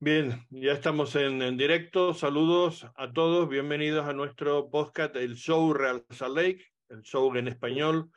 Bien, ya estamos en, directo. Saludos a todos. Bienvenidos a nuestro podcast, el show Real Salt Lake, el show en español,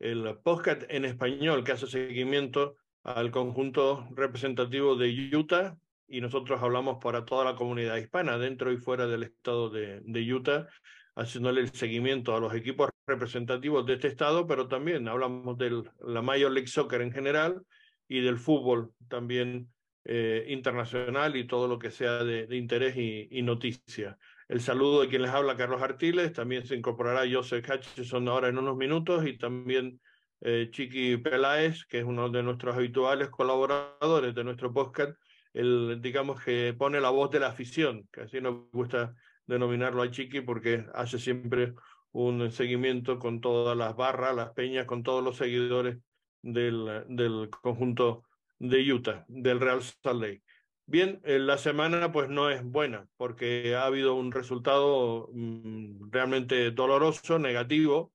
el podcast en español que hace seguimiento al conjunto representativo de Utah y nosotros hablamos para toda la comunidad hispana dentro y fuera del estado de, de Utah, haciéndole el seguimiento a los equipos representativos de este estado, pero también hablamos de la Major League Soccer en general y del fútbol también eh, internacional y todo lo que sea de, interés y, noticia. El saludo de quien les habla, Carlos Artiles, también se incorporará Joseph Hutchison ahora en unos minutos y también eh, Chiqui Peláez, que es uno de nuestros habituales colaboradores de nuestro podcast, digamos que pone la voz de la afición, que así nos gusta denominarlo a Chiqui porque hace siempre un seguimiento con todas las barras, las peñas, con todos los seguidores del, del conjunto de Utah, del Real Salt Lake. Bien, eh, la semana pues no es buena porque ha habido un resultado mm, realmente doloroso, negativo,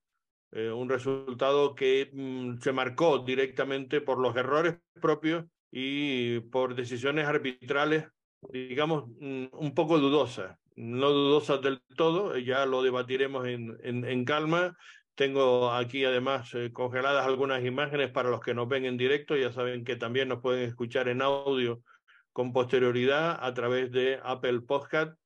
eh, un resultado que mm, se marcó directamente por los errores propios y por decisiones arbitrales, digamos, mm, un poco dudosas, no dudosas del todo, ya lo debatiremos en, en, en calma, tengo aquí además eh, congeladas algunas imágenes para los que nos ven en directo. Ya saben que también nos pueden escuchar en audio con posterioridad a través de Apple Podcast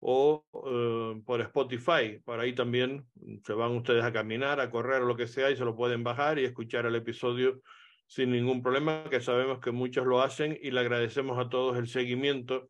o eh, por Spotify. Por ahí también se van ustedes a caminar, a correr lo que sea y se lo pueden bajar y escuchar el episodio sin ningún problema, que sabemos que muchos lo hacen y le agradecemos a todos el seguimiento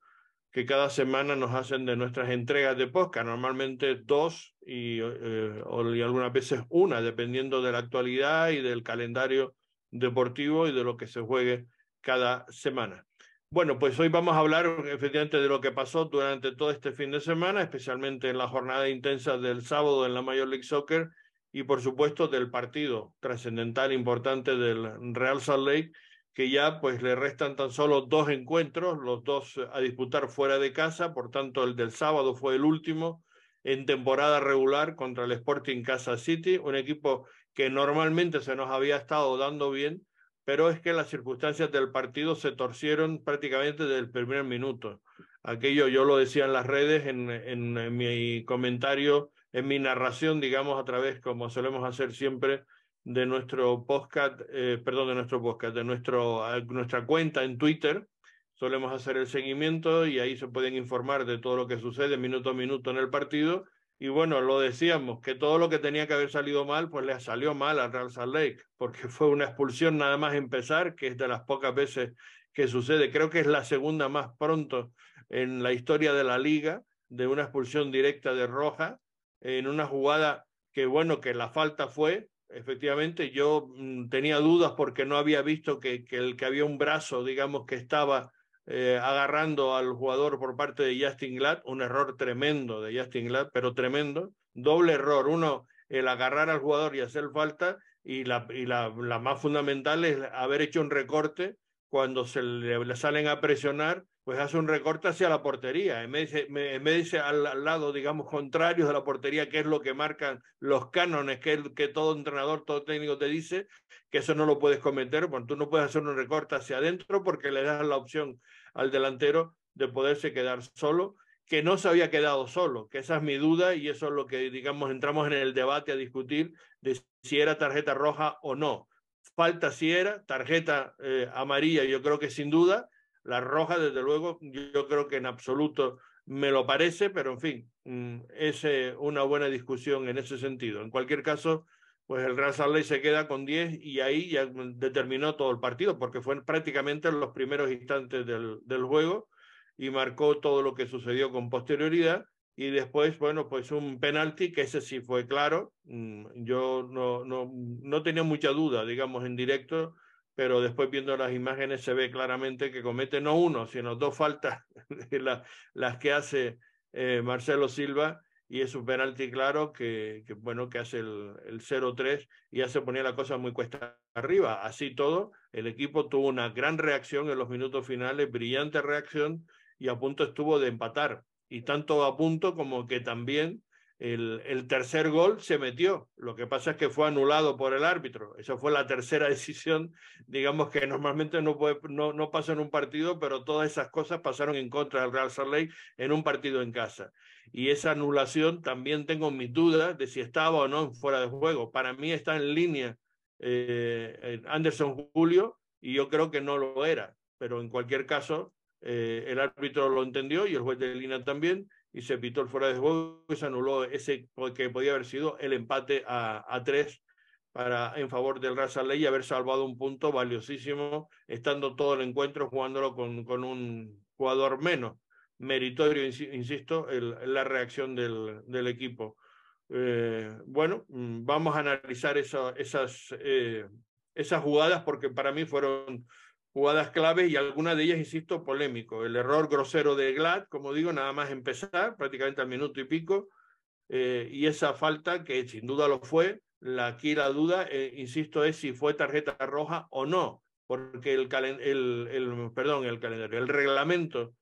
que cada semana nos hacen de nuestras entregas de podcast, normalmente dos y, eh, y algunas veces una, dependiendo de la actualidad y del calendario deportivo y de lo que se juegue cada semana. Bueno, pues hoy vamos a hablar efectivamente de lo que pasó durante todo este fin de semana, especialmente en la jornada intensa del sábado en la Major League Soccer y por supuesto del partido trascendental importante del Real Salt Lake que ya pues le restan tan solo dos encuentros, los dos a disputar fuera de casa, por tanto el del sábado fue el último en temporada regular contra el Sporting Casa City, un equipo que normalmente se nos había estado dando bien, pero es que las circunstancias del partido se torcieron prácticamente desde el primer minuto. Aquello yo lo decía en las redes, en, en mi comentario, en mi narración, digamos, a través, como solemos hacer siempre, de nuestro podcast, eh, perdón, de nuestro podcast, de nuestro, nuestra cuenta en Twitter. Solemos hacer el seguimiento y ahí se pueden informar de todo lo que sucede minuto a minuto en el partido. Y bueno, lo decíamos, que todo lo que tenía que haber salido mal, pues le salió mal al Real Salt Lake, porque fue una expulsión nada más empezar, que es de las pocas veces que sucede. Creo que es la segunda más pronto en la historia de la liga, de una expulsión directa de Roja, en una jugada que bueno, que la falta fue, efectivamente, yo mm, tenía dudas porque no había visto que, que, el, que había un brazo, digamos, que estaba eh, agarrando al jugador por parte de Justin Glad, un error tremendo de Justin Glad, pero tremendo, doble error, uno, el agarrar al jugador y hacer falta, y la, y la, la más fundamental es haber hecho un recorte cuando se le, le salen a presionar pues hace un recorte hacia la portería, en vez de, al, lado, digamos, contrario de la portería, que es lo que marcan los cánones, que, que todo entrenador, todo técnico te dice, que eso no lo puedes cometer, bueno, tú no puedes hacer un recorte hacia adentro porque le das la opción al delantero de poderse quedar solo, que no se había quedado solo, que esa es mi duda y eso es lo que, digamos, entramos en el debate a discutir de si era tarjeta roja o no. Falta si era, tarjeta eh, amarilla, yo creo que sin duda, la roja, desde luego, yo creo que en absoluto me lo parece, pero en fin, mm, es una buena discusión en ese sentido. En cualquier caso, pues el Real Salt se queda con 10 y ahí ya determinó todo el partido, porque fue prácticamente en los primeros instantes del juego y marcó todo lo que sucedió con posterioridad. Y después, bueno, pues un penalti, que ese sí fue claro. Mm, yo no, no, no tenía mucha duda, digamos, en directo pero después viendo las imágenes se ve claramente que comete no uno, sino dos faltas, las que hace eh, Marcelo Silva, y es un penalti claro que, que bueno, que hace el, el 0-3 y ya se ponía la cosa muy cuesta arriba. Así todo, el equipo tuvo una gran reacción en los minutos finales, brillante reacción, y a punto estuvo de empatar. Y tanto a punto como que también el, el, tercer gol se metió. Lo que pasa es que fue anulado por el árbitro. Esa fue la tercera decisión, digamos que normalmente no, no, no pasa en un partido, pero todas esas cosas pasaron en contra del Real Salt en un partido en casa. Y esa anulación también tengo mis dudas de si estaba o no fuera de juego. Para mí está en línea eh, Anderson Julio y yo creo que no lo era. Pero en cualquier caso, eh, el árbitro lo entendió y el juez de línea también y se pitó el fuera de juego y se anuló ese que podía haber sido el empate a, a tres para, en favor del Raza y haber salvado un punto valiosísimo, estando todo el encuentro jugándolo con, con un jugador menos. Meritorio, insisto, el, la reacción del, del equipo. Eh, bueno, mm, vamos a analizar eso, esas, eh, esas jugadas porque para mí fueron jugadas claves y algunas de ellas, insisto, polémico. El error grosero de Glad, como digo, nada más empezar, prácticamente al minuto y pico, eh, y esa falta, que sin duda lo fue, la, aquí la duda, eh, insisto, es si fue tarjeta roja o no, porque el, el, el, perdón, el calendario, el reglamento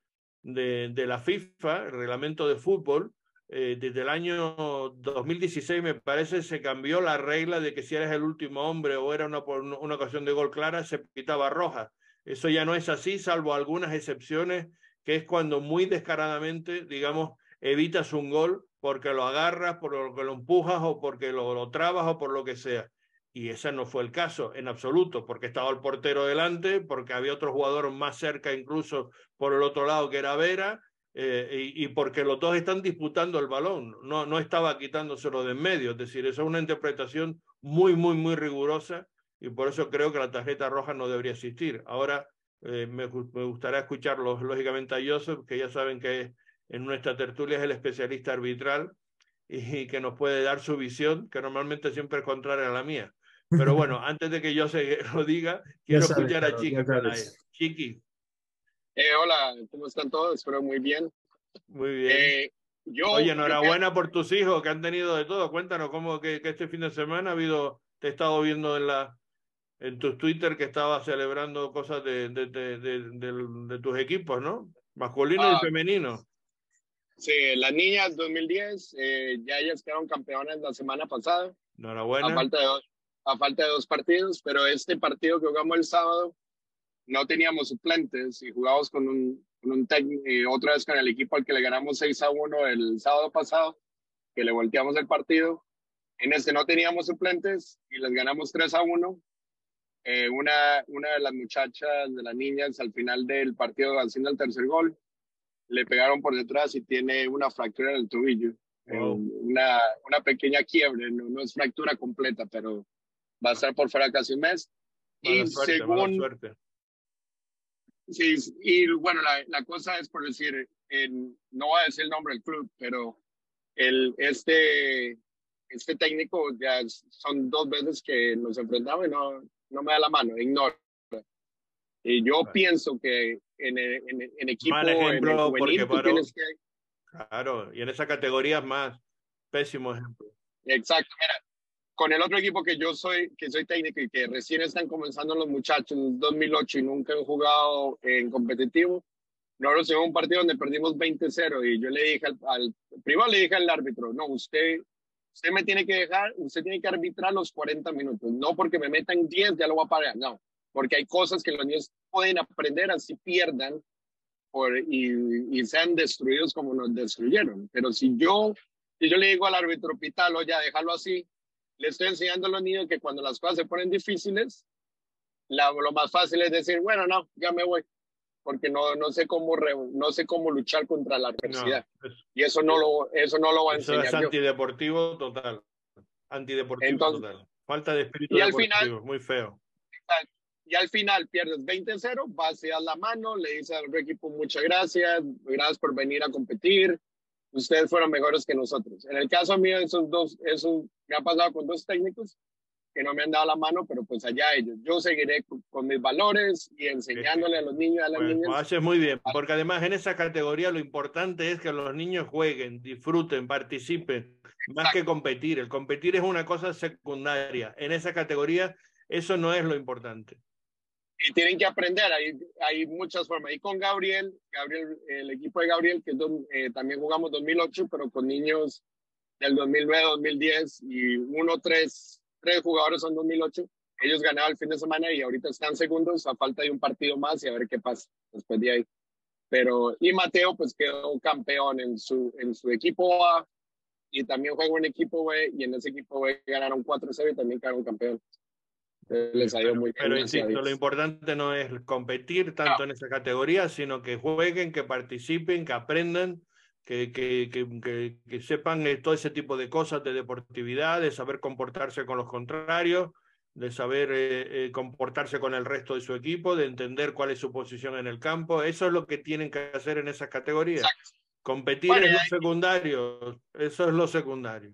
de, de la FIFA, el reglamento de fútbol, eh, desde el año 2016 me parece se cambió la regla de que si eres el último hombre o era una, una ocasión de gol clara se quitaba roja. Eso ya no es así, salvo algunas excepciones, que es cuando muy descaradamente, digamos, evitas un gol porque lo agarras, porque lo empujas o porque lo, lo trabas o por lo que sea. Y ese no fue el caso en absoluto, porque estaba el portero delante, porque había otro jugador más cerca incluso por el otro lado que era Vera, eh, y, porque los dos están disputando el balón, no, no estaba quitándoselo de en medio. Es decir, eso es una interpretación muy, muy, muy rigurosa y por eso creo que la tarjeta roja no debería existir. Ahora eh, me, me, gustaría escucharlos, lógicamente, a Joseph, que ya saben que en nuestra tertulia es el especialista arbitral y, que nos puede dar su visión, que normalmente siempre es contraria a la mía. Pero bueno, antes de que yo se lo diga, quiero sabes, escuchar a Chiqui. Chiqui. Eh, hola, ¿cómo están todos? Espero muy bien. Muy bien. Eh, yo Oye, enhorabuena que... por tus hijos que han tenido de todo. Cuéntanos cómo que, que, este fin de semana ha habido, te he estado viendo en la, en tu Twitter que estabas celebrando cosas de, de, de, de tus equipos, ¿no? Masculino ah, y femenino. Sí, las niñas 2010, eh, ya ellas quedaron campeonas la semana pasada. Enhorabuena. A falta, de dos, a falta de dos partidos, pero este partido que jugamos el sábado no teníamos suplentes y jugamos con un, con un técnico, eh, otra vez con el equipo al que le ganamos 6 a 1 el sábado pasado, que le volteamos el partido. En este no teníamos suplentes y les ganamos 3 a 1 eh, una, una de las muchachas, de las niñas, al final del partido, haciendo el tercer gol, le pegaron por detrás y tiene una fractura en el tobillo. Wow. una, una pequeña quiebre, no, no, es fractura completa, pero va a estar por fuera casi un mes. Mala y suerte, según. Sí, y bueno, la, la cosa es por decir, en, no voy a decir el nombre del club, pero el, este, este técnico ya son dos veces que nos enfrentamos y no, no me da la mano, ignora. Y yo claro. pienso que en, en, en equipo, Mal ejemplo, en el juvenil, porque, tienes que... Claro, y en esa categoría es más pésimo ejemplo. Exacto, mira, con el otro equipo que yo soy, que soy técnico y que recién están comenzando los muchachos en 2008 y nunca han jugado en competitivo, nosotros en un partido donde perdimos 20-0 y yo le dije al, al, primero le dije al árbitro, no, usted usted me tiene que dejar, usted tiene que arbitrar los 40 minutos, no porque me metan 10 ya lo voy a parar, no, porque hay cosas que los niños pueden aprender así pierdan por, y, y, sean destruidos como nos destruyeron. Pero si yo, si yo le digo al árbitro, pitalo ya, déjalo así, le estoy enseñando a los niños que cuando las cosas se ponen difíciles, la, lo más fácil es decir, bueno, no, ya me voy porque no, no, sé cómo re, no sé cómo luchar contra la adversidad. No, es, y eso no lo, eso no lo va a eso enseñar. Es antideportivo yo. total. Antideportivo Entonces, total. Falta de espíritu y deportivo, al final, muy feo. Y al final pierdes 20-0, vas a la mano, le dices al equipo muchas gracias, gracias por venir a competir, ustedes fueron mejores que nosotros. En el caso mío, esos dos, eso me ha pasado con dos técnicos que no me han dado la mano, pero pues allá ellos. Yo seguiré con, con mis valores y enseñándole a los niños y a las pues, niñas. Haces muy bien, porque además en esa categoría lo importante es que los niños jueguen, disfruten, participen, Exacto. más que competir. El competir es una cosa secundaria. En esa categoría eso no es lo importante. Y tienen que aprender, hay, hay muchas formas. Y con Gabriel, Gabriel, el equipo de Gabriel, que don, eh, también jugamos 2008, pero con niños del 2009-2010 y uno, tres, tres jugadores son 2008. Ellos ganaron el fin de semana y ahorita están segundos a falta de un partido más y a ver qué pasa después de ahí. Pero, y Mateo pues quedó campeón en su, en su equipo A y también juega en equipo B y en ese equipo B ganaron 4-0 y también quedaron campeón. Les ido muy bien. Pero insisto, lo importante no es competir tanto en esa categoría, sino que jueguen, que participen, que aprendan que, que, que, que, sepan eh, todo ese tipo de cosas de deportividad, de saber comportarse con los contrarios, de saber eh, eh, comportarse con el resto de su equipo, de entender cuál es su posición en el campo. Eso es lo que tienen que hacer en esas categorías. Competir en los secundarios, eso es lo secundario.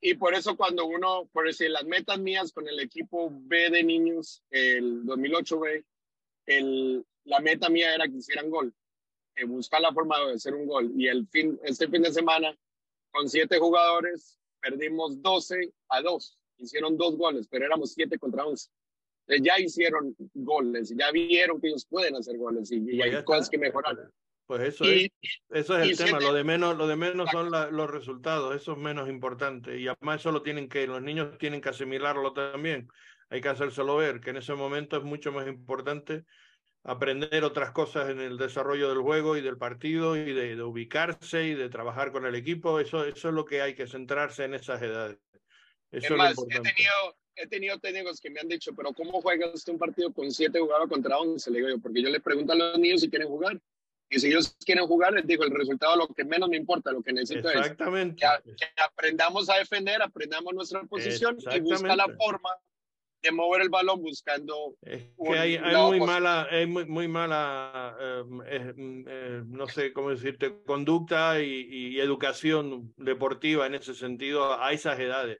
Y por eso cuando uno, por decir, las metas mías con el equipo B de niños, el 2008B, el, la meta mía era que hicieran gol buscar la forma de hacer un gol. Y el fin, este fin de semana, con siete jugadores, perdimos 12 a 2. Hicieron dos goles, pero éramos siete contra 11. ya hicieron goles, ya vieron que ellos pueden hacer goles y, pues hay cosas que mejorar. Pues eso es, eso es el tema, lo de menos, lo de menos son los resultados, eso es menos importante. Y además eso lo tienen que, los niños tienen que asimilarlo también. Hay que hacérselo ver, que en ese momento es mucho más importante aprender otras cosas en el desarrollo del juego y del partido y de, ubicarse y de trabajar con el equipo. Eso, eso es lo que hay que centrarse en esas edades. Eso es, más, he tenido, he tenido técnicos que me han dicho, pero ¿cómo juegas usted un partido con siete jugadores contra once? Le digo yo, porque yo le pregunto a los niños si quieren jugar. Y si ellos quieren jugar, les digo, el resultado lo que menos me importa, lo que necesito es que, aprendamos a defender, aprendamos nuestra posición y buscar la forma de mover el balón buscando. Es que hay, hay muy mala, hay muy, muy mala, em, mm, eh, no sé cómo decirte, conducta y, y, educación deportiva en ese sentido a esas edades.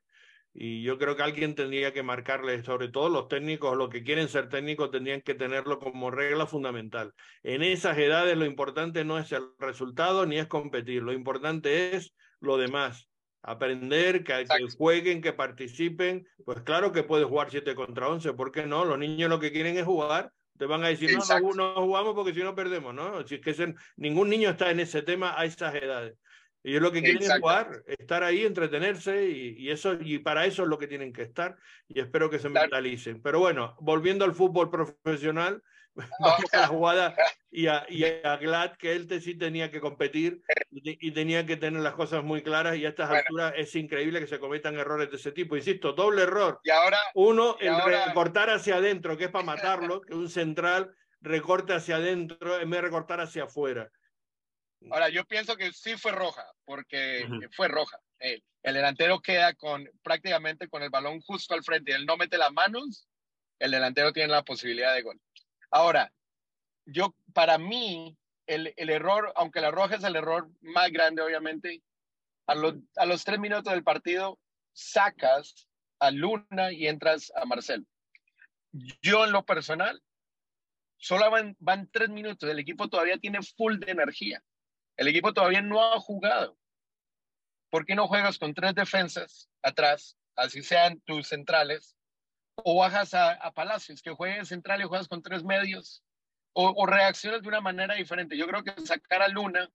Y yo creo que alguien tendría que marcarle, sobre todo los técnicos, los que quieren ser técnicos, tendrían que tenerlo como regla fundamental. En esas edades lo importante no es el resultado ni es competir, lo importante es lo demás aprender, que, que, jueguen, que participen. Pues claro que puedes jugar 7 contra 11, ¿por qué no? Los niños lo que quieren es jugar. Te van a decir, no, no, jugamos porque si no perdemos, ¿no? Si es que ningún niño está en ese tema a esas edades. Ellos lo que quieren es jugar, estar ahí, entretenerse y, y, eso, y para eso es lo que tienen que estar y espero que se mentalicen. Pero bueno, volviendo al fútbol profesional, la jugada y a, y a Glad, que él te, sí tenía que competir y, tenía que tener las cosas muy claras y a estas alturas es increíble que se cometan errores de ese tipo. Insisto, doble error. Y ahora, Uno, el recortar hacia adentro, que es para matarlo, que un central recorte hacia adentro en vez de recortar hacia afuera. Ahora, yo pienso que sí fue roja, porque fue roja. El, el delantero queda con prácticamente con el balón justo al frente y él no mete las manos, el delantero tiene la posibilidad de gol. Ahora, yo, para mí, el, el, error, aunque la roja es el error más grande, obviamente, a los, a los tres minutos del partido sacas a Luna y entras a Marcel. Yo, en lo personal, solo van, van tres minutos, el equipo todavía tiene full de energía. El equipo todavía no ha jugado. ¿Por qué no juegas con tres defensas atrás, así sean tus centrales, o bajas a, Palacios, que juegue central y juegas con tres medios, o, reaccionas de una manera diferente. Yo creo que sacar a Luna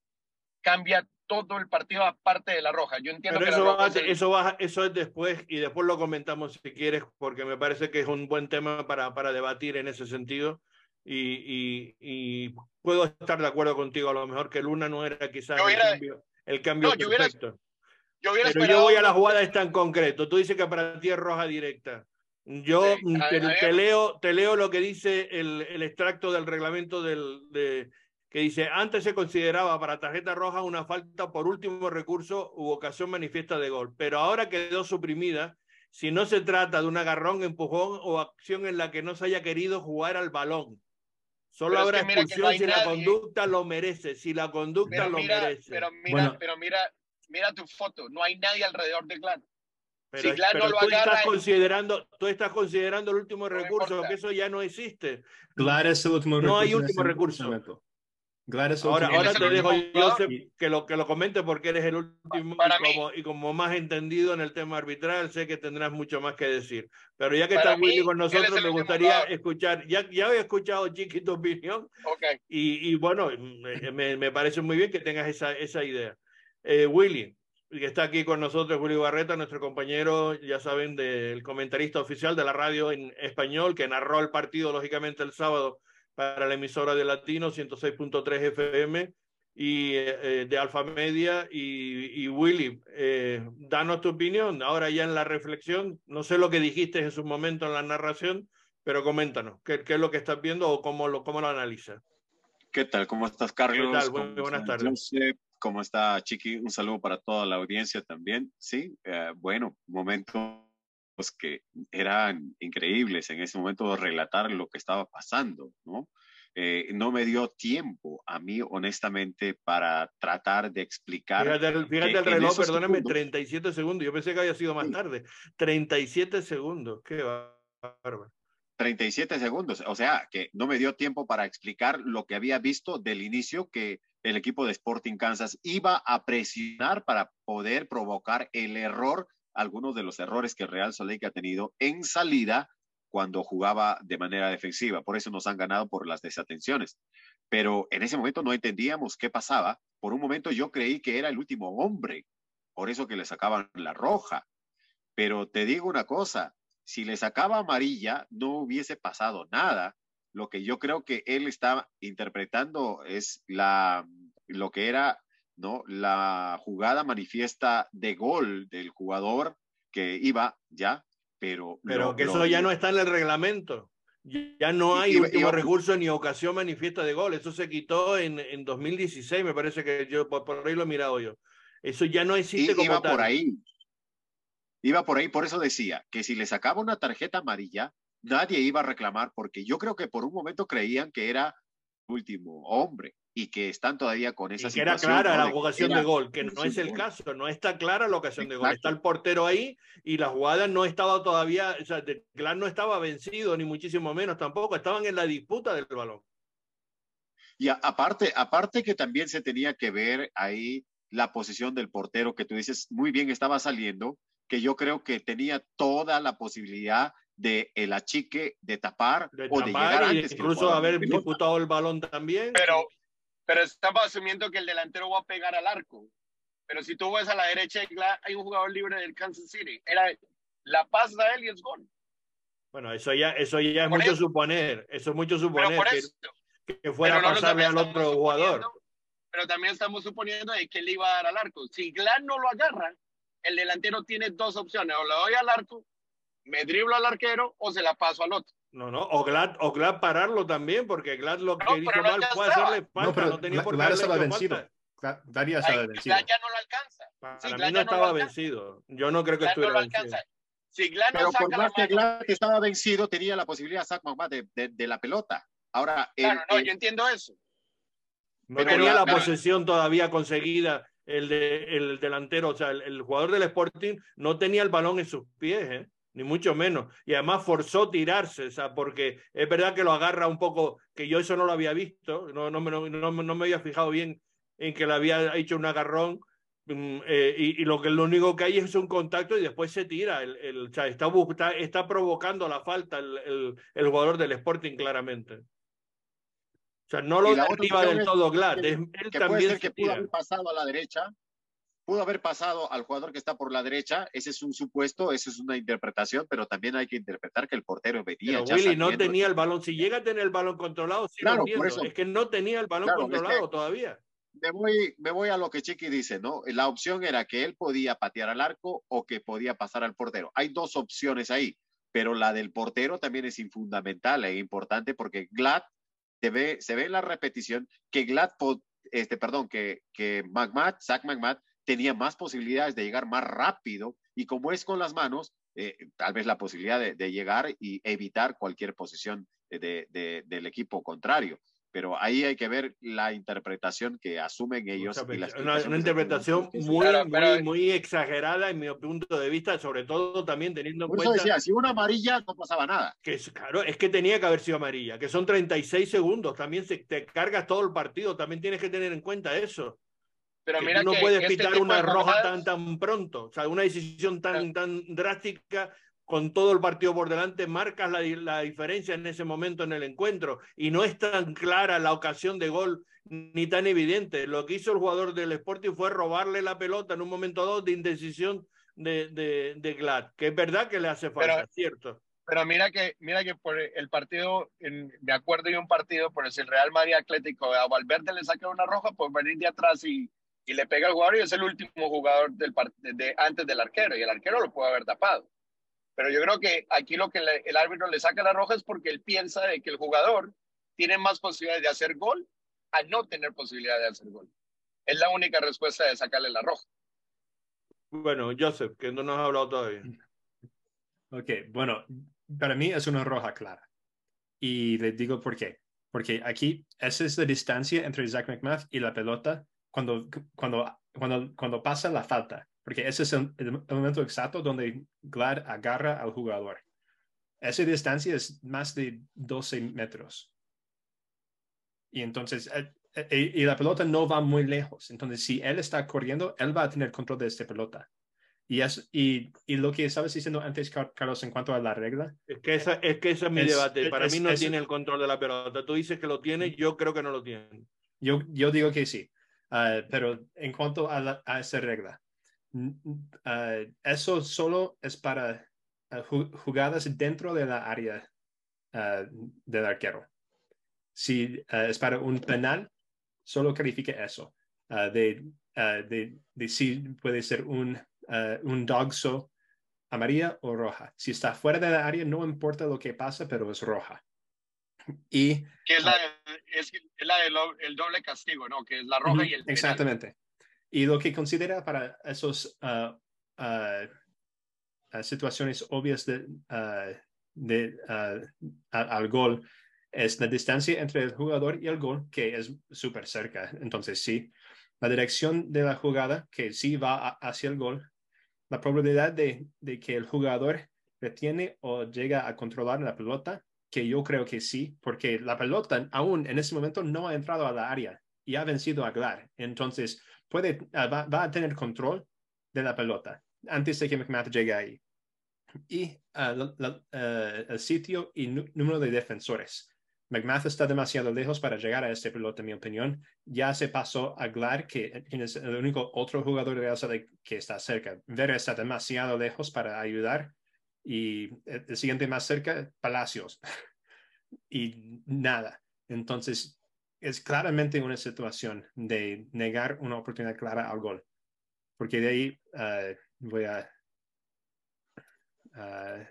cambia todo el partido aparte de la roja. Yo entiendo Pero eso, eso, eso es después y después lo comentamos si quieres, porque me parece que es un buen tema para, para debatir en ese sentido. Y, y, puedo estar de acuerdo contigo, a lo mejor que Luna no era quizás el cambio, el cambio perfecto. Yo Pero yo voy a la jugada esta en concreto. Tú dices que para ti es roja directa. Yo te, leo, te leo lo que dice el, el extracto del reglamento del, de, que dice, antes se consideraba para tarjeta roja una falta por último recurso u ocasión manifiesta de gol, pero ahora quedó suprimida si no se trata de un agarrón, empujón o acción en la que no se haya querido jugar al balón. Solo habrá expulsión si la conducta lo merece, si la conducta lo merece. Pero mira, pero mira, mira tu foto, no hay nadie alrededor de Clan. Pero, tú, estás considerando, tú estás considerando el último recurso, que eso ya no existe. Claro, es el último recurso. No hay último recurso. ahora, ahora te dejo yo que lo, que lo comente porque eres el último y como, y como, más entendido en el tema arbitral, sé que tendrás mucho más que decir. Pero ya que estás Willy con nosotros, me gustaría escuchar, ya, ya había escuchado Chiqui tu opinión okay. y, y, bueno, me, me, parece muy bien que tengas esa, esa idea. Eh, Willy, que está aquí con nosotros Julio Barreta, nuestro compañero, ya saben, del comentarista oficial de la radio en español, que narró el partido, lógicamente, el sábado para la emisora de Latino 106.3 FM y eh, de Alfa Media. Y, Willy, eh, danos tu opinión, ahora ya en la reflexión, no sé lo que dijiste en su momento en la narración, pero coméntanos, ¿qué, qué es lo que estás viendo o cómo lo, cómo lo analizas? ¿Qué tal? ¿Cómo estás, Carlos? Muy buenas tardes. ¿Cómo está, Chiqui? Un saludo para toda la audiencia también. Sí, eh, bueno, momentos que eran increíbles en ese momento de relatar lo que estaba pasando, ¿no? Eh, no me dio tiempo a mí, honestamente, para tratar de explicar. Fíjate, fíjate el reloj, perdóname, 37 segundos. Yo pensé que había sido más tarde. 37 segundos, qué bárbaro. 37 segundos, o sea, que no me dio tiempo para explicar lo que había visto del inicio que el equipo de Sporting Kansas iba a presionar para poder provocar el error, algunos de los errores que Real Salt ha tenido en salida cuando jugaba de manera defensiva. Por eso nos han ganado por las desatenciones. Pero en ese momento no entendíamos qué pasaba. Por un momento yo creí que era el último hombre, por eso que le sacaban la roja. Pero te digo una cosa, si le sacaba amarilla no hubiese pasado nada. Lo que yo creo que él estaba interpretando es la, lo que era ¿no? la jugada manifiesta de gol del jugador que iba ya pero... Pero que eso ya no está en el reglamento. Ya no hay último recurso ni ocasión manifiesta de gol. Eso se quitó en, en 2016, me parece que yo por, ahí lo he mirado yo. Eso ya no existe como iba por ahí. Iba por ahí, por eso decía que si le sacaba una tarjeta amarilla, nadie iba a reclamar, porque yo creo que por un momento creían que era último hombre y que están todavía con esa y que era clara la ocasión de gol, que no es el caso, no está clara la ocasión de gol. Está el portero ahí y la jugada no estaba todavía, o sea, Clark no estaba vencido, ni muchísimo menos tampoco, estaban en la disputa del balón. Y aparte, aparte que también se tenía que ver ahí la posición del portero, que tú dices, muy bien estaba saliendo, que yo creo que tenía toda la posibilidad de el achique, de tapar, o de llegar antes. Incluso haber disputado el balón también. Pero pero estaba asumiendo que el delantero va a pegar al arco. Pero si tú ves a la derecha, hay un jugador libre del Kansas City. Era la paz de él y es gol. Bueno, eso ya, eso ya es mucho suponer. Eso es mucho suponer que, fuera a pasarle al otro jugador. Pero también estamos suponiendo de que él iba a dar al arco. Si Glan no lo agarra, el delantero tiene dos opciones. O le doy al arco, me driblo al arquero o se la paso al otro. No, no, o Glad, o Glad pararlo también, porque Glad lo que hizo mal fue hacerle falta, no, no tenía por qué estaba vencido. Daría estaba vencido. Glad ya no lo alcanza. Para mí no estaba vencido. Yo no creo que estuviera vencido. Si Glad no Pero por más que Glad estaba vencido, tenía la posibilidad de, de, de, la pelota. Ahora, claro, no, yo entiendo eso. No tenía la, posesión todavía conseguida el, de, el delantero, o sea, el, jugador del Sporting no tenía el balón en sus pies, ¿eh? ni mucho menos. Y además forzó tirarse, o sea, porque es verdad que lo agarra un poco, que yo eso no lo había visto, no, no, no, no, me había fijado bien en que le había hecho un agarrón. Mm, eh, y, lo que lo único que hay es un contacto y después se tira. El, el o sea, está, está, está, provocando la falta el, el, el, jugador del Sporting claramente. O sea, no lo activa del todo Glad. Él también que pudo haber pasado a la derecha pudo haber pasado al jugador que está por la derecha, ese es un supuesto, esa es una interpretación, pero también hay que interpretar que el portero venía. Pero Willy no tenía el balón, si llega a tener el balón controlado, sí claro, por eso, es que no tenía el balón controlado todavía. Me voy, me voy a lo que Chiqui dice, ¿no? La opción era que él podía patear al arco o que podía pasar al portero. Hay dos opciones ahí, pero la del portero también es fundamental e importante porque Glad se ve, se ve la repetición que Glad, este, perdón, que, que McMath, Zach McMath, tenía más posibilidades de llegar más rápido y como es con las manos, eh, tal vez la posibilidad de, llegar y evitar cualquier posición de, del equipo contrario. Pero ahí hay que ver la interpretación que asumen ellos. una, interpretación muy, muy, muy exagerada en mi punto de vista, sobre todo también teniendo en cuenta... Eso decía, si una amarilla no pasaba nada. Que es, claro, es que tenía que haber sido amarilla, que son 36 segundos, también se, te cargas todo el partido, también tienes que tener en cuenta eso. Pero mira no puedes este pitar una roja tan, tan pronto, o sea, una decisión tan, tan drástica con todo el partido por delante, marcas la, la, diferencia en ese momento en el encuentro y no es tan clara la ocasión de gol ni tan evidente. Lo que hizo el jugador del Sporting fue robarle la pelota en un momento dado de indecisión de, de, de Glad, que es verdad que le hace falta, ¿cierto? Pero mira que, mira que por el partido, en, me acuerdo de un partido, por el Real Madrid Atlético, a Valverde le saca una roja por venir de atrás y, y le pega al jugador y es el último jugador del de, antes del arquero y el arquero lo puede haber tapado. Pero yo creo que aquí lo que el árbitro le saca la roja es porque él piensa de que el jugador tiene más posibilidades de hacer gol a no tener posibilidad de hacer gol. Es la única respuesta de sacarle la roja. Bueno, Joseph, que no nos ha hablado todavía. Ok, bueno, para mí es una roja clara. Y le digo por qué. Porque aquí, esa es la distancia entre Zach McMath y la pelota cuando, cuando, cuando, cuando pasa la falta. Porque ese es el, momento exacto donde Glad agarra al jugador. Esa distancia es más de 12 metros. Y entonces, eh, eh, y la pelota no va muy lejos. Entonces, si él está corriendo, él va a tener control de esta pelota. Y, es, y, y, lo que estabas diciendo antes, Carlos, en cuanto a la regla. Es que, esa, es, que ese es mi debate. Para mí no tiene el control de la pelota. Tú dices que lo tiene, yo creo que no lo tiene. Yo, yo digo que sí. Uh, pero en cuanto a, la, a esa regla, uh, eso solo es para uh, jugadas dentro de la área del arquero. Si es para un penal, solo califique eso. de, de, de si puede ser un uh, un dogso amarilla o roja. Si está fuera de la área, no importa lo que pasa, pero es roja. Y, que es la, es, la del doble castigo, ¿no? Que es la roja y el penal. Exactamente. Y lo que considera para esos uh, uh, situaciones obvias de, de al gol es la distancia entre el jugador y el gol, que es súper cerca. Entonces, sí, la dirección de la jugada, que sí va hacia el gol, la probabilidad de, que el jugador retiene o llega a controlar la pelota, que yo creo que sí, porque la pelota aún en ese momento no ha entrado a la área y ha vencido a Glad. Entonces, puede, ah, va, a tener control de la pelota antes de que McMath llegue ahí. Y ah, ah, el sitio y número de defensores. McMath está demasiado lejos para llegar a este piloto, en mi opinión. Ya se pasó a Glad, que es el único otro jugador de Real que está cerca. Vera está demasiado lejos para ayudar. Y el siguiente más cerca, Palacios. y nada. Entonces, es claramente una situación de negar una oportunidad clara al gol. Porque de ahí uh, voy a uh,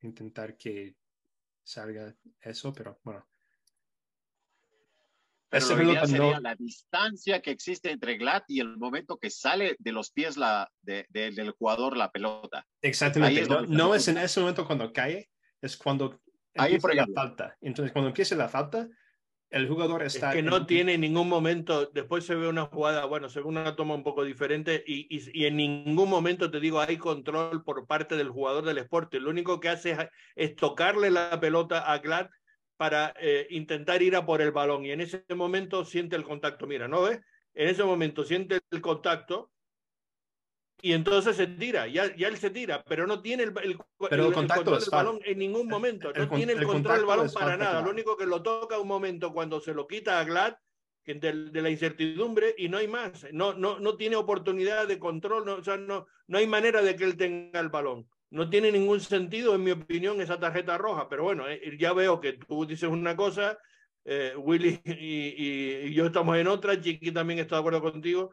intentar que salga eso, pero bueno. Pero lo sería la distancia que existe entre Glad y el momento que sale de los pies la, del jugador la pelota. Exactamente. no, es en ese momento cuando cae, es cuando empieza la falta. Entonces, cuando empieza la falta, el jugador está... Es que no tiene ningún momento, después se ve una jugada, bueno, se ve una toma un poco diferente y, y, en ningún momento te digo hay control por parte del jugador del esporte. Lo único que hace es, tocarle la pelota a Glad para eh, intentar ir a por el balón y en ese momento siente el contacto. Mira, ¿no ves? En ese momento siente el contacto y entonces se tira, ya, ya él se tira, pero no tiene el, el, control del balón en ningún momento, no tiene el, control del balón para nada, lo único que lo toca un momento cuando se lo quita a Glad de, de, la incertidumbre y no hay más, no, no, no tiene oportunidad de control, no, o sea, no, no hay manera de que él tenga el balón. No tiene ningún sentido, en mi opinión, esa tarjeta roja, pero bueno, eh, ya veo que tú dices una cosa, eh, Willy y, y, y, yo estamos en otra, Chiqui también está de acuerdo contigo,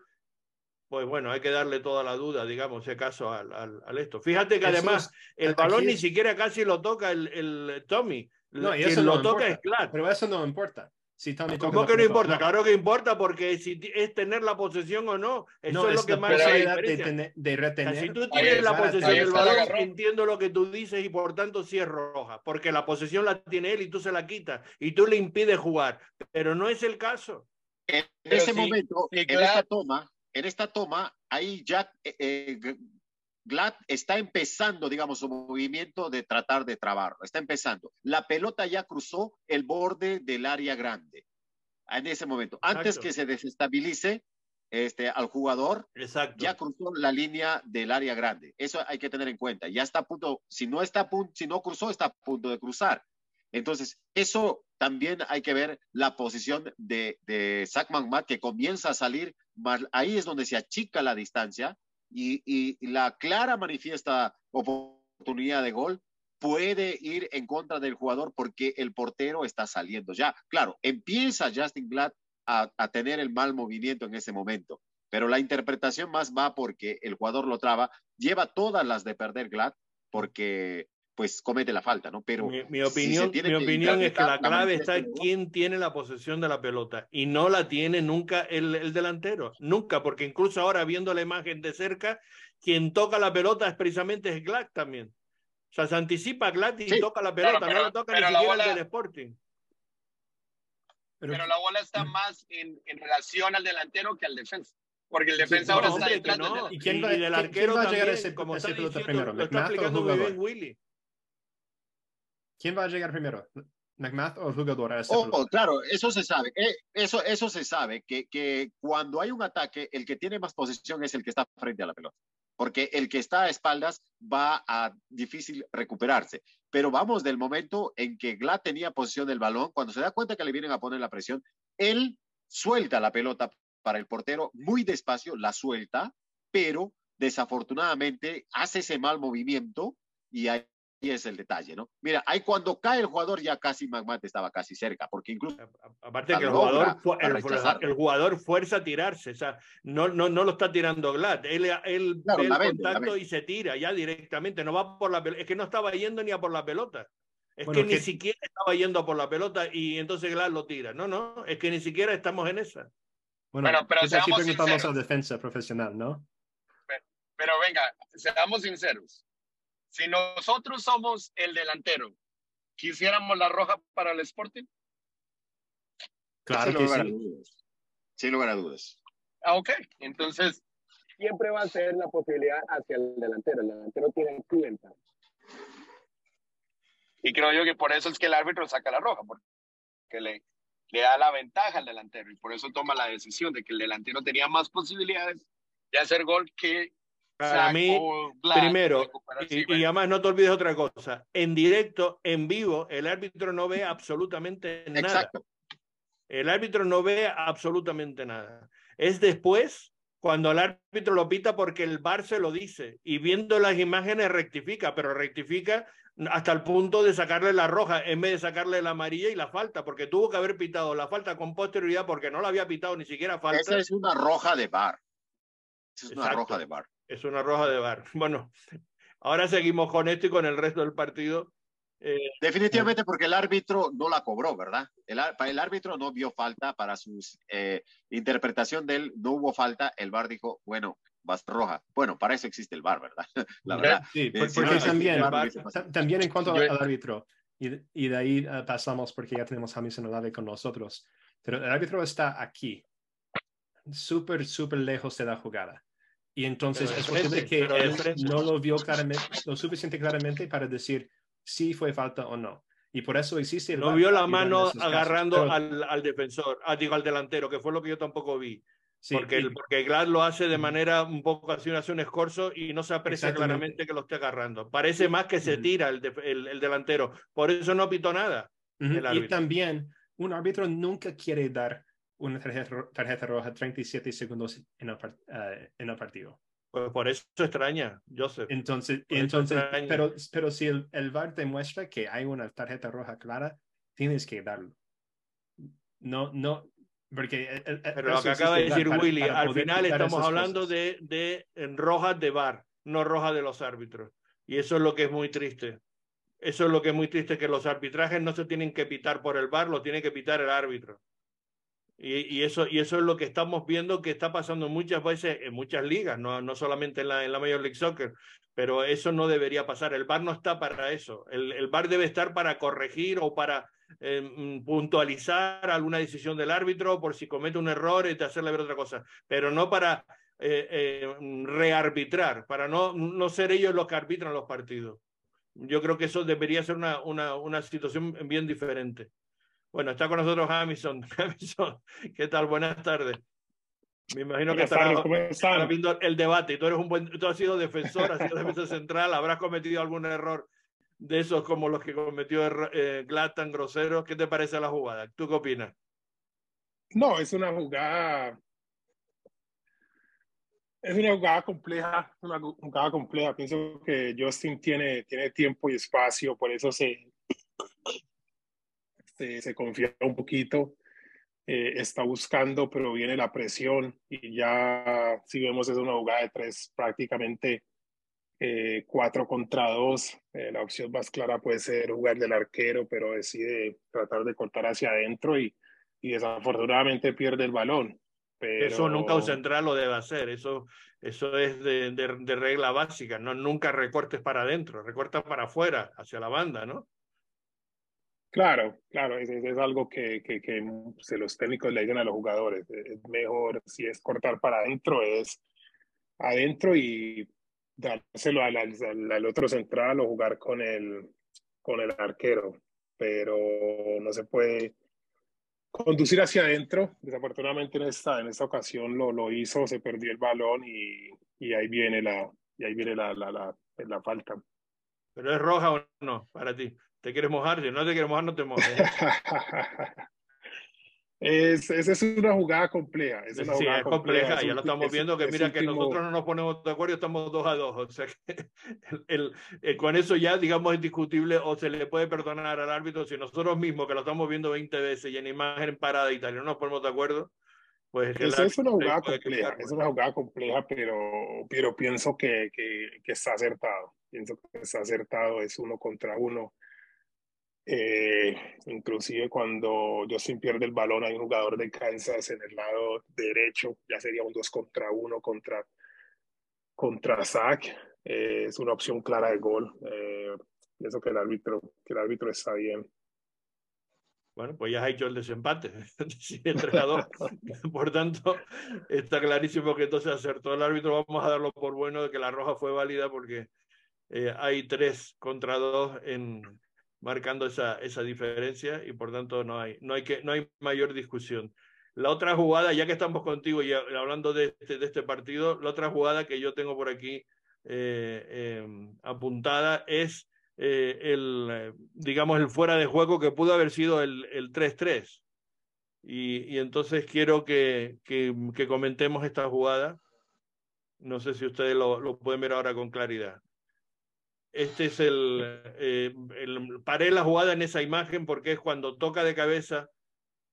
pues bueno, hay que darle toda la duda, digamos, si caso al, al, esto. Fíjate que además el balón ni siquiera casi lo toca el, el Tommy. No, y eso lo toca es claro. Pero eso no importa. Si Tommy ¿Cómo que no importa? Claro que importa porque si es tener la posesión o no, eso es lo que más de, de, retener. si tú tienes la posesión del balón, entiendo lo que tú dices y por tanto sí es roja, porque la posesión la tiene él y tú se la quitas y tú le impides jugar, pero no es el caso. En ese momento, en esa toma, en esta toma, ahí ya eh, eh, Glad está empezando, digamos, su movimiento de tratar de trabarlo. Está empezando. La pelota ya cruzó el borde del área grande. En ese momento, antes que se desestabilice, este, al jugador, Exacto. ya cruzó la línea del área grande. Eso hay que tener en cuenta. Ya está a punto, si no está a punto, si no cruzó, está a punto de cruzar. Entonces, eso también hay que ver la posición de, de Zach que comienza a salir, ahí es donde se achica la distancia y, y, la clara manifiesta oportunidad de gol puede ir en contra del jugador porque el portero está saliendo ya. Claro, empieza Justin Glad a, a, tener el mal movimiento en ese momento, pero la interpretación más va porque el jugador lo traba, lleva todas las de perder Glad porque pues comete la falta, ¿no? Pero mi, mi opinión, si mi opinión es que la clave está en quién tiene la posesión de la pelota y no la tiene nunca el, el, delantero, nunca, porque incluso ahora viendo la imagen de cerca, quien toca la pelota es precisamente es Glack también. O sea, se anticipa Glack y sí, toca la pelota, claro, pero, no la toca ni siquiera bola, el del Sporting. Pero, pero, la bola está más en, en, relación al delantero que al defensa. Porque el defensa sí, ahora no, está detrás no. del ¿Y quién va, y del arquero ¿quién va a también, llegar a ese, como ese está pelota diciendo, primero? lo está ¿McMath o el explicando muy bien Willy. ¿Quién va a llegar primero? ¿McMath o el jugador a Oh, pelota? claro, eso se sabe. Eh, eso, eso se sabe, que, que cuando hay un ataque, el que tiene más posición es el que está frente a la pelota. Porque el que está a espaldas va a difícil recuperarse. Pero vamos del momento en que Glad tenía posición del balón, cuando se da cuenta que le vienen a poner la presión, él suelta la pelota para el portero muy despacio, la suelta, pero desafortunadamente hace ese mal movimiento y ahí es el detalle, ¿no? Mira, ahí cuando cae el jugador ya casi Magmate estaba casi cerca, porque incluso... Aparte que el jugador, el, el, jugador fuerza a tirarse, o sea, no, no, no lo está tirando Glad, él, él Claro, ve el vende, contacto y se tira ya directamente, no va por la pelota, es que no estaba yendo ni a por la pelota. Es Bueno, que que- ni siquiera estaba yendo por la pelota y entonces Glad lo tira. No, no, es que ni siquiera estamos en esa. Bueno, Pero- pero ¿qué tal si seamos preguntamos sinceros. al defensa profesional, ¿no? Pero venga, seamos sinceros. Si nosotros somos el delantero, ¿quisiéramos la roja para el Sporting? Claro Sin que lugar a sí. dudas. Sin lugar a dudas. Ah, ok. Entonces, siempre va a ser la posibilidad hacia el delantero. El delantero tiene clienta. Y creo yo que por eso es que el árbitro saca la roja, porque le, le da la ventaja al delantero y por eso toma la decisión de que el delantero tenía más posibilidades de hacer gol que Para mí, primero. Y, además no te olvides otra cosa, en directo, en vivo, el árbitro no ve absolutamente nada. Exacto. El árbitro no ve absolutamente nada. Es después cuando el árbitro lo pita porque el VAR se lo dice y viendo las imágenes rectifica, pero rectifica hasta el punto de sacarle la roja en vez de sacarle la amarilla y la falta, porque tuvo que haber pitado la falta con posterioridad porque no la había pitado ni siquiera falta. Esa es una roja de bar. Esa es una Exacto. roja de bar. Es una roja de VAR. Bueno, ahora seguimos con esto y con el resto del partido. Eh, Definitivamente porque el árbitro no la cobró, ¿verdad? El, el árbitro no vio falta para su eh, interpretación de él, no hubo falta, el VAR dijo, bueno, vas roja. Bueno, para eso existe el VAR, ¿verdad? La verdad. Sí, Eh, si no también, también en cuanto al árbitro, y, y de ahí pasamos porque ya tenemos a James Olave con nosotros, pero el árbitro está aquí, súper, súper lejos de la jugada. Y entonces Pero es de posible que él no lo vio claramente, lo suficiente claramente para decir si fue falta o no. Y por eso existe el no vio la mano agarrando Pero- al, al defensor, ah, digo al delantero, que fue lo que yo tampoco vi. sí, porque, y- el, porque Glad lo hace de manera un poco así, hace un escorzo y no se aprecia claramente que lo esté agarrando. Parece más que se tira el, el, el delantero. Por eso no pitó nada. Y también, un árbitro nunca quiere dar una tarjeta, tarjeta roja 37 segundos en el, eh, en el partido. Pues por eso extraña, Joseph. Entonces, Por entonces extraña. pero, pero si el, el VAR demuestra que hay una tarjeta roja clara, tienes que darlo. No, no, porque... el- el- Pero lo que acaba de decir para- Willy, para al final estamos hablando cosas. de, de rojas de VAR, no rojas de los árbitros. Y eso es lo que es muy triste. Eso es lo que es muy triste, que los arbitrajes no se tienen que pitar por el VAR, lo tiene que pitar el árbitro. Y, eso, y eso es lo que estamos viendo que está pasando muchas veces en muchas ligas, no, no solamente en la, en la Major League Soccer, pero eso no debería pasar. El VAR no está para eso. El, el VAR debe estar para corregir o para eh, mm, puntualizar alguna decisión del árbitro por si comete un error y de hacerle ver otra cosa, pero no para eh, eh, rearbitrar, para no, no ser ellos los que arbitran los partidos. Yo creo que eso debería ser una, una, una situación bien diferente. Bueno, está con nosotros Hamilton. Hamilton, ¿qué tal? Buenas tardes. Me imagino que estarás viendo el debate y tú eres un buen, tú has sido defensor, has sido defensor central, habrás cometido algún error de esos como los que cometió eh, Glatan, grosero. ¿Qué te parece la jugada? ¿Tú qué opinas? No, es una jugada. Es una jugada compleja, una jugada compleja. Pienso que Justin tiene, tiene tiempo y espacio, por eso se, se, se confía un poquito. Eh, está buscando, pero viene la presión y ya si vemos es una jugada de tres prácticamente eh, cuatro contra dos. Eh, la opción más clara puede ser jugar del arquero, pero decide tratar de cortar hacia adentro y, y desafortunadamente pierde el balón. Pero... Eso nunca un central lo debe hacer, eso, eso es de, de, de regla básica, no nunca recortes para adentro, recorta para afuera, hacia la banda, ¿no? Claro, claro, es, algo que, que, que los técnicos le dicen a los jugadores. Es mejor, si es cortar para adentro, es adentro y dárselo al, al, al, otro central o jugar con el, con el arquero. Pero no se puede conducir hacia adentro. Desafortunadamente en esta, en esta ocasión lo, lo hizo, se perdió el balón y, y ahí viene la, y ahí viene la, la, la, la falta. ¿Pero es roja o no para ti? ¿Te quieres mojar? Si no te quieres mojar, no te mojes. es, esa es una jugada compleja. Es una sí, jugada es compleja, ya lo estamos viendo, que mira que nosotros no nos ponemos de acuerdo, estamos dos a dos. O sea que el, el, con eso ya, digamos, es discutible o se le puede perdonar al árbitro si nosotros mismos, que lo estamos viendo 20 veces y en imagen parada y tal, y no nos ponemos de acuerdo. Pues es, es una jugada compleja, es una jugada compleja, pero, pero pienso que, que, que está acertado. Pienso que está acertado, es uno contra uno eh, inclusive cuando Justin pierde el balón, hay un jugador de Kansas en el lado derecho, ya sería un 2 contra 1 contra, contra Zach. Eh, es una opción clara de gol. Eh, pienso que el árbitro, que el árbitro está bien. Bueno, pues ya ha hecho el desempate, entrenador. por tanto, está clarísimo que entonces acertó el árbitro. Vamos a darlo por bueno de que la roja fue válida porque eh, hay tres contra dos en, marcando esa, esa diferencia y por tanto no hay, no, hay que, no hay mayor discusión. La otra jugada, ya que estamos contigo y hablando de este, de este partido, la otra jugada que yo tengo por aquí eh, eh, apuntada es eh, el, digamos, el fuera de juego que pudo haber sido el 3-3. Y, y, entonces quiero que, que, que, comentemos esta jugada. No sé si ustedes lo, lo pueden ver ahora con claridad. Este es el, eh, el, Paré la jugada en esa imagen porque es cuando toca de cabeza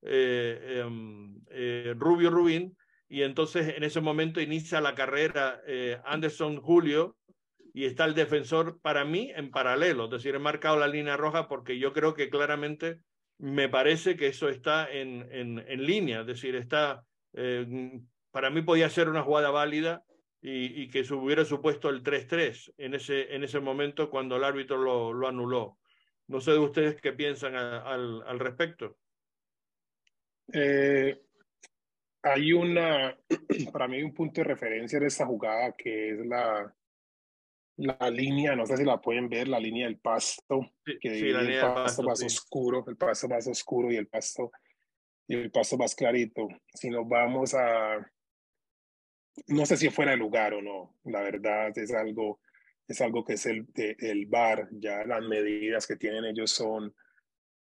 eh, em, eh, Rubio Rubín y entonces en ese momento inicia la carrera eh, Anderson Julio y está el defensor para mí en paralelo, es decir, he marcado la línea roja porque yo creo que claramente me parece que eso está en, en, en línea, es decir, está, para mí podía ser una jugada válida y, y que se hubiera supuesto el 3-3 en ese, en ese momento cuando el árbitro lo, lo anuló. No sé de ustedes qué piensan a, al, al, respecto. Eh, hay una, para mí hay un punto de referencia en esta jugada que es la, la línea, no sé si la pueden ver, la línea del pasto, sí, que sí, la el pasto, pasto más sí. oscuro, el pasto más oscuro y el pasto y el pasto más clarito. Si nos vamos a, no sé si fuera el lugar o no, la verdad es algo, es algo que es el, el bar, ya las medidas que tienen ellos son,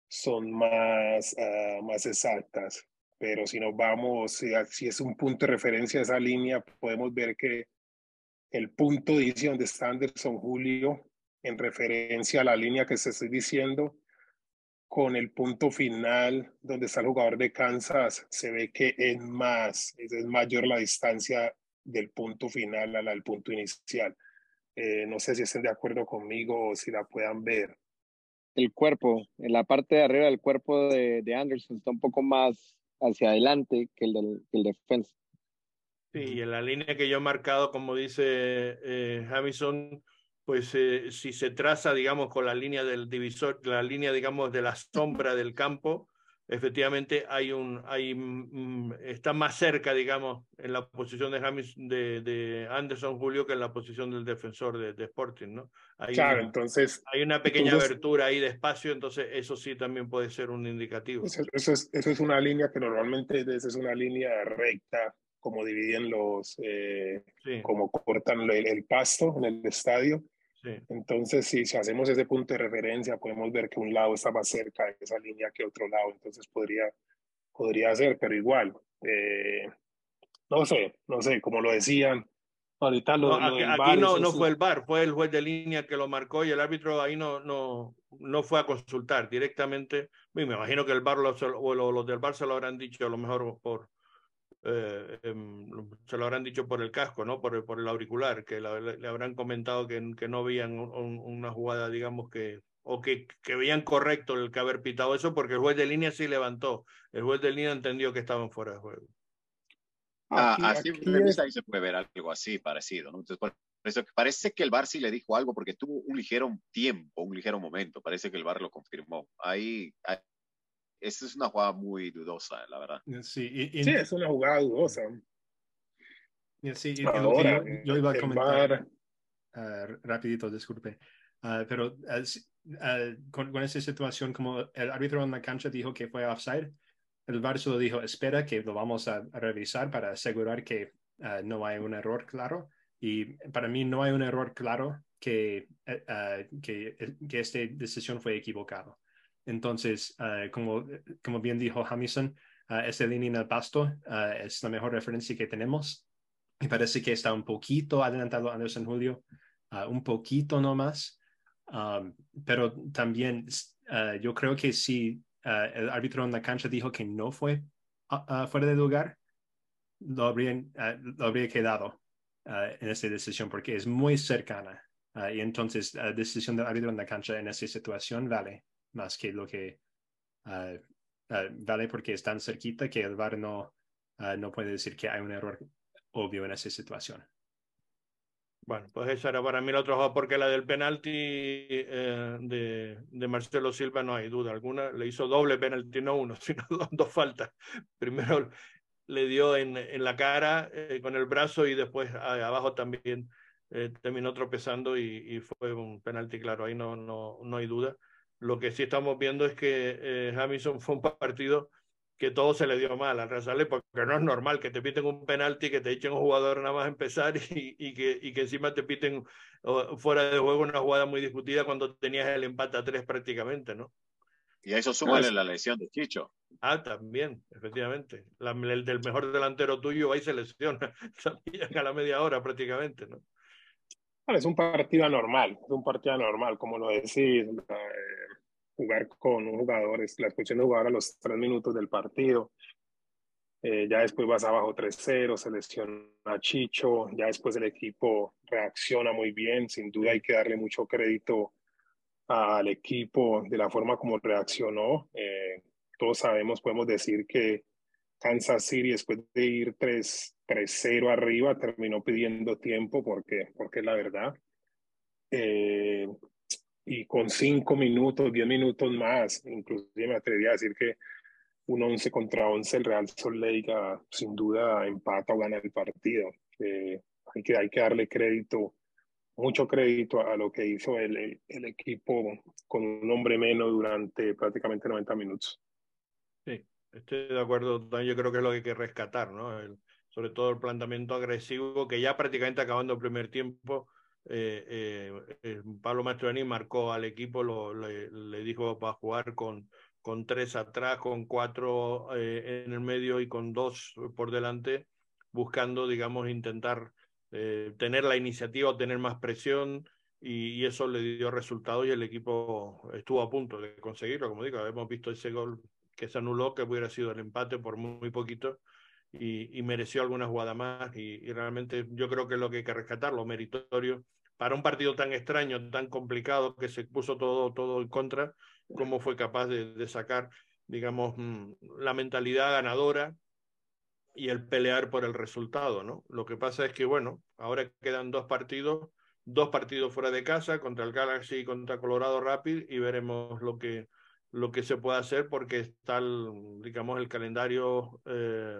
son más, uh, más exactas, pero si nos vamos, si, es un punto de referencia a esa línea, podemos ver que el punto dice donde está Anderson Julio, en referencia a la línea que se estoy diciendo, con el punto final donde está el jugador de Kansas, se ve que es más, es mayor la distancia del punto final al, al punto inicial. Eh, no sé si estén de acuerdo conmigo o si la puedan ver. El cuerpo, en la parte de arriba del cuerpo de, de Anderson está un poco más hacia adelante que el del que el defensa. Sí, y en la línea que yo he marcado, como dice eh, Hamilton, pues eh, si se traza, digamos, con la línea del divisor, la línea, digamos, de la sombra del campo, efectivamente hay un, hay, mm, está más cerca, digamos, en la posición de, James, de, de, Anderson Julio que en la posición del defensor de, de Sporting, ¿no? Hay, claro, entonces... Hay una pequeña entonces, abertura ahí de espacio, entonces eso sí también puede ser un indicativo. Eso, eso, es, eso es una línea que normalmente es una línea recta como dividen los, eh, como cortan el, pasto en el estadio. Entonces, si, si hacemos ese punto de referencia, podemos ver que un lado está más cerca de esa línea que otro lado, entonces podría, podría ser, pero igual, eh, no sé, no sé, como lo decían, ahorita lo, no, aquí, no, no fue el VAR, fue el juez de línea que lo marcó y el árbitro ahí no, no, no fue a consultar directamente. Me imagino que el VAR o los del VAR se lo habrán dicho a lo mejor por, eh, em, se lo habrán dicho por el casco, ¿no? Por, por el auricular, que le habrán comentado que, que no veían una jugada, digamos, que, o que, que veían correcto el que haber pitado eso, porque el juez de línea sí levantó. El juez de línea entendió que estaban fuera de juego. Ah, así ahí se puede ver algo así parecido, ¿no? Entonces, por eso parece que el VAR sí le dijo algo porque tuvo un ligero tiempo, un ligero momento. Parece que el VAR lo confirmó. Ahí, esa es una jugada muy dudosa, la verdad. Sí, sí es una jugada dudosa. Sí, Ahora, yo, iba a comentar uh, rapidito, disculpe, uh, pero uh, con, con, esa situación, como el árbitro en la cancha dijo que fue offside, el VAR solo dijo, espera que lo vamos a, revisar para asegurar que no hay un error claro. Y para mí no hay un error claro que, que, que esta decisión fue equivocada. Entonces, uh, como, como bien dijo Hamilton, uh, esta línea en el pasto uh, es la mejor referencia que tenemos. Me parece que está un poquito adelantado Anderson Julio, un poquito nomás. Um, pero también yo creo que si el árbitro en la cancha dijo que no fue fuera de lugar, lo habrían, lo habría quedado en esa decisión porque es muy cercana. y entonces la decisión del árbitro en la cancha en esa situación vale más que lo que ah, ah, vale porque es tan cerquita que el VAR no, ah, no puede decir que hay un error obvio en esa situación. Bueno, pues esa era para mí la otra porque la del penalti eh, de, de, Marcelo Silva no hay duda alguna. Le hizo doble penalti, no uno, sino dos, faltas. Primero le dio en, en la cara eh, con el brazo y después abajo también eh, terminó tropezando y, y, fue un penalti claro. Ahí no, no, no hay duda. Lo que sí estamos viendo es que eh, Hamilton fue un partido que todo se le dio mal al Real porque no es normal que te piten un penalti, que te echen un jugador nada más empezar y, y, que, y que encima te piten fuera de juego una jugada muy discutida cuando tenías el empate a tres prácticamente, ¿no? Y a eso súmale la lesión de Chicho. Ah, también, efectivamente. La, el del mejor delantero tuyo ahí se lesiona a la media hora prácticamente, ¿no? Es un partido anormal, es un partido anormal, como lo decís, jugar con un jugador, es la expulsión de jugador a los tres minutos del partido. Eh, ya después vas abajo 3-0, se lesiona Chicho, ya después el equipo reacciona muy bien, sin duda hay que darle mucho crédito al equipo de la forma como reaccionó. Eh, todos sabemos, podemos decir que Kansas City después de ir 3-0 arriba terminó pidiendo tiempo porque, porque la verdad. Eh, y con cinco minutos, diez minutos más, inclusive me atrevería a decir que un 11 contra 11 el Real Salt Lake ah, sin duda empata o gana el partido. Eh, hay, que, hay que darle crédito, mucho crédito a, lo que hizo el, el, equipo con un hombre menos durante prácticamente 90 minutos. Estoy de acuerdo. Yo creo que es lo que hay que rescatar, ¿no? El, sobre todo el planteamiento agresivo que ya prácticamente acabando el primer tiempo eh, eh, eh, Pablo Mastroianni marcó al equipo, le, dijo para jugar con, con tres atrás, con cuatro en el medio y con dos por delante, buscando, digamos, intentar tener la iniciativa tener más presión. Y, eso le dio resultados y el equipo estuvo a punto de conseguirlo. Como digo, hemos visto ese gol que se anuló, que hubiera sido el empate por muy, poquito, y, mereció alguna jugada más. Y, y, realmente yo creo que es lo que hay que rescatar, lo meritorio para un partido tan extraño, tan complicado, que se puso todo, todo en contra, cómo fue capaz de, sacar, digamos, mm, la mentalidad ganadora y el pelear por el resultado, ¿no? Lo que pasa es que, bueno, ahora quedan dos partidos, dos partidos fuera de casa, contra el Galaxy y contra Colorado Rapid, y veremos lo que, lo que se puede hacer porque está, el, digamos, el calendario eh,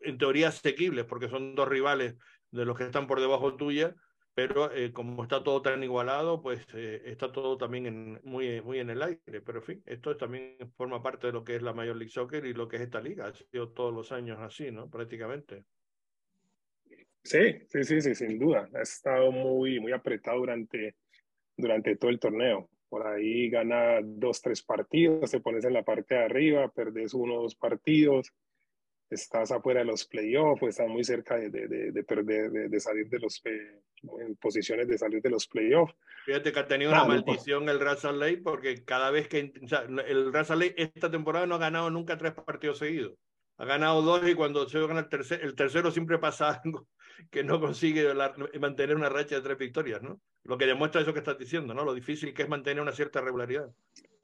en teoría asequible, porque son dos rivales de los que están por debajo tuya, pero eh, como está todo tan igualado, pues eh, está todo también en, muy, muy en el aire. Pero en fin, esto también forma parte de lo que es la Major League Soccer y lo que es esta liga. Ha sido todos los años así, ¿no? Prácticamente. Sí, sí, sí, sí, sin duda. Ha estado muy, muy apretado durante, durante todo el torneo. Por ahí gana dos, tres partidos, te pones en la parte de arriba, perdes uno o dos partidos, estás afuera de los playoffs, estás muy cerca de, de, de perder, de, salir de los, eh, en posiciones de salir de los playoffs. Fíjate que ha tenido una maldición el Russell Lake porque cada vez que, o sea, el Russell Lake esta temporada no ha ganado nunca tres partidos seguidos. Ha ganado dos y cuando se gana el, tercer, el tercero siempre pasa algo que no consigue mantener una racha de tres victorias, ¿no? Lo que demuestra eso que estás diciendo, ¿no? Lo difícil que es mantener una cierta regularidad.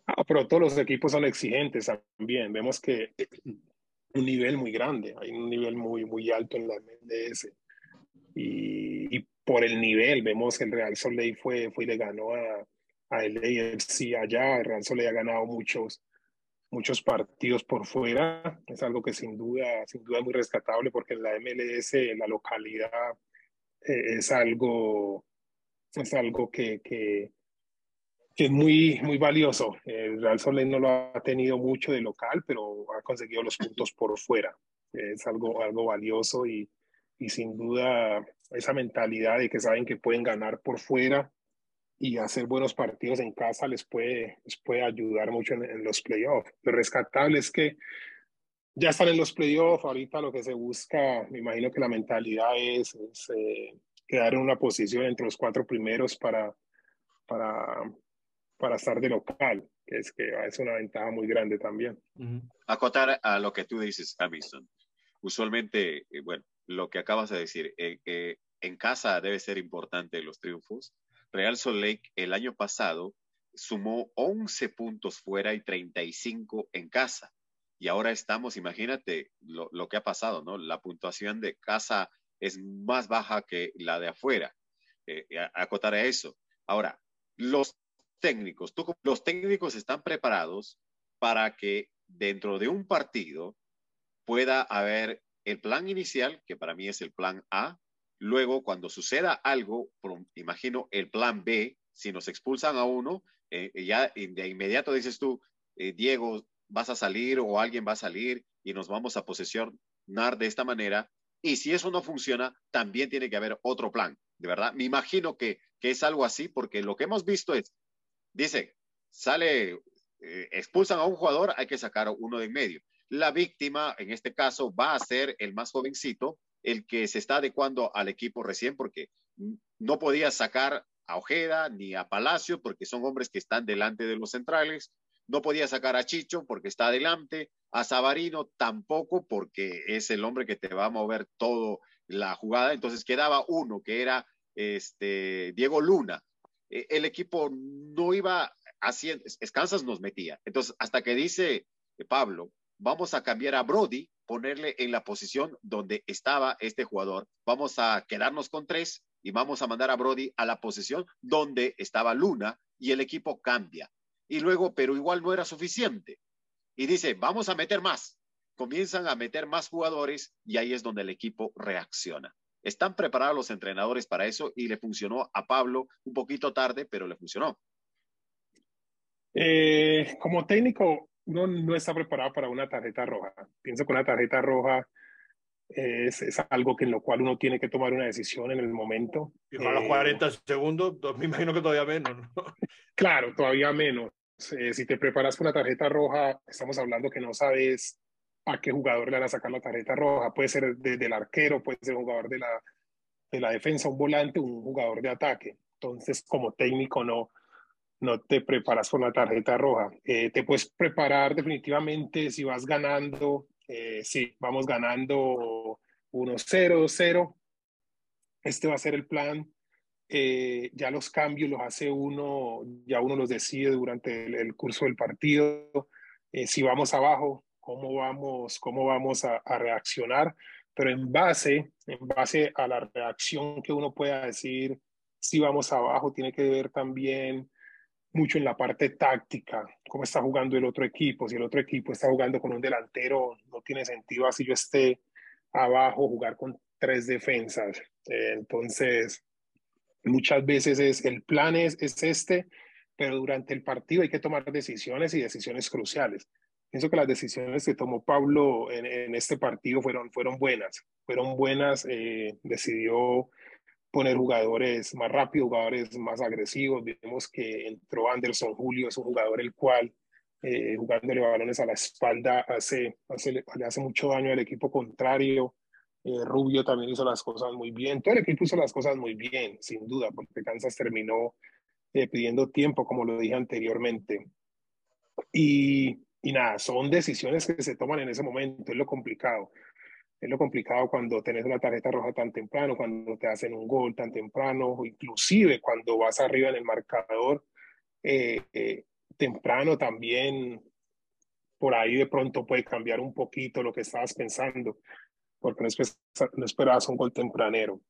Ah, pero todos los equipos son exigentes también. Vemos que un nivel muy grande, hay un nivel muy, muy alto en la MLS. Y, y por el nivel, vemos que el Real Soleil fue, fue y le ganó a, a LAFC allá. El Real Soleil ha ganado muchos, muchos partidos por fuera. Es algo que sin duda, sin duda es muy rescatable porque en la MLS la localidad eh, es algo, es algo que, que, que, es muy, muy valioso. El Real Soleil no lo ha tenido mucho de local, pero ha conseguido los puntos por fuera. Es algo, algo valioso y, y sin duda esa mentalidad de que saben que pueden ganar por fuera y hacer buenos partidos en casa les puede, les puede ayudar mucho en, los playoffs. Lo rescatable es que ya están en los playoffs, ahorita lo que se busca, me imagino que la mentalidad es, eh, quedar en una posición entre los cuatro primeros para, para, para estar de local, que es que es una ventaja muy grande también. Acotar a lo que tú dices, Hamilton. Usualmente, eh, bueno, lo que acabas de decir, eh, en casa debe ser importante los triunfos, Real Salt Lake el año pasado sumó 11 puntos fuera y 35 en casa. Y ahora estamos, imagínate lo, que ha pasado, ¿no? La puntuación de casa es más baja que la de afuera. Eh, acotar a eso. Ahora, los técnicos, los técnicos están preparados para que dentro de un partido pueda haber el plan inicial, que para mí es el plan A, Luego, cuando suceda algo, imagino el plan B, si nos expulsan a uno, eh, eh, ya de inmediato dices tú, eh, Diego, vas a salir o alguien va a salir y nos vamos a posesionar de esta manera. Y si eso no funciona, también tiene que haber otro plan, de verdad. Me imagino que, que es algo así, porque lo que hemos visto es, dice, sale, expulsan a un jugador, hay que sacar uno de en medio. La víctima, en este caso, va a ser el más jovencito el que se está adecuando al equipo recién porque no podía sacar a Ojeda ni a Palacio porque son hombres que están delante de los centrales. No podía sacar a Chicho porque está adelante. A Sabarino tampoco porque es el hombre que te va a mover todo la jugada. Entonces quedaba uno que era este Diego Luna. E, el equipo no iba haciendo, Kansas nos metía. Entonces, hasta que dice Pablo, vamos a cambiar a Brody ponerle en la posición donde estaba este jugador. Vamos a quedarnos con tres y vamos a mandar a Brody a la posición donde estaba Luna y el equipo cambia. Y luego, pero igual no era suficiente. Y dice, vamos a meter más. Comienzan a meter más jugadores y ahí es donde el equipo reacciona. Están preparados los entrenadores para eso y le funcionó a Pablo un poquito tarde, pero le funcionó. Eh, como técnico, uno no está preparado para una tarjeta roja. Pienso que una tarjeta roja es, es, algo que en lo cual uno tiene que tomar una decisión en el momento. Y con los 40 eh, segundos, me imagino que todavía menos. ¿no? Claro, todavía menos. Eh, si te preparas para una tarjeta roja, estamos hablando que no sabes a qué jugador le van a sacar la tarjeta roja. Puede ser desde el arquero, puede ser un jugador de la, de la defensa, un volante, un jugador de ataque. Entonces, como técnico, no, no te preparas con la tarjeta roja. Eh, te puedes preparar definitivamente si vas ganando, eh, sí, vamos ganando 1-0, 0. Este va a ser el plan. Eh, ya los cambios los hace uno, ya uno los decide durante el, curso del partido. si vamos abajo, cómo vamos, cómo vamos a, a, reaccionar, pero en base, en base a la reacción que uno pueda decir, si vamos abajo, tiene que ver también mucho en la parte táctica, cómo está jugando el otro equipo. Si el otro equipo está jugando con un delantero, no tiene sentido así yo esté abajo jugar con tres defensas. Entonces, Muchas veces es el plan es, es este, pero durante el partido hay que tomar decisiones y decisiones cruciales. Pienso que las decisiones que tomó Pablo en, en este partido fueron, fueron buenas, fueron buenas. Eh, decidió poner jugadores más rápidos, jugadores más agresivos. Vimos que entró Anderson Julio, es un jugador el cual eh, jugándole balones a la espalda hace, hace, le hace mucho daño al equipo contrario. Eh, Rubio también hizo las cosas muy bien. Todo el equipo hizo las cosas muy bien, sin duda, porque Kansas terminó eh, pidiendo tiempo, como lo dije anteriormente. Y, y nada, son decisiones que se toman en ese momento, es lo complicado. Es lo complicado cuando tenés una tarjeta roja tan temprano, cuando te hacen un gol tan temprano, o inclusive cuando vas arriba en el marcador eh, eh, temprano también, por ahí de pronto puede cambiar un poquito lo que estabas pensando, porque no, no esperabas un gol tempranero.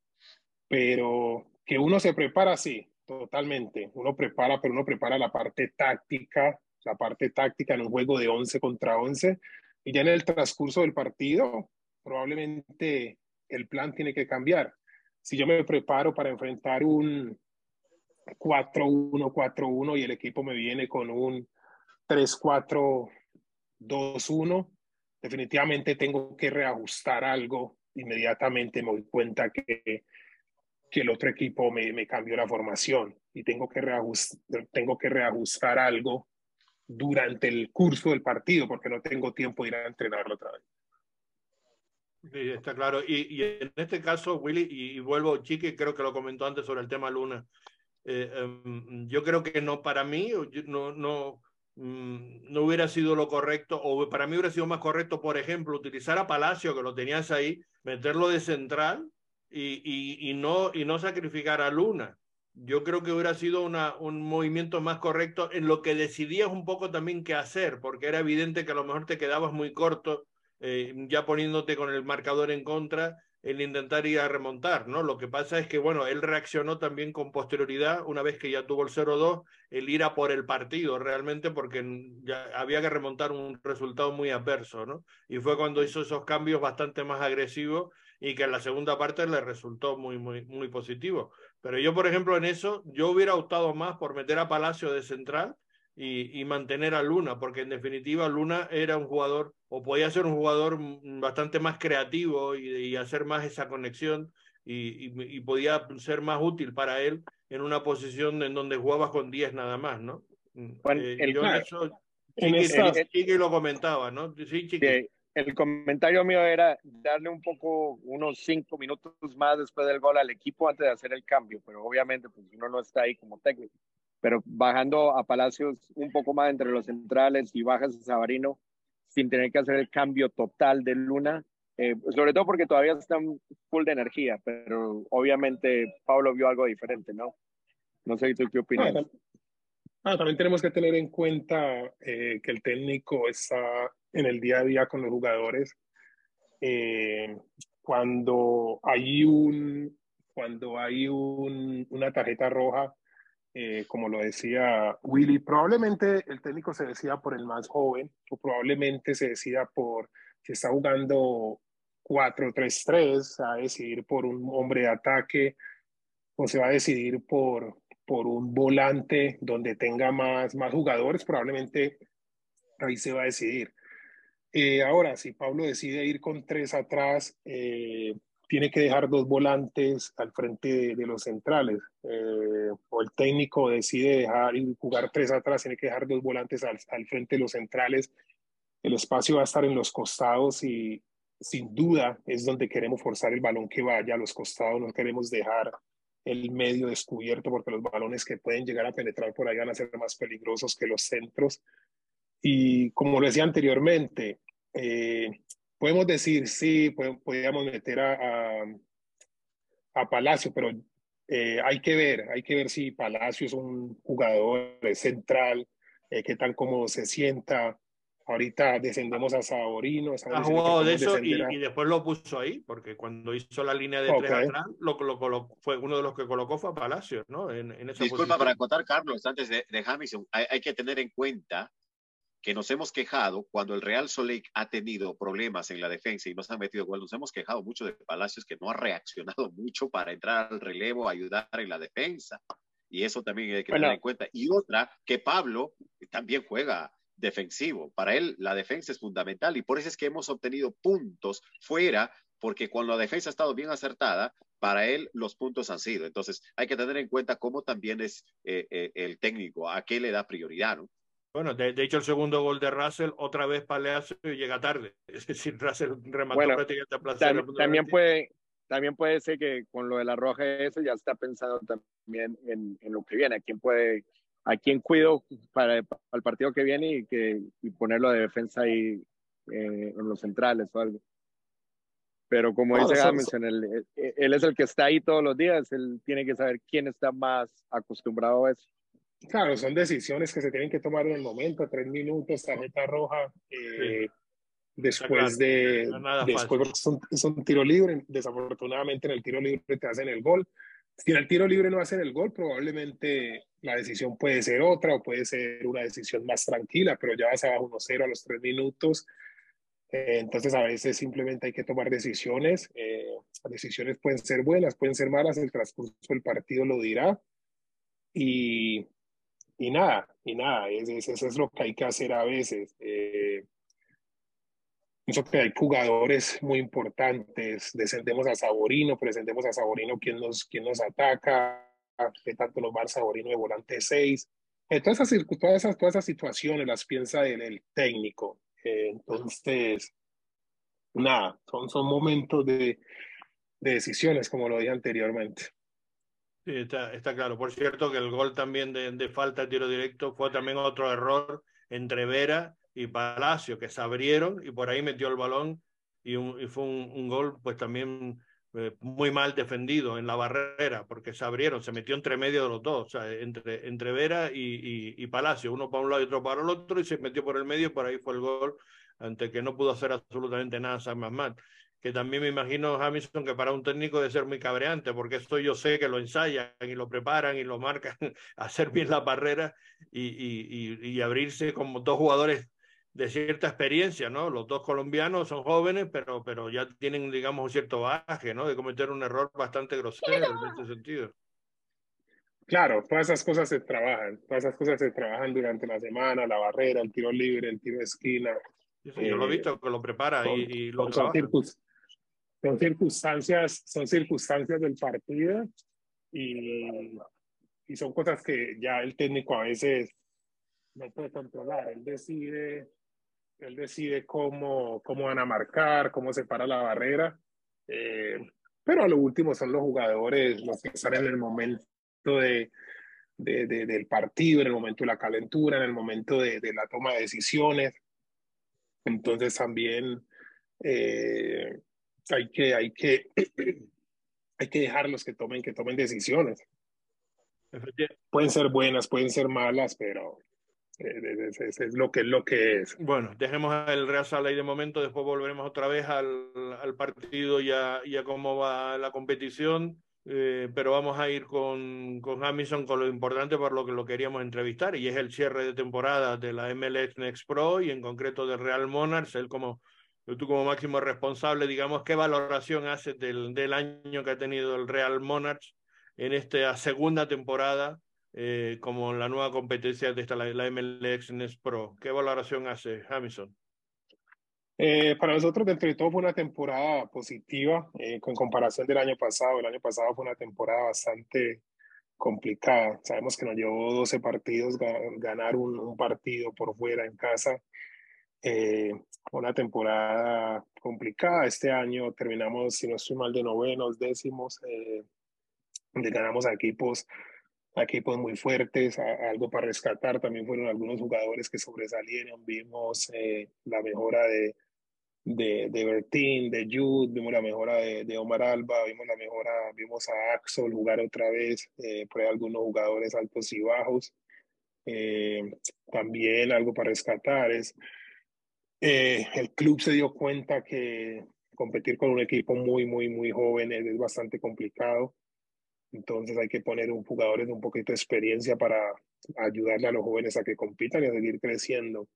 Pero que uno se prepara, sí, totalmente. Uno prepara, pero uno prepara la parte táctica, la parte táctica en un juego de 11 contra 11, y ya en el transcurso del partido probablemente el plan tiene que cambiar. Si yo me preparo para enfrentar un 4-1, 4-1 y el equipo me viene con un 3-4, 2-1, definitivamente tengo que reajustar algo. Inmediatamente me doy cuenta que, que el otro equipo me, me cambió la formación y tengo que, reajustar, tengo que reajustar algo durante el curso del partido porque no tengo tiempo de ir a entrenarlo otra vez. Está claro. Y, en este caso, Willy, y, y, vuelvo, Chiqui, creo que lo comentó antes sobre el tema Luna. Eh, um, yo creo que no, para mí, no, no, um, no hubiera sido lo correcto, o para mí hubiera sido más correcto, por ejemplo, utilizar a Palacio, que lo tenías ahí, meterlo de central y, y, y no, y no sacrificar a Luna. Yo creo que hubiera sido una, un movimiento más correcto en lo que decidías un poco también qué hacer, porque era evidente que a lo mejor te quedabas muy corto eh, ya poniéndote con el marcador en contra, el intentar ir a remontar, ¿no? Lo que pasa es que, bueno, él reaccionó también con posterioridad, una vez que ya tuvo el 0-2, el ir a por el partido realmente, porque ya había que remontar un resultado muy adverso, ¿no? Y fue cuando hizo esos cambios bastante más agresivos y que en la segunda parte le resultó muy, muy, muy positivo. Pero yo, por ejemplo, en eso, yo hubiera optado más por meter a Palacio de central y, y, mantener a Luna, porque en definitiva Luna era un jugador, o podía ser un jugador bastante más creativo y, y hacer más esa conexión y, y, podía ser más útil para él en una posición en donde jugabas con 10 nada más, ¿no? Bueno, eh, el, yo eso, Chiqui, Chiqui, lo comentaba, ¿no? Sí, Chiqui. El comentario mío era darle un poco, unos cinco minutos más después del gol al equipo antes de hacer el cambio, pero obviamente pues uno no está ahí como técnico pero bajando a Palacios un poco más entre los centrales y bajas a Sabarino sin tener que hacer el cambio total de Luna, eh, sobre todo porque todavía están full de energía, pero obviamente Pablo vio algo diferente, ¿no? No sé tú qué opinas. Ah, ah, también tenemos que tener en cuenta eh, que el técnico está en el día a día con los jugadores. Eh, cuando hay un cuando hay un, una tarjeta roja eh, como lo decía Willy, probablemente el técnico se decida por el más joven o probablemente se decida por si está jugando 4-3-3, a decidir por un hombre de ataque o se va a decidir por, por un volante donde tenga más, más jugadores, probablemente ahí se va a decidir. Eh, ahora, si Pablo decide ir con tres atrás, eh, tiene que dejar dos volantes al frente de, los centrales. Eh, o el técnico decide dejar y jugar tres atrás, tiene que dejar dos volantes al, al, frente de los centrales. El espacio va a estar en los costados y sin duda es donde queremos forzar el balón que vaya a los costados. No queremos dejar el medio descubierto porque los balones que pueden llegar a penetrar por ahí van a ser más peligrosos que los centros. Y como lo decía anteriormente, eh, podemos decir, sí, podríamos meter a, a, a Palacio, pero eh, hay que ver, hay que ver si Palacio es un jugador central, eh, qué tan cómodo se sienta. Ahorita descendemos a Saborino. Ha jugado de eso y, y, después lo puso ahí, porque cuando hizo la línea de okay. tres atrás, lo, lo, lo, fue uno de los que colocó fue a Palacio, ¿no? En, en esa Disculpa posición. para acotar, Carlos, antes de, de Jamison, hay, hay que tener en cuenta que nos hemos quejado cuando el Real Soleil ha tenido problemas en la defensa y nos han metido gol, nos hemos quejado mucho de Palacios que no ha reaccionado mucho para entrar al relevo, ayudar en la defensa. Y eso también hay que tener en cuenta. Y otra, que Pablo también juega defensivo. Para él la defensa es fundamental y por eso es que hemos obtenido puntos fuera, porque cuando la defensa ha estado bien acertada, para él los puntos han sido. Entonces hay que tener en cuenta cómo también es eh, eh, el técnico, a qué le da prioridad, ¿no? Bueno, de, hecho el segundo gol de Russell otra vez Paleazo y llega tarde. Es decir, Russell remató prácticamente a placer. También, puede, también puede ser que con lo de la roja eso ya está pensando también en, en lo que viene, a quién puede a quién cuido para, el partido que viene y, que, y ponerlo de defensa ahí eh, en los centrales o algo. Pero como dice Hamilton, él, él, es el que está ahí todos los días, él tiene que saber quién está más acostumbrado a eso. Claro, son decisiones que se tienen que tomar en el momento, tres minutos, tarjeta roja, eh, después de, después es un tiro libre, desafortunadamente en el tiro libre te hacen el gol, si en el tiro libre no hacen el gol, probablemente la decisión puede ser otra o puede ser una decisión más tranquila, pero ya vas a 1-0 a los tres minutos. Eh, entonces a veces simplemente hay que tomar decisiones. Eh, las decisiones pueden ser buenas, pueden ser malas, el transcurso del partido lo dirá. Y, y nada, y nada, eso es lo que hay que hacer a veces. Eh, que hay jugadores muy importantes. Descendemos a Saborino, presentemos a Saborino quien nos, quien nos ataca, qué tanto nos va Saborino de volante 6. Eh, todas, esas, todas, esas, todas esas situaciones las piensa el, el técnico. Eh, entonces, nada, son, son momentos de, de decisiones, como lo dije anteriormente. Está, claro. Por cierto, que el gol también de, falta de tiro directo fue también otro error entre Vera y Palacio, que se abrieron y por ahí metió el balón y, fue un, gol pues también eh, muy mal defendido en la barrera, porque se abrieron, se metió entre medio de los dos, o sea, entre, Vera y, y, Palacio, uno para un lado y otro para el otro, y se metió por el medio, y por ahí fue el gol, ante que no pudo hacer absolutamente nada San Mamán que también me imagino, Hamilton, que para un técnico debe ser muy cabreante, porque esto yo sé que lo ensayan y lo preparan y lo marcan, hacer bien la barrera y, y, y, abrirse como dos jugadores de cierta experiencia, ¿no? Los dos colombianos son jóvenes, pero, pero ya tienen, digamos, un cierto baje, ¿no? De cometer un error bastante grosero en este sentido. Claro, todas esas cosas se trabajan, todas esas cosas se trabajan durante la semana, la barrera, el tiro libre, el tiro de esquina. yo lo he visto que lo prepara y, lo son, son, circunstancias, son circunstancias del partido y, y son cosas que ya el técnico a veces no puede controlar. Él decide él decide cómo, cómo van a marcar, cómo se para la barrera. Eh, pero a lo último son los jugadores los que están en el momento de, de, del partido, en el momento de la calentura, en el momento de, la toma de decisiones. Entonces también eh, hay, que, hay, que, hay que dejarlos que tomen, que tomen decisiones. Pueden ser buenas, pueden ser malas, pero es, es, lo que, lo que es. Bueno, dejemos el Real Sala de momento, después volveremos otra vez al, al partido y a, y a, cómo va la competición. Eh, pero vamos a ir con, con Hamilton con lo importante por lo que lo queríamos entrevistar y es el cierre de temporada de la MLS Next Pro y en concreto del Real Monarchs. Él como tú como máximo responsable, digamos, ¿qué valoración haces del, del año que ha tenido el Real Monarchs en esta segunda temporada eh, como la nueva competencia de esta, la, la MLX Next Pro. ¿Qué valoración hace Hamilton? Eh, para nosotros, dentro de todo, fue una temporada positiva eh, con comparación del año pasado. El año pasado fue una temporada bastante complicada. Sabemos que nos llevó 12 partidos, ganar un, un partido por fuera en casa. Eh, una temporada complicada. Este año terminamos, si no estoy mal, de novenos, décimos, eh, donde ganamos a equipos equipos muy fuertes, algo para rescatar. También fueron algunos jugadores que sobresalieron. Vimos eh, la mejora de, de, de Bertín, de Jude, vimos la mejora de, de, Omar Alba, vimos la mejora, vimos a Axel jugar otra vez, eh, por algunos jugadores altos y bajos. Eh, también algo para rescatar es el club se dio cuenta que competir con un equipo muy, muy, muy joven es bastante complicado. Entonces hay que poner un jugadores de un poquito de experiencia para ayudarle a los jóvenes a que compitan y a seguir creciendo.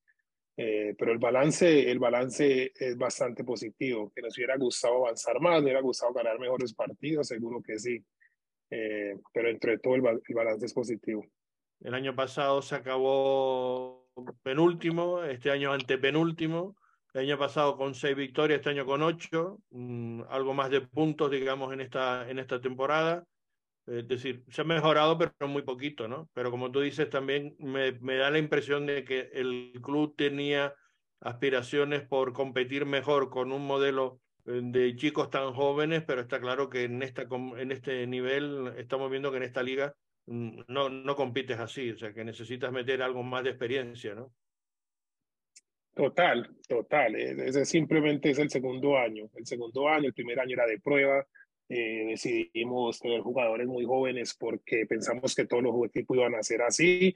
Eh, pero el balance, el balance es bastante positivo. Que nos hubiera gustado avanzar más, nos hubiera gustado ganar mejores partidos, seguro que sí. Eh, pero entre todo el, el, balance es positivo. El año pasado se acabó penúltimo, este año antepenúltimo. El año pasado con seis victorias, este año con ocho, mm, algo más de puntos, digamos, en esta, en esta temporada. Es decir, se ha mejorado, pero muy poquito, ¿no? Pero como tú dices, también me, me da la impresión de que el club tenía aspiraciones por competir mejor con un modelo eh, de chicos tan jóvenes, pero está claro que en, esta, en este nivel estamos viendo que en esta liga no, no compites así, o sea que necesitas meter algo más de experiencia, ¿no? Total, total. Ese simplemente es el segundo año. El segundo año, el primer año era de prueba, eh, decidimos tener jugadores muy jóvenes porque pensamos que todos los equipos iban a ser así.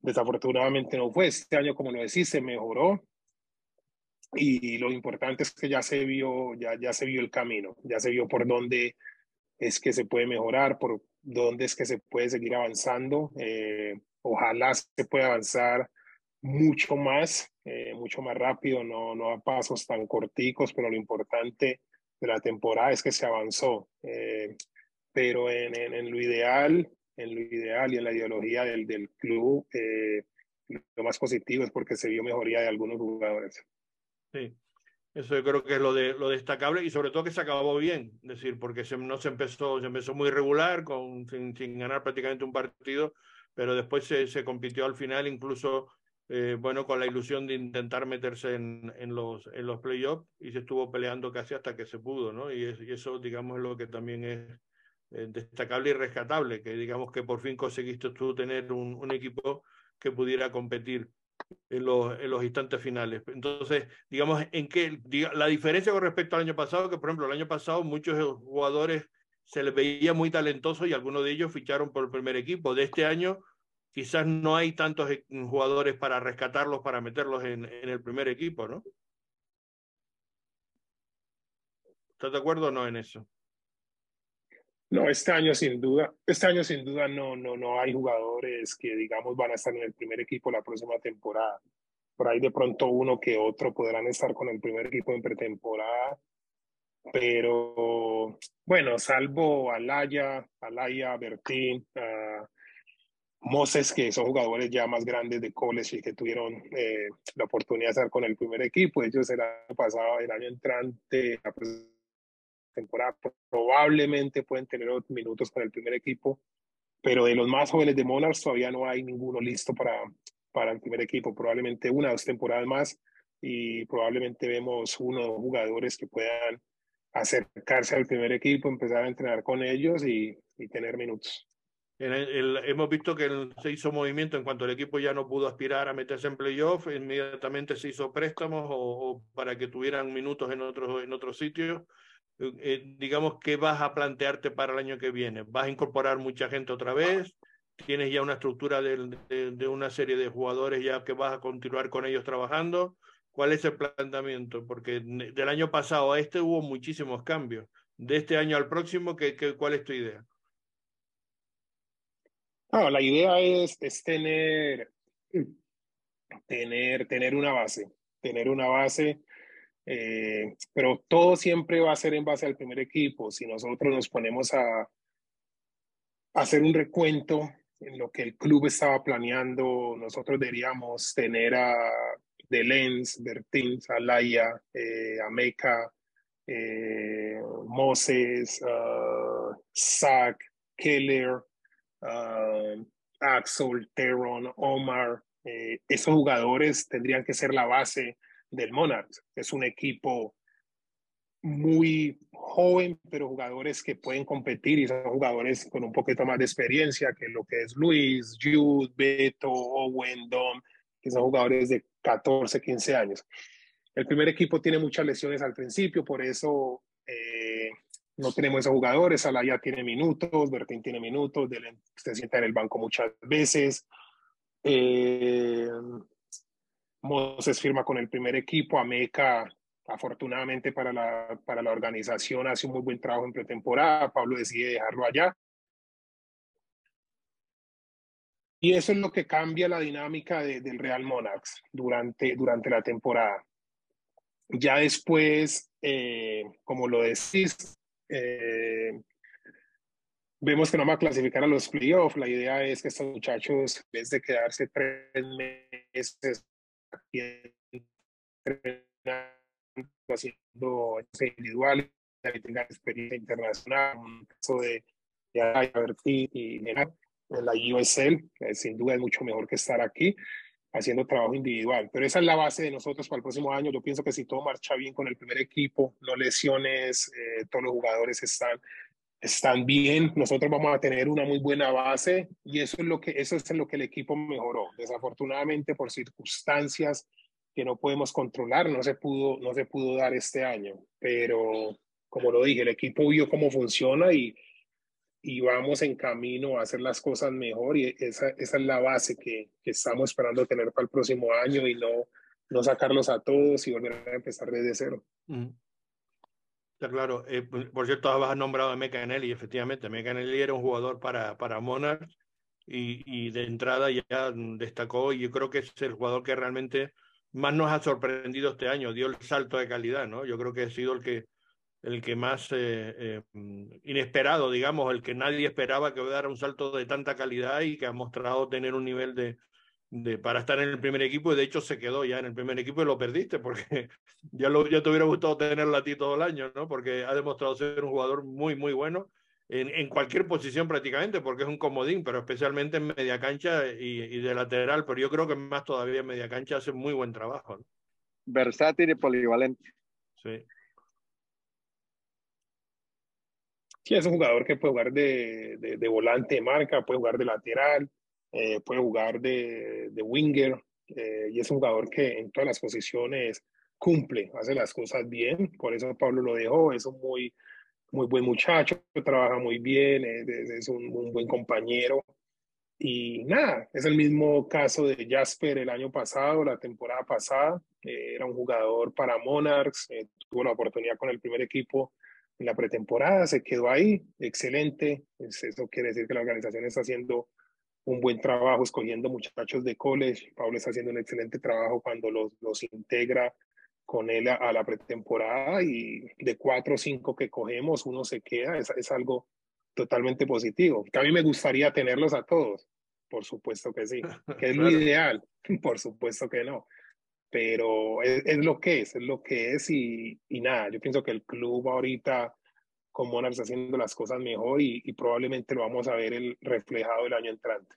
Desafortunadamente no fue. Este año, como lo decís, se mejoró. Y lo importante es que ya se vio, ya, ya se vio el camino, ya se vio por dónde es que se puede mejorar, por dónde es que se puede seguir avanzando. Eh, ojalá se pueda avanzar mucho más, eh, mucho más rápido, no, no a pasos tan corticos, pero lo importante de la temporada es que se avanzó. Eh, pero en, en, lo ideal, en lo ideal y en la ideología del, del club, lo más positivo es porque se vio mejoría de algunos jugadores. Sí, eso yo creo que es lo, de, lo destacable y sobre todo que se acabó bien, decir, porque se, no se empezó, se empezó muy regular, con, sin, sin ganar prácticamente un partido, pero después se, se compitió al final incluso eh, bueno, con la ilusión de intentar meterse en, en los, en los playoffs y se estuvo peleando casi hasta que se pudo, ¿no? Y eso, digamos, es lo que también es eh, destacable y rescatable, que digamos que por fin conseguiste tú tener un, un equipo que pudiera competir en los, en los instantes finales. Entonces, digamos, en qué la diferencia con respecto al año pasado, que por ejemplo, el año pasado muchos jugadores se les veía muy talentosos y algunos de ellos ficharon por el primer equipo. De este año, quizás no hay tantos e, jugadores para rescatarlos, para meterlos en, en el primer equipo, ¿no? ¿Estás de acuerdo o no en eso? No, este año sin duda, este año sin duda no, no, no hay jugadores que digamos van a estar en el primer equipo la próxima temporada. Por ahí de pronto uno que otro podrán estar con el primer equipo en pretemporada, pero bueno, salvo Alaya, Alaya, Bertín, uh, Moses, que son jugadores ya más grandes de college y que tuvieron eh, la oportunidad de estar con el primer equipo. Ellos el año pasado, el año entrante, la temporada, probablemente pueden tener minutos con el primer equipo, pero de los más jóvenes de Monarchs todavía no hay ninguno listo para, para el primer equipo. Probablemente una o dos temporadas más y probablemente vemos uno o dos jugadores que puedan acercarse al primer equipo, empezar a entrenar con ellos y, y tener minutos. El, el, hemos visto que se hizo movimiento en cuanto el equipo ya no pudo aspirar a meterse en playoff, inmediatamente se hizo préstamos o, o para que tuvieran minutos en otros en otros sitios. Eh, digamos, ¿qué vas a plantearte para el año que viene? ¿Vas a incorporar mucha gente otra vez? ¿Tienes ya una estructura de, una serie de jugadores ya que vas a continuar con ellos trabajando? ¿Cuál es el planteamiento? Porque del año pasado a este hubo muchísimos cambios. De este año al próximo, ¿qué, ¿cuál es tu idea? La idea es, es tener, tener, tener una base, tener una base, eh, pero todo siempre va a ser en base al primer equipo. Si nosotros nos ponemos a, hacer un recuento en lo que el club estaba planeando, nosotros deberíamos tener a Delens, Bertín, Alaya, eh, Ameca, eh, Moses, uh, Zach, Keller, uh, Axel, Teron, Omar, eh, esos jugadores tendrían que ser la base del Monarchs. Es un equipo muy joven, pero jugadores que pueden competir y son jugadores con un poquito más de experiencia que lo que es Luis, Jude, Beto, Owen, Dom, que son jugadores de 14, 15 años. El primer equipo tiene muchas lesiones al principio, por eso eh, no tenemos esos jugadores. Alaya tiene minutos, Bertín tiene minutos, se sienta en el banco muchas veces. Eh, Moses firma con el primer equipo. Ameca, afortunadamente para la, para la organización, hace un muy buen trabajo en pretemporada. Pablo decide dejarlo allá. eso es lo que cambia la dinámica del Real Monarchs durante, durante la temporada. Ya después, eh, como lo decís, eh, vemos que no va a clasificar a los playoffs. La idea es que estos muchachos, en vez de quedarse tres meses haciendo individuales, que experiencia internacional, un caso de, de y en la USL, que sin duda es mucho mejor que estar aquí haciendo trabajo individual. Pero esa es la base de nosotros para el próximo año. Yo pienso que si todo marcha bien con el primer equipo, no lesiones, eh, todos los jugadores están, están bien, nosotros vamos a tener una muy buena base y eso es lo que, eso es lo que el equipo mejoró. Desafortunadamente, por circunstancias que no podemos controlar, no se pudo, no se pudo dar este año. Pero, como lo dije, el equipo vio cómo funciona y y vamos en camino a hacer las cosas mejor y esa, esa es la base que, que, estamos esperando tener para el próximo año y no, no sacarlos a todos y volver a empezar desde cero. Está claro. Eh, por cierto, has nombrado a Mecanelli, efectivamente, Mecanelli era un jugador para, para Monarch y, y de entrada ya destacó y yo creo que es el jugador que realmente más nos ha sorprendido este año, dio el salto de calidad, ¿no? Yo creo que ha sido el que el que más eh, eh, inesperado, digamos, el que nadie esperaba que dar un salto de tanta calidad y que ha mostrado tener un nivel de, de, para estar en el primer equipo y de hecho se quedó ya en el primer equipo y lo perdiste porque ya, lo, ya te hubiera gustado tenerlo a ti todo el año, ¿no? Porque ha demostrado ser un jugador muy, muy bueno en, en cualquier posición prácticamente porque es un comodín, pero especialmente en media cancha y, y de lateral, pero yo creo que más todavía en media cancha hace muy buen trabajo. ¿no? Versátil y polivalente. Sí. Sí, es un jugador que puede jugar de, de, de volante de marca, puede jugar de lateral, eh, puede jugar de, de winger, eh, y es un jugador que en todas las posiciones cumple, hace las cosas bien, por eso Pablo lo dejó, es un muy, muy buen muchacho, trabaja muy bien, es, es un, un, buen compañero. Y nada, es el mismo caso de Jasper el año pasado, la temporada pasada, eh, era un jugador para Monarchs, eh, tuvo la oportunidad con el primer equipo en la pretemporada, se quedó ahí, excelente. Eso quiere decir que la organización está haciendo un buen trabajo escogiendo muchachos de college. Pablo está haciendo un excelente trabajo cuando los, los integra con él a, a, la pretemporada y de cuatro o cinco que cogemos, uno se queda, es, es algo totalmente positivo. Que a mí me gustaría tenerlos a todos, por supuesto que sí, que es lo ideal, por supuesto que no pero es, es, lo que es, es lo que es y, y, nada, yo pienso que el club ahorita con Monarchs está haciendo las cosas mejor y, y, probablemente lo vamos a ver el reflejado el año entrante.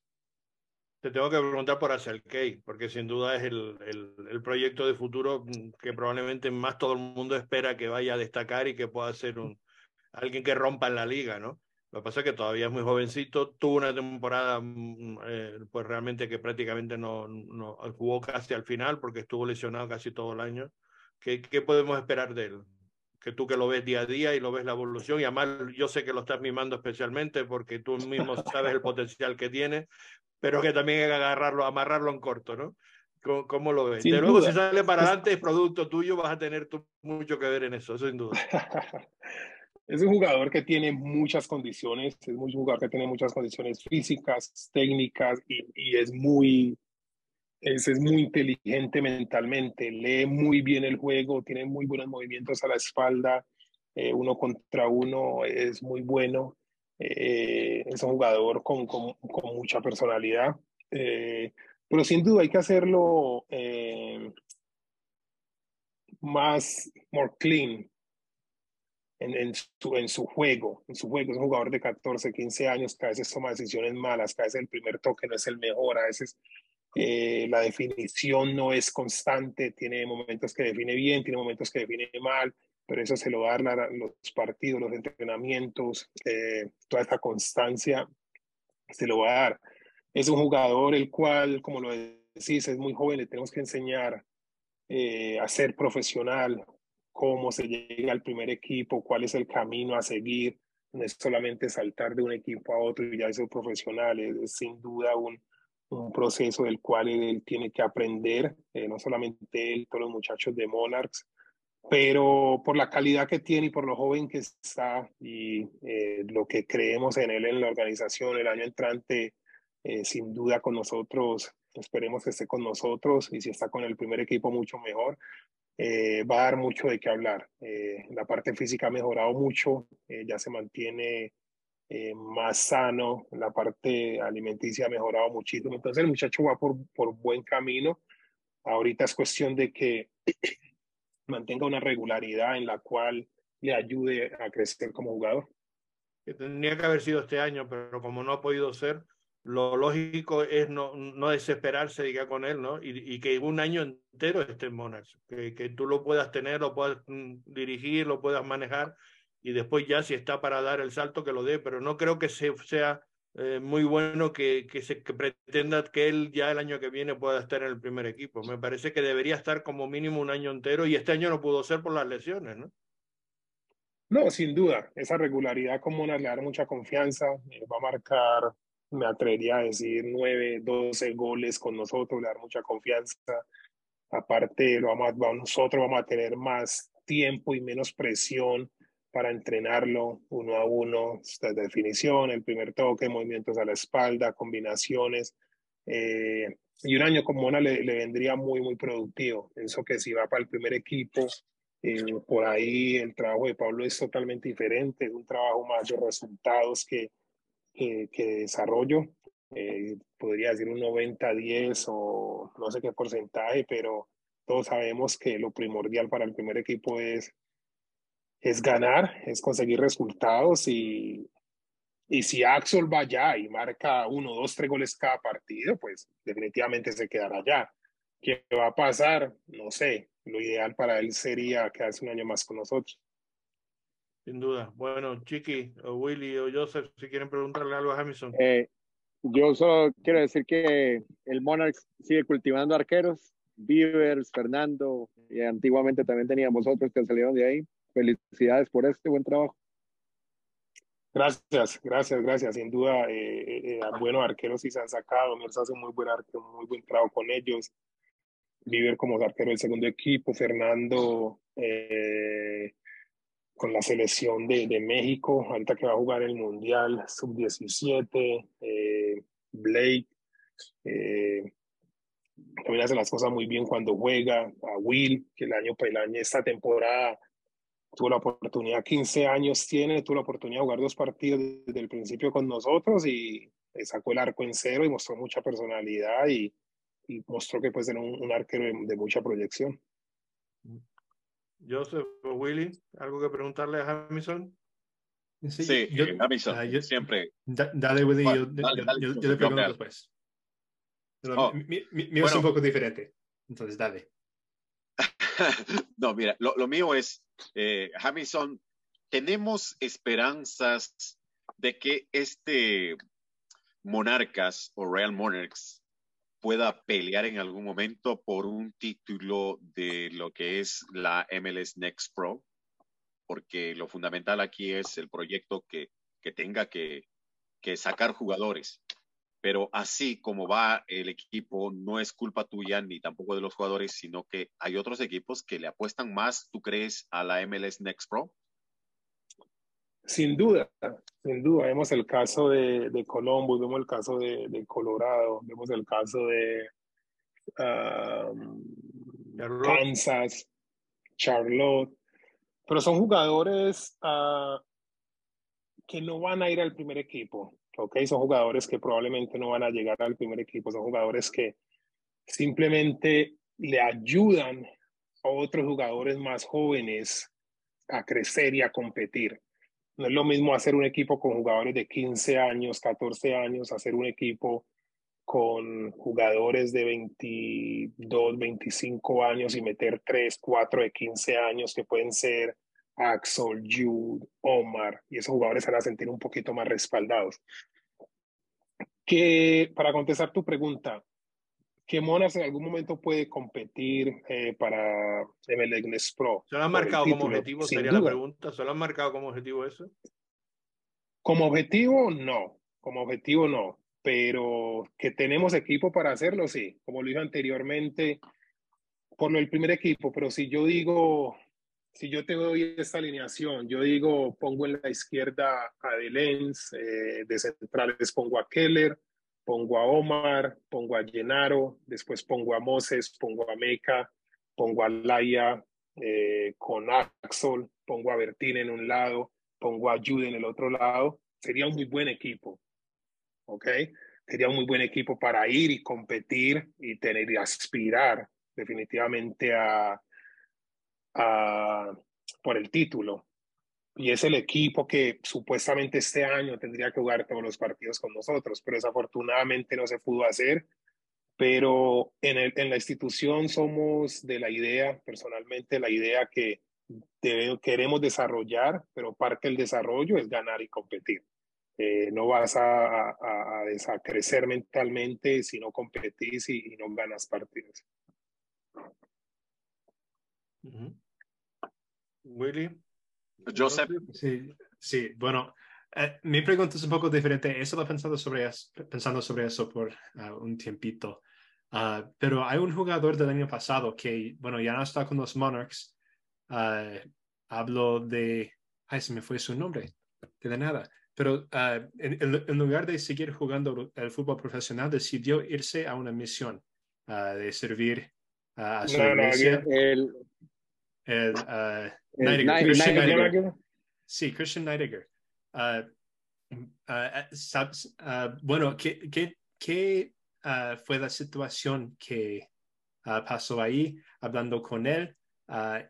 Te tengo que preguntar por Key, porque sin duda es el, el, el, proyecto de futuro que probablemente más todo el mundo espera que vaya a destacar y que pueda ser un, alguien que rompa en la liga, ¿no? Lo que pasa es que todavía es muy jovencito, tuvo una temporada mm, eh, pues realmente que prácticamente no, no, jugó casi al final porque estuvo lesionado casi todo el año. ¿Qué, ¿Qué, podemos esperar de él? Que tú que lo ves día a día y lo ves la evolución y además yo sé que lo estás mimando especialmente porque tú mismo sabes el potencial que tiene, pero que también hay que agarrarlo, amarrarlo en corto, ¿no? ¿Cómo, cómo lo ves? De luego si sale para adelante es producto tuyo, vas a tener tú mucho que ver en eso, eso sin duda. Es un jugador que tiene muchas condiciones, es un jugador que tiene muchas condiciones físicas, técnicas y, y es muy es, muy inteligente mentalmente, lee muy bien el juego, tiene muy buenos movimientos a la espalda, eh, uno contra uno es muy bueno, eh, es un jugador con, con, con mucha personalidad, eh, pero sin duda hay que hacerlo más, more clean, en, su, en su juego, en su juego. Es un jugador de 14, 15 años que a veces toma decisiones malas, que a veces el primer toque no es el mejor, a veces eh, la definición no es constante, tiene momentos que define bien, tiene momentos que define mal, pero eso se lo dan los partidos, los entrenamientos, eh, toda esta constancia se lo va a dar. Es un jugador el cual, como lo decís, es muy joven, le tenemos que enseñar eh, a ser profesional, cómo se llega al primer equipo, cuál es el camino a seguir. No es solamente saltar de un equipo a otro y ya ser profesional, es, sin duda un, un, proceso del cual él, tiene que aprender, eh, no solamente él, todos los muchachos de Monarchs, pero por la calidad que tiene y por lo joven que está y eh, lo que creemos en él en la organización el año entrante, eh, sin duda con nosotros, esperemos que esté con nosotros y si está con el primer equipo mucho mejor. Va a dar mucho de qué hablar. La parte física ha mejorado mucho, ya se mantiene más sano, la parte alimenticia ha mejorado muchísimo. Entonces el muchacho va por, por buen camino. Ahorita es cuestión de que mantenga una regularidad en la cual le ayude a crecer como jugador. Que tendría que haber sido este año, pero como no ha podido ser, lo lógico es no, no desesperarse diga, con él, ¿no? Y, y, que un año entero esté en Monarchs, que, que tú lo puedas tener, lo puedas mm, dirigir, lo puedas manejar y después ya si está para dar el salto que lo dé, pero no creo que se, sea eh, muy bueno que, que, se, que pretenda que él ya el año que viene pueda estar en el primer equipo. Me parece que debería estar como mínimo un año entero y este año no pudo ser por las lesiones, ¿no? No, sin duda, esa regularidad como una le da mucha confianza, eh, va a marcar, me atrevería a decir, 9, 12 goles con nosotros, le da mucha confianza. Aparte, lo vamos a, nosotros vamos a tener más tiempo y menos presión para entrenarlo uno a uno, esta definición, el primer toque, movimientos a la espalda, combinaciones. Eh, y un año como una le, le, vendría muy, muy productivo. Eso que si va para el primer equipo, eh, por ahí el trabajo de Pablo es totalmente diferente, es un trabajo más de resultados que, que, que desarrollo. Eh, podría decir un 90-10 o no sé qué porcentaje, pero todos sabemos que lo primordial para el primer equipo es, es ganar, es conseguir resultados y, y si Axel va allá y marca uno, dos, tres goles cada partido, pues definitivamente se quedará allá. ¿Qué va a pasar? No sé, lo ideal para él sería quedarse un año más con nosotros. Sin duda. Bueno, Chiqui, o Willy o Joseph, si quieren preguntarle algo a Jamison. Eh, yo solo quiero decir que el Monarchs sigue cultivando arqueros. Beavers, Fernando, y antiguamente también teníamos otros que salieron de ahí. Felicidades por este buen trabajo. Gracias, gracias, gracias. Sin duda, eh, eh, eh buenos arqueros sí se han sacado. Mirza hace muy buen arquero, muy buen trabajo con ellos. Viver como arquero del segundo equipo, Fernando eh, con la selección de, México, ahorita que va a jugar el Mundial Sub-17, eh, Blake, también hace las cosas muy bien cuando juega, a Will, que el año, el año esta temporada tuvo la oportunidad, 15 años tiene, tuvo la oportunidad de jugar dos partidos desde el principio con nosotros y sacó el arco en cero y mostró mucha personalidad y, y mostró que puede ser un, un arquero de, de, mucha proyección. Joseph o Willy, ¿algo que preguntarle a Jamison? Sí, sí yo, Jamison, uh, yo, siempre. Da, dale, Willy, yo, dale, dale, yo, yo, le pregunto después. Pero oh, mi, mi, mi bueno, es un poco diferente, entonces dale. no, mira, lo, mío es, eh, tenemos esperanzas de que este Monarcas o Real Monarchs pueda pelear en algún momento por un título de lo que es la MLS Next Pro, porque lo fundamental aquí es el proyecto que, que tenga que, que sacar jugadores. Pero así como va el equipo, no es culpa tuya ni tampoco de los jugadores, sino que hay otros equipos que le apuestan más, ¿tú crees, a la MLS Next Pro? Sin duda, sin duda. Vemos el caso de, de Columbus, vemos el caso de, de, Colorado, vemos el caso de um, Kansas, Charlotte, pero son jugadores uh, que no van a ir al primer equipo, ¿ok? Son jugadores que probablemente no van a llegar al primer equipo, son jugadores que simplemente le ayudan a otros jugadores más jóvenes a crecer y a competir. No es lo mismo hacer un equipo con jugadores de 15 años, 14 años, hacer un equipo con jugadores de 22, 25 años y meter 3, 4 de 15 años que pueden ser Axel, Jude, Omar, y esos jugadores se van a sentir un poquito más respaldados. Que, para contestar tu pregunta, ¿qué Monas en algún momento puede competir eh, para MLS Pro? ¿Se lo han marcado como objetivo? Sin sería duda. la pregunta. ¿Se lo han marcado como objetivo eso? Como objetivo, no. Como objetivo, no. Pero que tenemos equipo para hacerlo, sí. Como lo dije anteriormente, por lo del primer equipo. Pero si yo digo, si yo te doy esta alineación, yo digo, pongo en la izquierda a Delens, eh, de centrales pongo a Keller, pongo a Omar, pongo a Llenaro, después pongo a Moses, pongo a Meca, pongo a Laia eh, con Axel, pongo a Bertín en un lado, pongo a Jude en el otro lado, sería un muy buen equipo. ¿Ok? Sería un muy buen equipo para ir y competir y tener y aspirar definitivamente a, a por el título. Y es el equipo que supuestamente este año tendría que jugar todos los partidos con nosotros, pero desafortunadamente no se pudo hacer. Pero en, el, en la institución somos de la idea, personalmente, la idea que queremos desarrollar, pero parte del desarrollo es ganar y competir. Eh, no vas a, a, a, crecer mentalmente si no competís y, y no ganas partidos. Willy. Joseph. Sí, sí. bueno, eh, mi pregunta es un poco diferente. He estado pensando sobre, pensando sobre eso por uh, un tiempito. Uh, pero hay un jugador del año pasado que, bueno, ya no está con los Monarchs. Uh, hablo de, ay, se me fue su nombre, de nada. Pero en, en, lugar de seguir jugando el fútbol profesional, decidió irse a una misión de servir a su no, no, el, el, uh, Sí, Christian Neidegger. Uh, uh, bueno, ¿qué, qué, qué fue la situación que pasó ahí hablando con él?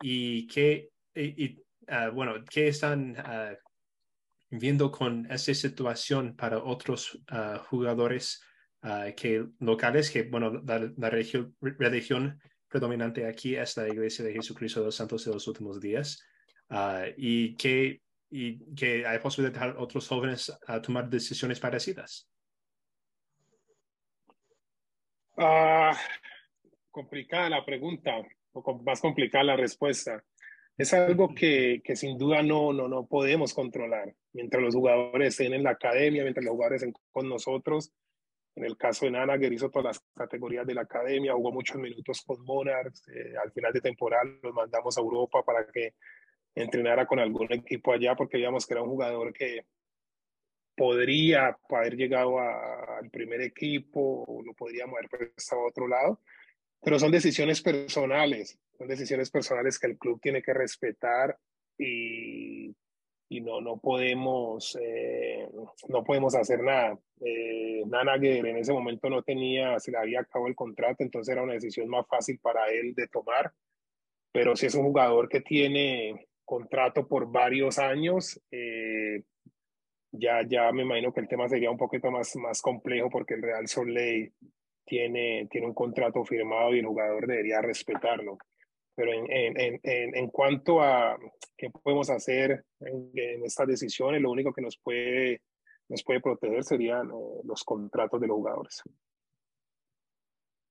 y qué, y, bueno, ¿qué están viendo con esa situación para otros jugadores que locales que, bueno, la, religión predominante aquí es la Iglesia de Jesucristo de los Santos de los Últimos Días uh, y, que, y que hay posibilidad de otros jóvenes a tomar decisiones parecidas. Uh, complicada la pregunta, o más complicada la respuesta. Es algo que, que, sin duda no, no, no podemos controlar. Mientras los jugadores estén en la academia, mientras los jugadores estén con nosotros, en el caso de Nana, que hizo todas las categorías de la academia, jugó muchos minutos con Monarchs. Eh, al final de temporada los mandamos a Europa para que entrenara con algún equipo allá, porque veíamos que era un jugador que podría haber llegado al primer equipo o lo podríamos haber prestado a otro lado. Pero son decisiones personales, son decisiones personales que el club tiene que respetar y y no, no, podemos, eh, no podemos hacer nada. Eh, Nanager en ese momento no tenía, se le había acabado el contrato, entonces era una decisión más fácil para él de tomar. Pero si es un jugador que tiene contrato por varios años, eh, ya, ya me imagino que el tema sería un poquito más, más complejo porque el Real Soleil tiene, tiene un contrato firmado y el jugador debería respetarlo. Pero en, en, en, en cuanto a qué podemos hacer en, estas decisiones, lo único que nos puede, nos puede proteger serían eh, los contratos de los jugadores.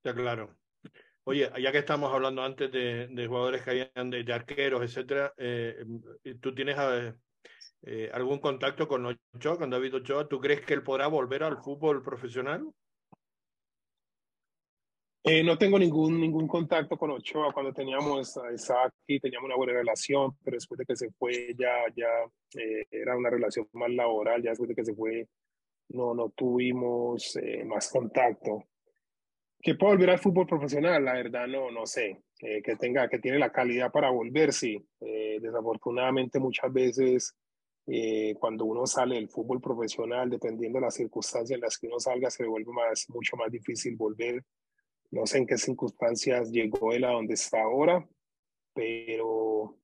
Ya, claro. Oye, ya que estamos hablando antes de, de jugadores que hayan de, de arqueros, etcétera, eh, ¿tú tienes eh, algún contacto con Ochoa, con David Ochoa? ¿Tú crees que él podrá volver al fútbol profesional? Eh, no tengo ningún, ningún contacto con Ochoa. Cuando teníamos a Isaac teníamos una buena relación, pero después de que se fue ya, ya eh, era una relación más laboral. Ya después de que se fue, no, no tuvimos eh, más contacto. Que pueda volver al fútbol profesional, la verdad no, no sé. que tenga, que tiene la calidad para volver, sí. desafortunadamente muchas veces cuando uno sale del fútbol profesional, dependiendo de las circunstancias en las que uno salga, se vuelve más, mucho más difícil volver no sé en qué circunstancias llegó él a donde está ahora, pero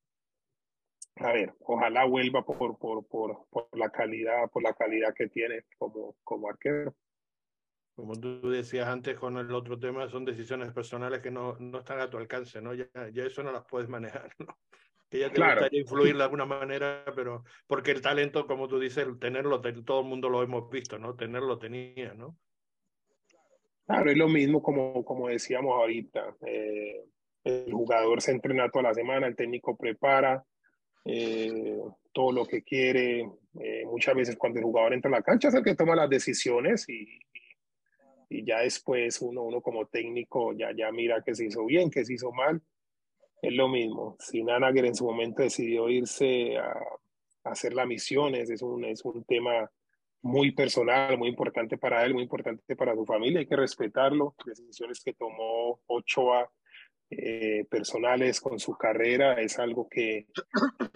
a ver, ojalá vuelva por, por, por, por la calidad, por la calidad que tiene como, como arquero. Como tú decías antes con el otro tema, son decisiones personales que no, no están a tu alcance, ¿no? Ya, ya eso no las puedes manejar, ¿no? Que ya te claro. gustaría influir de alguna manera, pero porque el talento, como tú dices, tenerlo, todo el mundo lo hemos visto, ¿no? Tenerlo tenía, ¿no? Claro, es lo mismo como, como decíamos ahorita. Eh, el jugador se entrena toda la semana, el técnico prepara eh, todo lo que quiere. Eh, muchas veces cuando el jugador entra a la cancha es el que toma las decisiones y, y ya después uno, uno como técnico ya, ya mira que se hizo bien, que se hizo mal. Es lo mismo. Si Nanager en su momento decidió irse a, a hacer las misiones, es un, es un tema muy personal, muy importante para él, muy importante para su familia, hay que respetarlo, decisiones que tomó Ochoa eh, personales con su carrera es algo que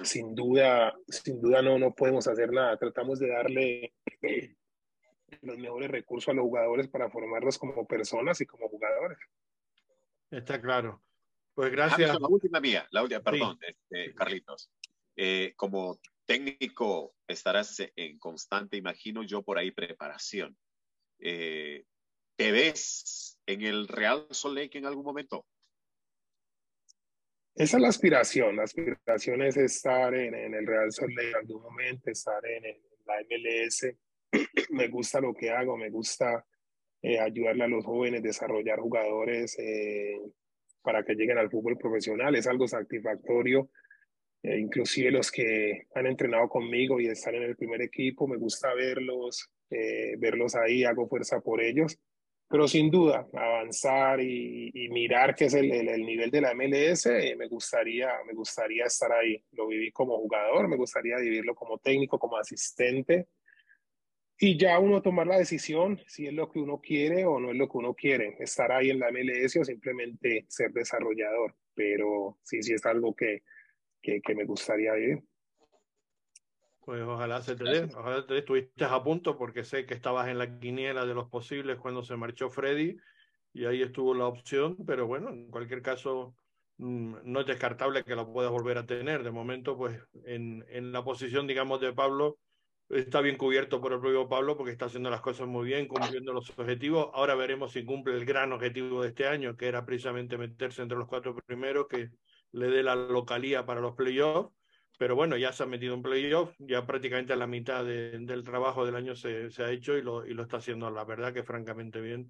sin duda, sin duda no, no podemos hacer nada, tratamos de darle los mejores recursos a los jugadores para formarlos como personas y como jugadores. Está claro. Pues gracias. la última mía, la última, perdón, este, Carlitos. Eh, como técnico estarás en constante, imagino yo, por ahí preparación. Eh, ¿Te ves en el Real Salt Lake en algún momento? Esa es la aspiración. La aspiración es estar en, en el Real Salt Lake en algún momento, estar en, en la MLS. me gusta lo que hago, me gusta eh, ayudarle a los jóvenes, desarrollar jugadores eh, para que lleguen al fútbol profesional. Es algo satisfactorio. Eh, inclusive los que han entrenado conmigo y están en el primer equipo, me gusta verlos, verlos ahí, hago fuerza por ellos. Pero sin duda, avanzar y, mirar qué es el, el, nivel de la MLS, me, gustaría, me gustaría estar ahí. Lo viví como jugador, me gustaría vivirlo como técnico, como asistente y ya uno tomar la decisión si es lo que uno quiere o no es lo que uno quiere, estar ahí en la MLS o simplemente ser desarrollador, pero sí, sí es algo que, que, me gustaría vivir. Pues ojalá se te dé, ojalá te estuviste a punto porque sé que estabas en la quiniela de los posibles cuando se marchó Freddy y ahí estuvo la opción, pero bueno, en cualquier caso mm, no es descartable que la puedas volver a tener. De momento, pues en, en la posición, digamos, de Pablo, está bien cubierto por el propio Pablo porque está haciendo las cosas muy bien, cumpliendo los objetivos. Ahora veremos si cumple el gran objetivo de este año, que era precisamente meterse entre los cuatro primeros, que le dé la localía para los playoffs. Pero bueno, ya se ha metido en playoffs, ya prácticamente a la mitad del trabajo del año se, se ha hecho y lo, y lo está haciendo, la verdad, que francamente bien.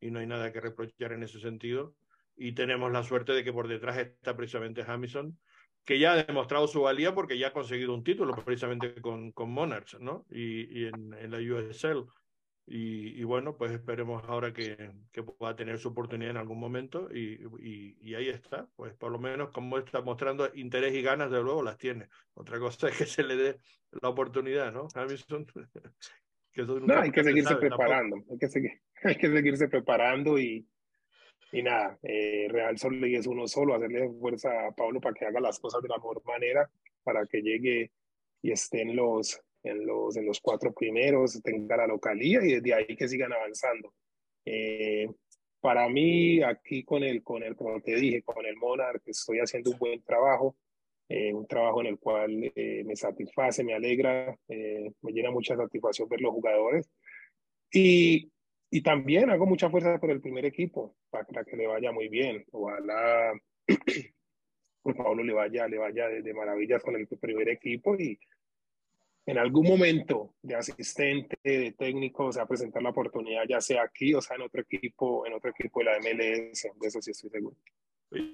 Y no hay nada que reprochar en ese sentido. Y tenemos la suerte de que por detrás está precisamente Hamilton, que ya ha demostrado su valía porque ya ha conseguido un título precisamente con, con Monarchs, ¿no? Y, y en, en, la USL. Y, y, bueno, pues esperemos ahora que, que, pueda tener su oportunidad en algún momento y, y, ahí está, pues por lo menos como está mostrando interés y ganas, de luego las tiene. Otra cosa es que se le dé la oportunidad, ¿no? Hamilton. que no, hay que seguirse preparando, hay que, seguir, hay que seguirse preparando y, y nada, eh, Real Sol es uno solo, hacerle fuerza a Pablo para que haga las cosas de la mejor manera, para que llegue y esté en los, en los, en los cuatro primeros, tenga la localía y desde ahí que sigan avanzando. Eh, para mí, aquí con el, con el, como te dije, con el Monarch, estoy haciendo un buen trabajo, eh, un trabajo en el cual eh, me satisface, me alegra, eh, me llena mucha satisfacción ver los jugadores. Y y también hago mucha fuerza por el primer equipo para que le vaya muy bien. Ojalá por Pablo le vaya, le vaya de, maravillas con el primer equipo y en algún momento de asistente, de técnico, o sea, presentar la oportunidad, ya sea aquí o sea en otro equipo, en otro equipo de la MLS, de eso sí estoy seguro.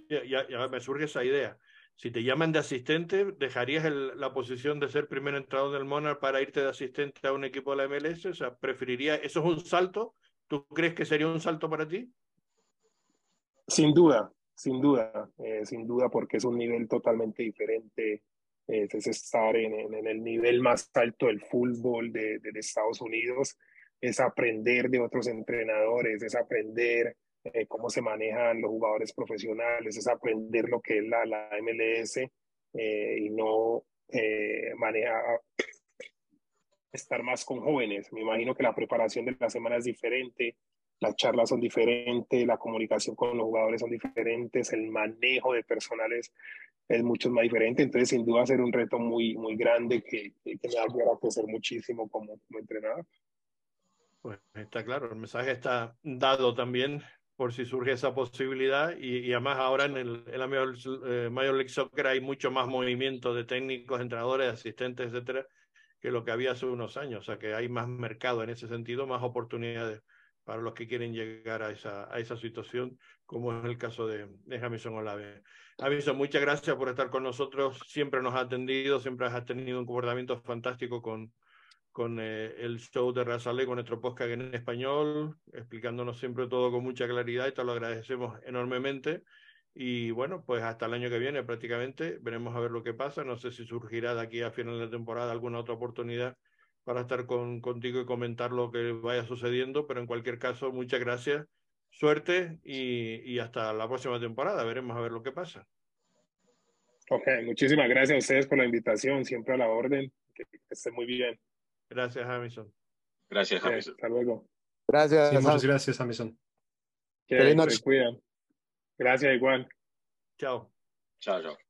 Ya, ya me surge esa idea. Si te llaman de asistente, ¿dejarías el, la posición de ser primer entrenador del Monarch para irte de asistente a un equipo de la MLS? O sea, ¿preferiría, eso es un salto ¿Tú crees que sería un salto para ti? Sin duda, sin duda, eh, sin duda, porque es un nivel totalmente diferente. Eh, es estar en, en, el nivel más alto del fútbol de, de, Estados Unidos, es aprender de otros entrenadores, es aprender eh, cómo se manejan los jugadores profesionales, es aprender lo que es la, la MLS y no manejar estar más con jóvenes. Me imagino que la preparación de la semana es diferente, las charlas son diferentes, la comunicación con los jugadores son diferentes, el manejo de personales es mucho más diferente. Entonces, sin duda, ser un reto muy, muy grande que, que, me va a crecer muchísimo como, como entrenador. Pues está claro, el mensaje está dado también por si surge esa posibilidad y, y además ahora en, el, en la Major, eh, Major League Soccer hay mucho más movimiento de técnicos, entrenadores, asistentes, etcétera, que lo que había hace unos años. O sea, que hay más mercado en ese sentido, más oportunidades para los que quieren llegar a esa, a esa situación, como es el caso de, de Jamison Olave. Jamison, muchas gracias por estar con nosotros. Siempre nos ha atendido, siempre has tenido un comportamiento fantástico con, con eh, el show de Razale, con nuestro podcast en español, explicándonos siempre todo con mucha claridad y te lo agradecemos enormemente. Y bueno, pues hasta el año que viene prácticamente veremos a ver lo que pasa. No sé si surgirá de aquí a final de temporada alguna otra oportunidad para estar con, contigo y comentar lo que vaya sucediendo, pero en cualquier caso, muchas gracias, suerte y, y hasta la próxima temporada. Veremos a ver lo que pasa. Ok, muchísimas gracias a ustedes por la invitación, siempre a la orden, que, esté muy bien. Gracias, Hamilton. Gracias, Hamilton. hasta luego. Gracias. muchas gracias, Hamilton. Que se cuidan. Gracias, igual. Chao. Chao, chao.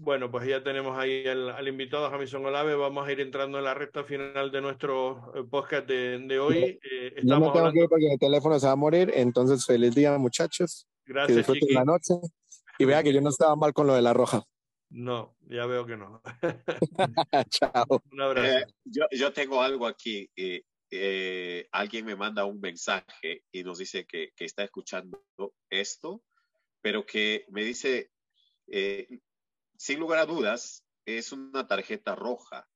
Bueno, pues ya tenemos ahí al, invitado Jamison Olave. Vamos a ir entrando en la recta final de nuestro eh, podcast de, hoy. Eh, estamos tengo que ir porque el teléfono se va a morir. Entonces, feliz día, muchachos. Gracias, que disfruten la noche. Y vea que yo no estaba mal con lo de la roja. No, ya veo que no. Chao. Un abrazo. Eh, yo, yo, tengo algo aquí. alguien me manda un mensaje y nos dice que, que está escuchando esto, pero que me dice, sin lugar a dudas, es una tarjeta roja.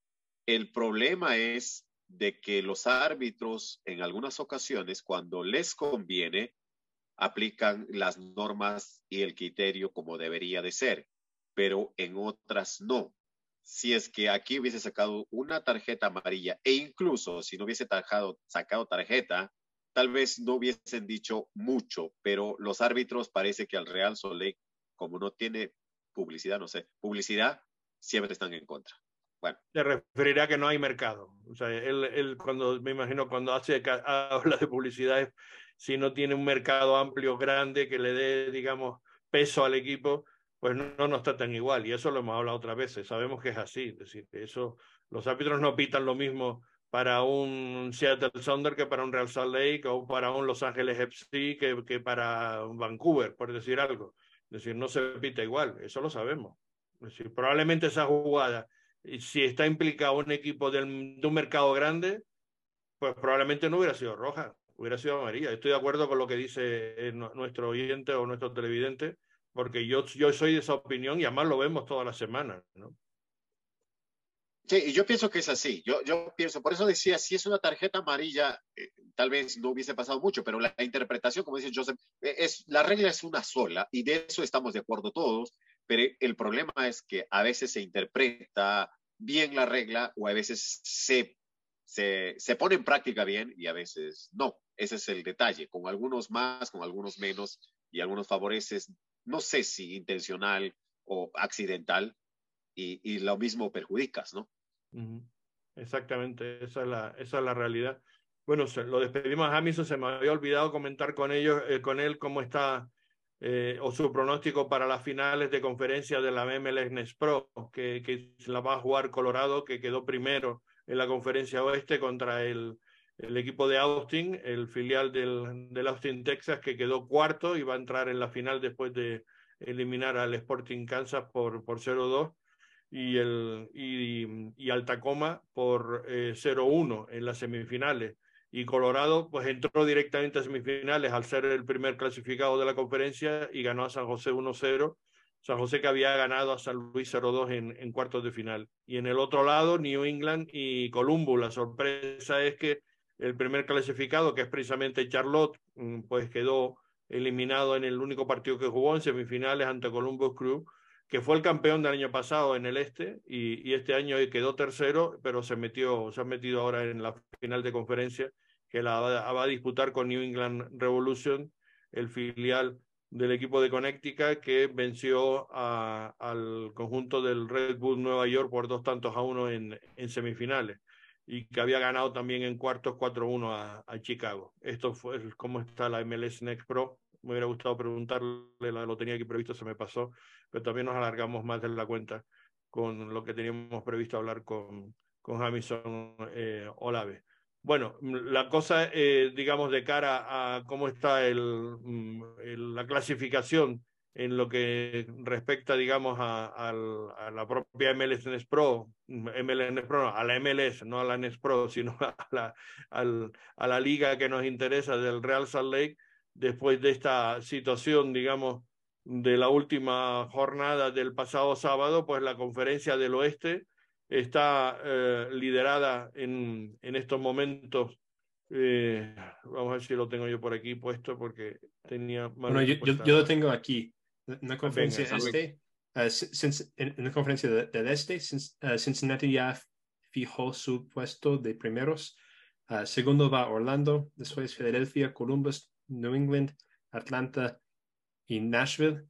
El problema es de que los árbitros en algunas ocasiones, cuando les conviene, aplican las normas y el criterio como debería de ser, pero en otras no. Si es que aquí hubiese sacado una tarjeta amarilla e incluso si no hubiese sacado tarjeta, tal vez no hubiesen dicho mucho, pero los árbitros parece que al Real Soleil, como no tiene publicidad, no sé, publicidad, siempre están en contra. Bueno. Se referirá a que no hay mercado. O sea, él, él cuando, me imagino, cuando hace, habla de publicidad, si no tiene un mercado amplio, grande, que le dé, digamos, peso al equipo, pues no, no nos tratan igual. Y eso lo hemos hablado otras veces. Sabemos que es así. Es decir, eso, los árbitros no pitan lo mismo para un Seattle Thunder que para un Real Salt Lake o para un Los Ángeles FC que, que para Vancouver, por decir algo. Es decir, no se pita igual, eso lo sabemos. Es decir, probablemente esa jugada, si está implicado un equipo de un mercado grande, pues probablemente no hubiera sido roja, hubiera sido amarilla. Estoy de acuerdo con lo que dice eh, nuestro oyente o nuestro televidente, porque yo, yo soy de esa opinión y además lo vemos todas las semanas, ¿no? Sí, yo pienso que es así. Yo, yo pienso, por eso decía, si es una tarjeta amarilla, eh, tal vez no hubiese pasado mucho, pero la, interpretación, como dice Joseph, eh, es, la regla es una sola y de eso estamos de acuerdo todos, pero el problema es que a veces se interpreta bien la regla o a veces se, se, se pone en práctica bien y a veces no. Ese es el detalle, con algunos más, con algunos menos y algunos favoreces, no sé si intencional o accidental, y, lo mismo perjudicas, ¿no? Exactamente, esa es la, esa es la realidad. Bueno, lo despedimos a Jamison, se me había olvidado comentar con ellos, eh, con él cómo está eh, o su pronóstico para las finales de conferencia de la MLS Pro, que, que la va a jugar Colorado, que quedó primero en la conferencia oeste contra el, el equipo de Austin, el filial del, del Austin, Texas, que quedó cuarto y va a entrar en la final después de eliminar al Sporting Kansas por, por 0-2 y, el, y, y al por 0-1 eh, en las semifinales. Y Colorado pues entró directamente a semifinales al ser el primer clasificado de la conferencia y ganó a San José 1-0. San José que había ganado a San Luis 0-2 en, en cuartos de final. Y en el otro lado, New England y Columbus. La sorpresa es que el primer clasificado, que es precisamente Charlotte, mm, pues quedó eliminado en el único partido que jugó en semifinales ante Columbus Crew que fue el campeón del año pasado en el este y, este año quedó tercero, pero se metió, se ha metido ahora en la final de conferencia que la va, a disputar con New England Revolution, el filial del equipo de Connecticut que venció al conjunto del Red Bull Nueva York por dos tantos a uno en, en semifinales y que había ganado también en cuartos 4-1 a, a, Chicago. Esto fue cómo está la MLS Next Pro. Me hubiera gustado preguntarle, lo tenía aquí previsto, se me pasó, pero también nos alargamos más de la cuenta con lo que teníamos previsto hablar con, con Jamison eh, Olave. Bueno, la cosa, eh, digamos, de cara a cómo está el, mm, el, la clasificación en lo que respecta, digamos, a, a, a la propia MLS NES Pro, MLS NES Pro, a la MLS, no a la NES Pro, sino a la, al, a la liga que nos interesa del Real Salt Lake, después de esta situación, digamos, de la última jornada del pasado sábado, pues la conferencia del oeste está eh, liderada en, en, estos momentos. Eh, vamos a ver si lo tengo yo por aquí puesto porque tenía... Bueno, yo, yo, yo, lo tengo aquí. Una conferencia Venga, este, uh, since, en una conferencia del este, uh, Cincinnati ya fijó su puesto de primeros. Uh, segundo va Orlando, después Filadelfia, Columbus, New England, Atlanta y Nashville.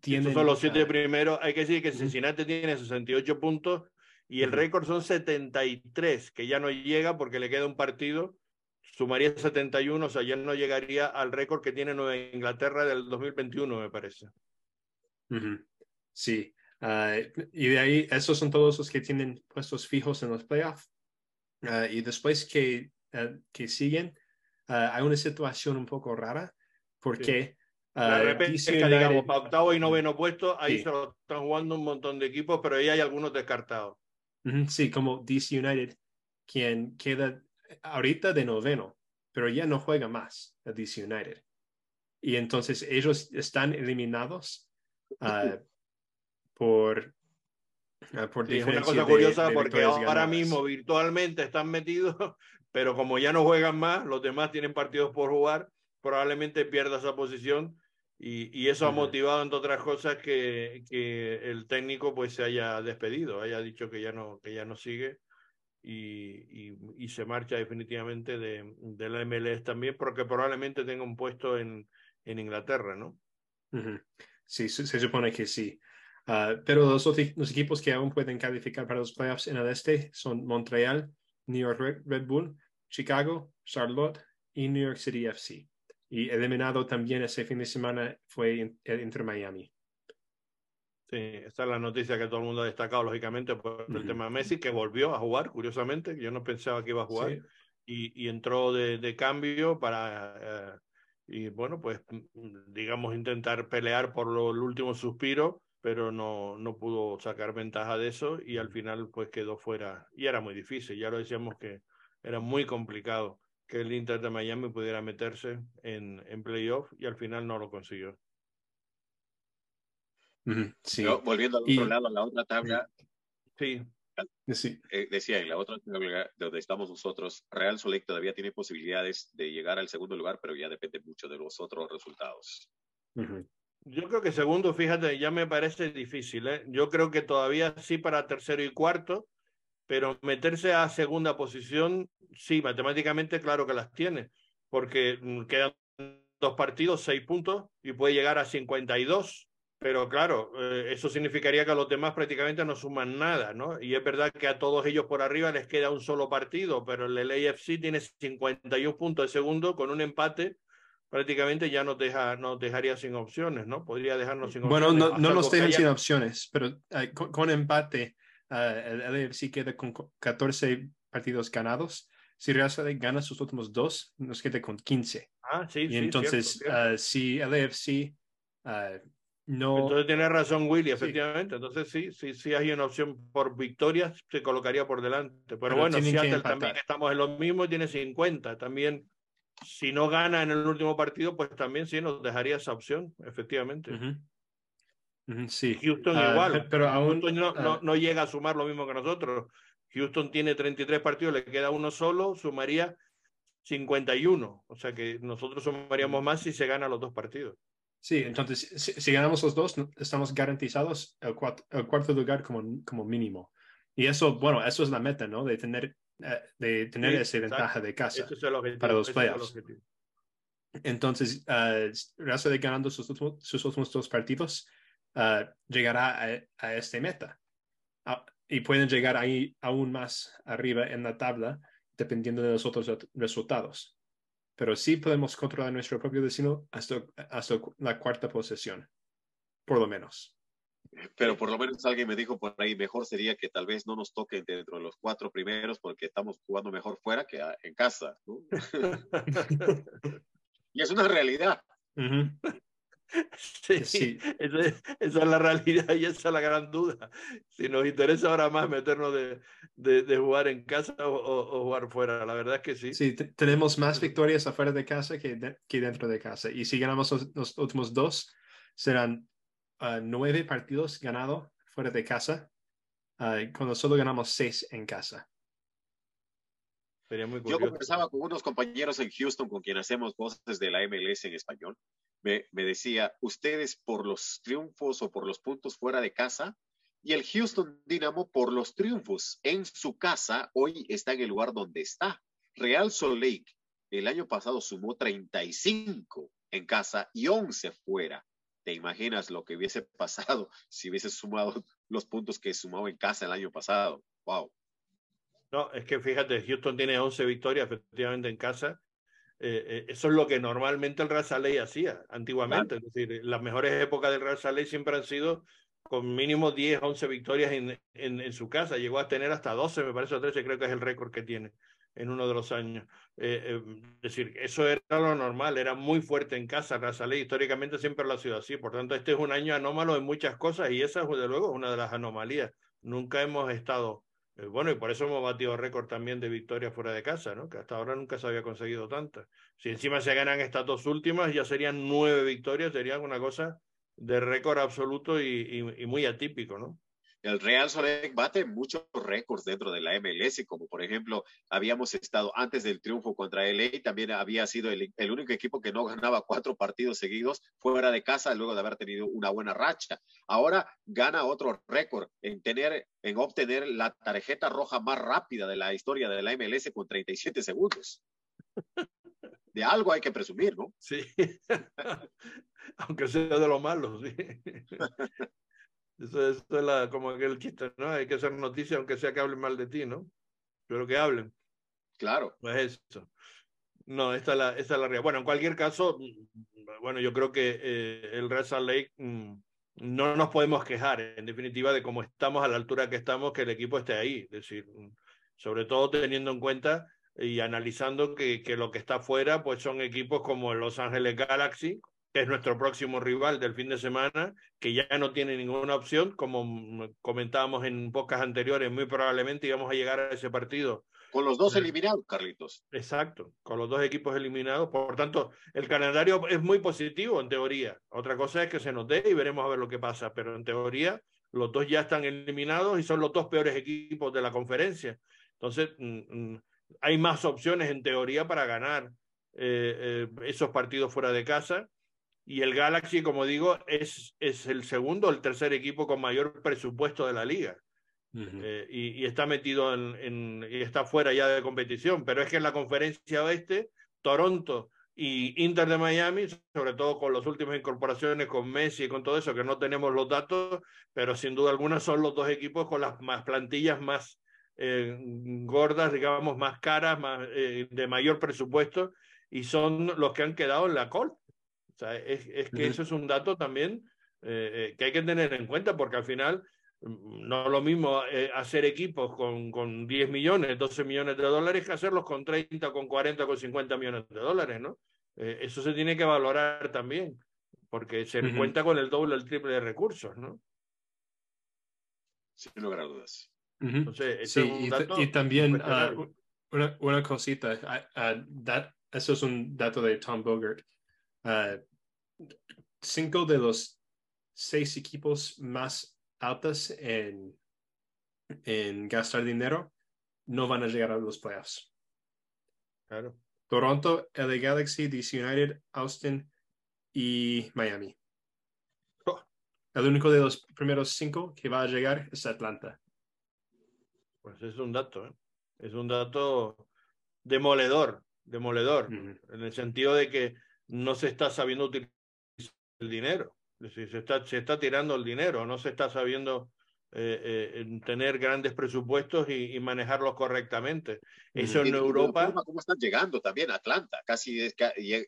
Tienen, Estos son los siete primeros. Hay que decir que Cincinnati tiene 68 puntos y el récord son 73, que ya no llega porque le queda un partido. Sumaría 71, o sea, ya no llegaría al récord que tiene Nueva Inglaterra del 2021, me parece. Sí, uh, y de ahí, esos son todos los que tienen puestos fijos en los playoffs. Uh, y después que, uh, que siguen, hay una situación un poco rara, porque... La repesca, digamos, para octavo y noveno puesto, ahí se lo están jugando un montón de equipos, pero ahí hay algunos descartados. Sí, como DC United, quien queda ahorita de noveno, pero ya no juega más a DC United. Y entonces ellos están eliminados uh, por, uh, por sí, una cosa curiosa porque ahora mismo virtualmente están metidos, pero como ya no juegan más, los demás tienen partidos por jugar, probablemente pierda esa posición y, y eso uh -huh. ha motivado, entre otras cosas, que, que, el técnico pues se haya despedido, haya dicho que ya no, que ya no sigue y, y, y se marcha definitivamente de, de, la MLS también, porque probablemente tenga un puesto en, en Inglaterra, ¿no? Uh -huh. Sí, se, se, supone que sí. Uh, pero los, los, equipos que aún pueden calificar para los playoffs en el este son Montreal, New York Red Bull, Chicago, Charlotte y New York City FC. Y eliminado también ese fin de semana fue el Inter Miami. Sí, esta es la noticia que todo el mundo ha destacado, lógicamente, por uh -huh. el tema de Messi, que volvió a jugar, curiosamente, yo no pensaba que iba a jugar, sí. y, y, entró de, de cambio para, uh, y bueno, pues digamos, intentar pelear por lo, el último suspiro, pero no, no pudo sacar ventaja de eso, y al final pues quedó fuera, y era muy difícil, ya lo decíamos que era muy complicado que el Inter de Miami pudiera meterse en, en playoff, y al final no lo consiguió. Sí. Pero volviendo al otro y... lado, a la otra tabla. Sí. sí. Eh, decía, en la otra tabla donde estamos nosotros, Real Soleil todavía tiene posibilidades de llegar al segundo lugar, pero ya depende mucho de los otros resultados. Uh -huh. Yo creo que segundo, fíjate, ya me parece difícil. ¿eh? Yo creo que todavía sí para tercero y cuarto, pero meterse a segunda posición, sí, matemáticamente claro que las tiene, porque mm, quedan dos partidos, seis puntos, y puede llegar a 52 pero claro, eh, eso significaría que a los demás prácticamente no suman nada, ¿no? Y es verdad que a todos ellos por arriba les queda un solo partido, pero el LAFC tiene 51 puntos de segundo con un empate, prácticamente ya nos, deja, nos dejaría sin opciones, ¿no? Podría dejarnos sin bueno, opciones. Bueno, no, no nos dejan haya... sin opciones, pero uh, con, con, empate uh, el LAFC queda con 14 partidos ganados. Si Real Sociedad gana sus últimos dos, nos queda con 15. Ah, sí, y sí, entonces, cierto. Uh, si LAFC no. Entonces tiene razón Willy, efectivamente. Entonces sí, sí, sí hay una opción por victoria, se colocaría por delante. Pero, Pero bueno, Seattle también estamos en lo mismo, tiene 50. También, si no gana en el último partido, pues también sí nos dejaría esa opción, efectivamente. Uh -huh. Uh -huh, sí. Houston uh, igual. Pero aún Houston no, no, no, llega a sumar lo mismo que nosotros. Houston tiene 33 partidos, le queda uno solo, sumaría 51. O sea que nosotros sumaríamos más si se gana los dos partidos. Sí, entonces si, si, ganamos los dos, estamos garantizados el, cuarto, el cuarto lugar como, como mínimo. Y eso, bueno, eso es la meta, ¿no? De tener, de tener sí, esa ventaja de casa es para los playoffs. Entonces, uh, Raza de ganando sus últimos, sus últimos dos partidos, uh, llegará a, a esta meta. Uh, y pueden llegar ahí aún más arriba en la tabla, dependiendo de los otros resultados pero sí podemos controlar nuestro propio destino hasta, hasta la cuarta posesión, por lo menos. Pero por lo menos alguien me dijo por ahí, mejor sería que tal vez no nos toquen dentro de los cuatro primeros porque estamos jugando mejor fuera que en casa. ¿no? y es una realidad. Uh -huh. Sí, sí. Esa, es, esa, es, la realidad y esa es la gran duda. Si nos interesa ahora más meternos de, de, de jugar en casa o, o, jugar fuera, la verdad es que sí. Sí, tenemos más victorias afuera de casa que, de, que dentro de casa. Y si ganamos los, los últimos dos, serán uh, nueve partidos ganados fuera de casa, uh, cuando solo ganamos seis en casa. Sería muy Yo conversaba con unos compañeros en Houston con quien hacemos voces de la MLS en español me, me, decía, ustedes por los triunfos o por los puntos fuera de casa, Y el Houston Dynamo, por los triunfos en su casa, hoy está en el lugar donde está. Real Salt Lake el año pasado sumó 35 en casa y 11 fuera. ¿Te imaginas lo que hubiese pasado si hubiese sumado los puntos que sumó en casa el año pasado? Wow. No, es que fíjate, Houston tiene 11 victorias efectivamente en casa. Eh, eh, eso es lo que normalmente el Real hacía antiguamente. Es decir, las mejores épocas del Real siempre han sido con mínimo 10, 11 victorias en, en, en, su casa. Llegó a tener hasta 12, me parece, o 13, creo que es el récord que tiene en uno de los años. Eh, eh, es decir, eso era lo normal, era muy fuerte en casa, Razaley históricamente siempre lo ha sido así, por tanto este es un año anómalo en muchas cosas y esa desde luego es una de las anomalías. Nunca hemos estado, eh, bueno, y por eso hemos batido récord también de victorias fuera de casa, ¿no? que hasta ahora nunca se había conseguido tantas. Si encima se ganan estas dos últimas, ya serían nueve victorias, sería una cosa de récord absoluto y muy atípico, ¿no? El Real Salt bate muchos récords dentro de la MLS, como por ejemplo, habíamos estado antes del triunfo contra LA, también había sido el, el, único equipo que no ganaba cuatro partidos seguidos fuera de casa luego de haber tenido una buena racha. Ahora gana otro récord en tener, en obtener la tarjeta roja más rápida de la historia de la MLS con 37 segundos. De algo hay que presumir, ¿no? Sí. Aunque sea de lo malo, sí. Eso, eso, es la, como aquel chiste, ¿no? Hay que hacer noticia aunque sea que hablen mal de ti, ¿no? Pero que hablen. Claro. Pues eso. No, esta es la, esta es la realidad. Bueno, en cualquier caso, bueno, yo creo que eh, el Real Salt Lake mmm, no nos podemos quejar, en definitiva, de cómo estamos a la altura que estamos, que el equipo esté ahí. Es decir, sobre todo teniendo en cuenta y analizando que, que lo que está afuera, pues son equipos como el Los Ángeles Galaxy, que es nuestro próximo rival del fin de semana, que ya no tiene ninguna opción, como comentábamos en pocas anteriores, muy probablemente íbamos a llegar a ese partido. Con los dos eliminados, Carlitos. Exacto, con los dos equipos eliminados. Por tanto, el calendario es muy positivo en teoría. Otra cosa es que se nos dé y veremos a ver lo que pasa, pero en teoría los dos ya están eliminados y son los dos peores equipos de la conferencia. Entonces, mm, hay más opciones en teoría para ganar eh, eh, esos partidos fuera de casa y el Galaxy, como digo, es, es el segundo o el tercer equipo con mayor presupuesto de la liga. Uh -huh. eh, y, y, está metido en, en, y está fuera ya de competición. Pero es que en la conferencia oeste, Toronto y Inter de Miami, sobre todo con las últimas incorporaciones con Messi y con todo eso, que no tenemos los datos, pero sin duda alguna son los dos equipos con las más plantillas más eh, gordas, digamos, más caras, más, eh, de mayor presupuesto, y son los que han quedado en la col. O sea, es, es que eso es un dato también eh, eh, que hay que tener en cuenta porque al final no es lo mismo eh, hacer equipos con, con 10 millones, 12 millones de dólares que hacerlos con 30, con 40, con 50 millones de dólares, ¿no? Eh, eso se tiene que valorar también porque se uh -huh. cuenta con el doble o el triple de recursos, ¿no? Sin lugar a dudas. Uh -huh. Entonces, sí, es y, y, también uh, una, una, cosita, uh, that, eso es un dato de Tom Bogart. Uh, cinco de los seis equipos más altos en, en gastar dinero no van a llegar a los playoffs. Claro. Toronto, LA Galaxy, DC United, Austin y Miami. Oh. El único de los primeros cinco que va a llegar es Atlanta. Pues es un dato, ¿eh? es un dato demoledor, demoledor, mm -hmm. en el sentido de que no se está sabiendo utilizar dinero. Es decir, se está, se está tirando el dinero, no se está sabiendo eh, eh, tener grandes presupuestos y, y, manejarlos correctamente. Eso en Europa. ¿Cómo están llegando también? Atlanta, casi es,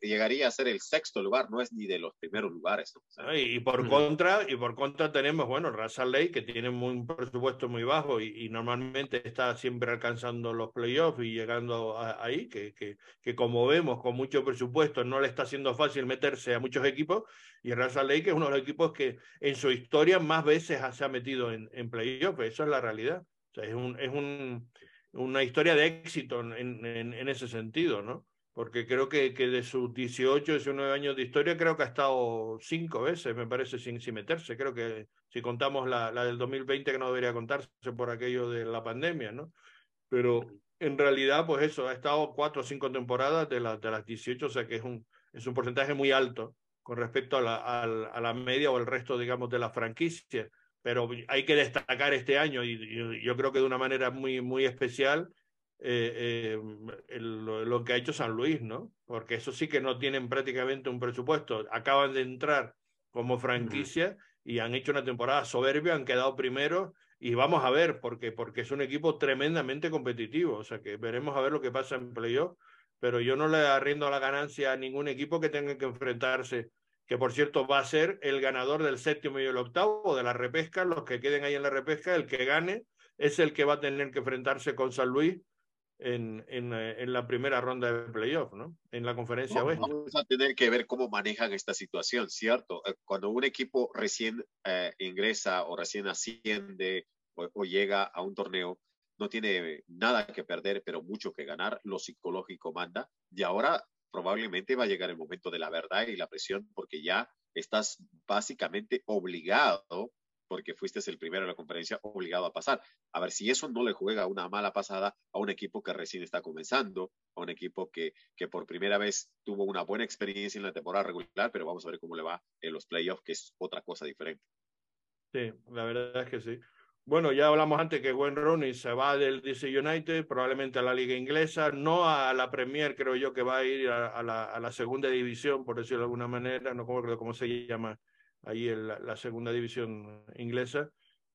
llegaría a ser el sexto lugar, no es ni de los primeros lugares. ¿no? Y, y, por uh -huh. contra, y por contra tenemos, bueno, Russell Lake, que tiene un presupuesto muy bajo y, y, normalmente está siempre alcanzando los playoffs y llegando a, ahí, que, que, que, como vemos, con mucho presupuesto no le está siendo fácil meterse a muchos equipos. Y Russell Lake es uno de los equipos que en su historia más veces se ha metido en, en playoff, eso es la realidad. O sea, es, un, es un, una historia de éxito en, en, en, ese sentido, ¿no? Porque creo que, que de sus 18, 19 años de historia, creo que ha estado cinco veces, me parece, sin, sin meterse. Creo que si contamos la, la del 2020, que no debería contarse por aquello de la pandemia, ¿no? Pero en realidad, pues eso, ha estado cuatro o cinco temporadas de, la, de las 18, o sea que es un, es un porcentaje muy alto con respecto a la, a la media o el resto, digamos, de la franquicia. Pero hay que destacar este año y, yo creo que de una manera muy, muy especial eh, eh, lo, que ha hecho San Luis, ¿no? Porque eso sí que no tienen prácticamente un presupuesto. Acaban de entrar como franquicia y han hecho una temporada soberbia, han quedado primeros y vamos a ver, porque, porque es un equipo tremendamente competitivo. O sea que veremos a ver lo que pasa en playoff, pero yo no le arriendo la ganancia a ningún equipo que tenga que enfrentarse que por cierto va a ser el ganador del séptimo y el octavo de la repesca, los que queden ahí en la repesca, el que gane es el que va a tener que enfrentarse con San Luis en, en, eh, en la primera ronda de playoff, ¿no? En la conferencia oeste. Vamos a tener que ver cómo manejan esta situación, ¿cierto? Eh, cuando un equipo recién eh, ingresa o recién asciende o, o llega a un torneo, no tiene nada que perder, pero mucho que ganar, lo psicológico manda. Y ahora probablemente va a llegar el momento de la verdad y la presión porque ya estás básicamente obligado, porque fuiste el primero en la conferencia, obligado a pasar. A ver si eso no le juega una mala pasada a un equipo que recién está comenzando, a un equipo que, que por primera vez tuvo una buena experiencia en la temporada regular, pero vamos a ver cómo le va en los playoffs, que es otra cosa diferente. Sí, la verdad es que sí. Bueno, ya hablamos antes que Gwen Rooney se va del DC United, probablemente a la liga inglesa, no a la Premier, creo yo que va a ir a, la, segunda división, por decirlo de alguna manera, no recuerdo cómo se llama ahí el, la segunda división inglesa,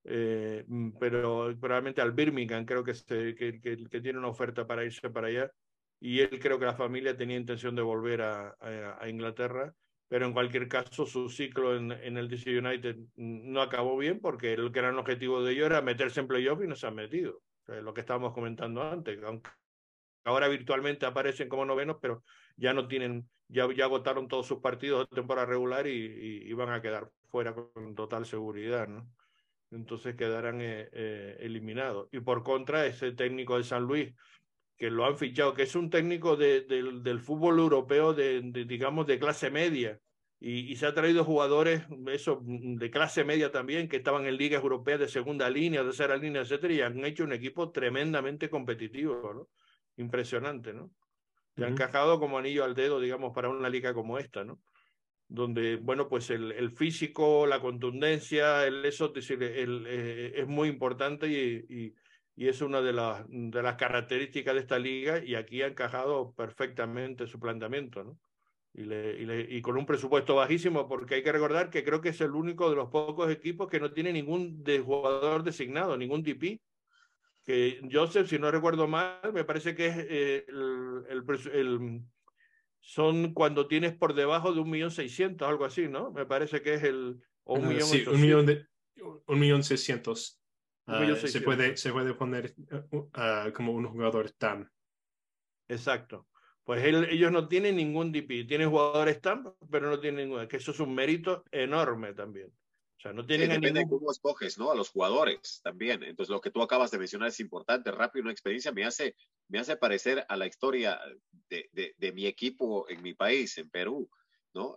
eh, pero probablemente al Birmingham, creo que, se, que, tiene una oferta para irse para allá, y él creo que la familia tenía intención de volver a Inglaterra pero en cualquier caso su ciclo en, en, el DC United no acabó bien porque el gran objetivo de ellos era meterse en playoff y no se han metido. lo que estábamos comentando antes, aunque ahora virtualmente aparecen como novenos, pero ya no tienen, ya, ya agotaron todos sus partidos de temporada regular y, y, y van a quedar fuera con total seguridad, ¿no? Entonces quedarán eh, eh, eliminados. Y por contra, ese técnico de San Luis, que lo han fichado, que es un técnico de, de, del fútbol europeo, de, digamos, de clase media, y, y, se ha traído jugadores eso, de clase media también, que estaban en ligas europeas de segunda línea, de tercera línea, etcétera, y han hecho un equipo tremendamente competitivo, ¿no? Impresionante, ¿no? Se uh -huh. han encajado como anillo al dedo, digamos, para una liga como esta, ¿no? Donde, bueno, pues el, el físico, la contundencia, el eso, decir, el, eh, es muy importante y, y y es una de las, de las características de esta liga y aquí ha encajado perfectamente su planteamiento, ¿no? Y, le, y, le, y, con un presupuesto bajísimo, porque hay que recordar que creo que es el único de los pocos equipos que no tiene ningún de jugador designado, ningún DP. Que Joseph, si no recuerdo mal, me parece que es eh, el, el, el, son cuando tienes por debajo de un millón seiscientos, algo así, ¿no? Me parece que es el... O un, uh, millón sí, un millón de un millón seiscientos. Uh, se, puede, se puede poner uh, como un jugador TAM. Exacto. Pues él, ellos no tienen ningún DP, tienen jugadores TAM, pero no tienen ningún, que eso es un mérito enorme también. O sea, no tienen sí, depende ningún... de cómo escoges, ¿no? A los jugadores también. Entonces, lo que tú acabas de mencionar es importante, rápido, una experiencia me hace, me hace parecer a la historia de, de, de mi equipo en mi país, en Perú.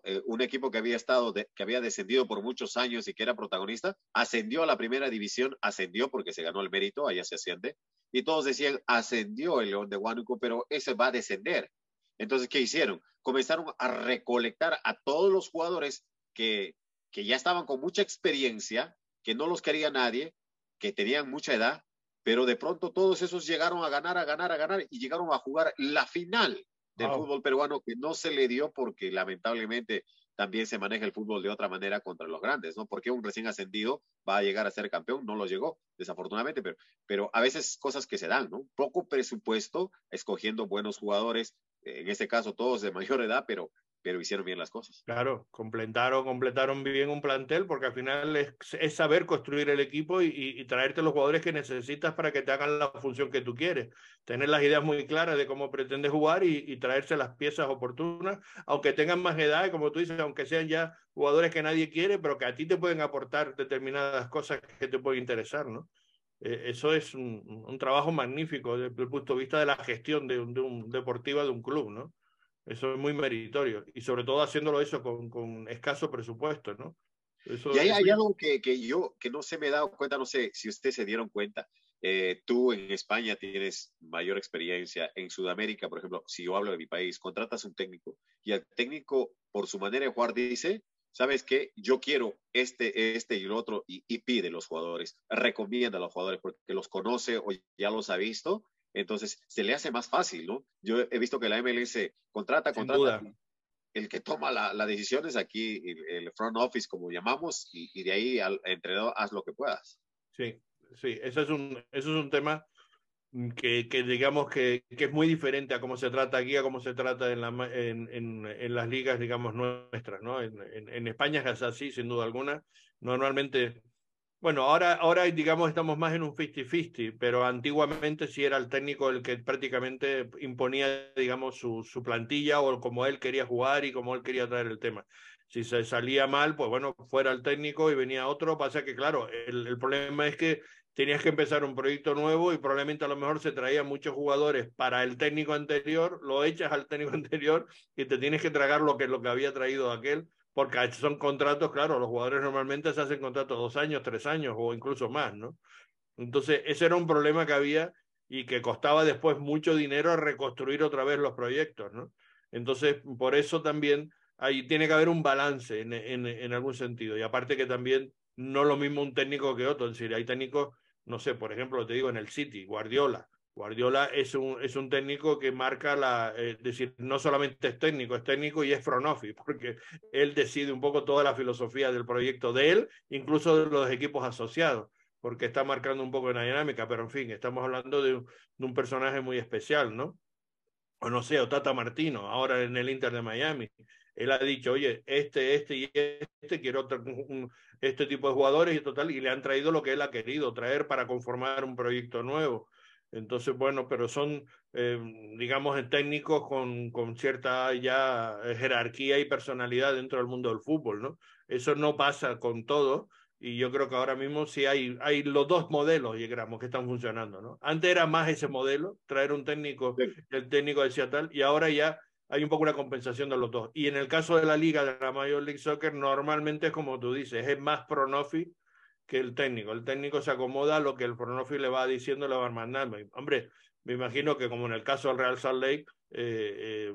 Eh, un equipo que había estado, que había descendido por muchos años y que era protagonista, ascendió a la primera división, ascendió porque se ganó el mérito, allá se asciende, y todos decían, ascendió el León de Huánuco, pero ese va a descender. Entonces, ¿qué hicieron? Comenzaron a recolectar a todos los jugadores que, que ya estaban con mucha experiencia, que no los quería nadie, que tenían mucha edad, pero de pronto todos esos llegaron a ganar, a ganar, a ganar y llegaron a jugar la final del fútbol peruano que no se le dio porque lamentablemente también se maneja el fútbol de otra manera contra los grandes, ¿no? Porque un recién ascendido va a llegar a ser campeón, no lo llegó, desafortunadamente, pero, pero a veces cosas que se dan, ¿no? Poco presupuesto, escogiendo buenos jugadores, en este caso todos de mayor edad, pero pero hicieron bien las cosas. Claro, completaron, completaron bien un plantel porque al final es, saber construir el equipo y, y, traerte los jugadores que necesitas para que te hagan la función que tú quieres. Tener las ideas muy claras de cómo pretendes jugar y, y traerse las piezas oportunas, aunque tengan más edad, como tú dices, aunque sean ya jugadores que nadie quiere, pero que a ti te pueden aportar determinadas cosas que te pueden interesar, ¿no? Eh, eso es un, trabajo magnífico desde el punto de vista de la gestión de de un deportiva de un club, ¿no? Eso es muy meritorio y sobre todo haciéndolo eso con, con escaso presupuesto, ¿no? Eso, y hay, algo que, que, yo que no se me he dado cuenta, no sé si ustedes se dieron cuenta. Eh, tú en España tienes mayor experiencia. En Sudamérica, por ejemplo, si yo hablo de mi país, contratas un técnico y el técnico, por su manera de jugar, dice, ¿sabes qué? Yo quiero este, este y el otro y, y pide los jugadores, recomienda a los jugadores porque los conoce o ya los ha visto, entonces se le hace más fácil, ¿no? Yo he visto que la MLS contrata, Sin contrata. duda. El que toma la, la decisión es aquí, el, el front office, como llamamos, y, y de ahí al entrenador haz lo que puedas. Sí, sí, eso es un, eso es un tema que, que digamos que, que, es muy diferente a cómo se trata aquí, a cómo se trata en, la, en, en, en las ligas, digamos, nuestras, ¿no? En, en, España es así, sin duda alguna. Normalmente, bueno, ahora, ahora digamos, estamos más en un 50-50, pero antiguamente sí era el técnico el que prácticamente imponía, digamos, su, su plantilla o como él quería jugar y como él quería traer el tema si se salía mal, pues bueno, fuera el técnico y venía otro. Pasa que, claro, el, el, problema es que tenías que empezar un proyecto nuevo y probablemente a lo mejor se traían muchos jugadores para el técnico anterior, lo echas al técnico anterior y te tienes que tragar lo que, lo que había traído aquel, porque son contratos, claro, los jugadores normalmente se hacen contratos dos años, tres años o incluso más, ¿no? Entonces, ese era un problema que había y que costaba después mucho dinero reconstruir otra vez los proyectos, ¿no? Entonces, por eso también ahí tiene que haber un balance en, en, algún sentido. Y aparte que también no lo mismo un técnico que otro. Es decir, hay técnicos, no sé, por ejemplo, te digo, en el City, Guardiola. Guardiola es un, es un técnico que marca la, es eh, decir, no solamente es técnico, es técnico y es front office, porque él decide un poco toda la filosofía del proyecto de él, incluso de los equipos asociados, porque está marcando un poco la dinámica, pero en fin, estamos hablando de de un personaje muy especial, ¿no? O no sé, o Tata Martino, ahora en el Inter de Miami él ha dicho, oye, este, este y este, quiero otro, un, este tipo de jugadores y total, y le han traído lo que él ha querido traer para conformar un proyecto nuevo. Entonces, bueno, pero son, eh, digamos, técnicos con, con cierta ya jerarquía y personalidad dentro del mundo del fútbol, ¿no? Eso no pasa con todo, y yo creo que ahora mismo sí hay, hay los dos modelos, digamos, que están funcionando, ¿no? Antes era más ese modelo, traer un técnico, el técnico decía tal, y ahora ya hay un poco una compensación de los dos. Y en el caso de la liga de la Major League Soccer, normalmente es como tú dices, es más pronofi que el técnico. El técnico se acomoda a lo que el pronofi le va diciendo, le va mandando. Hombre, me imagino que como en el caso del Real Salt Lake, eh, eh,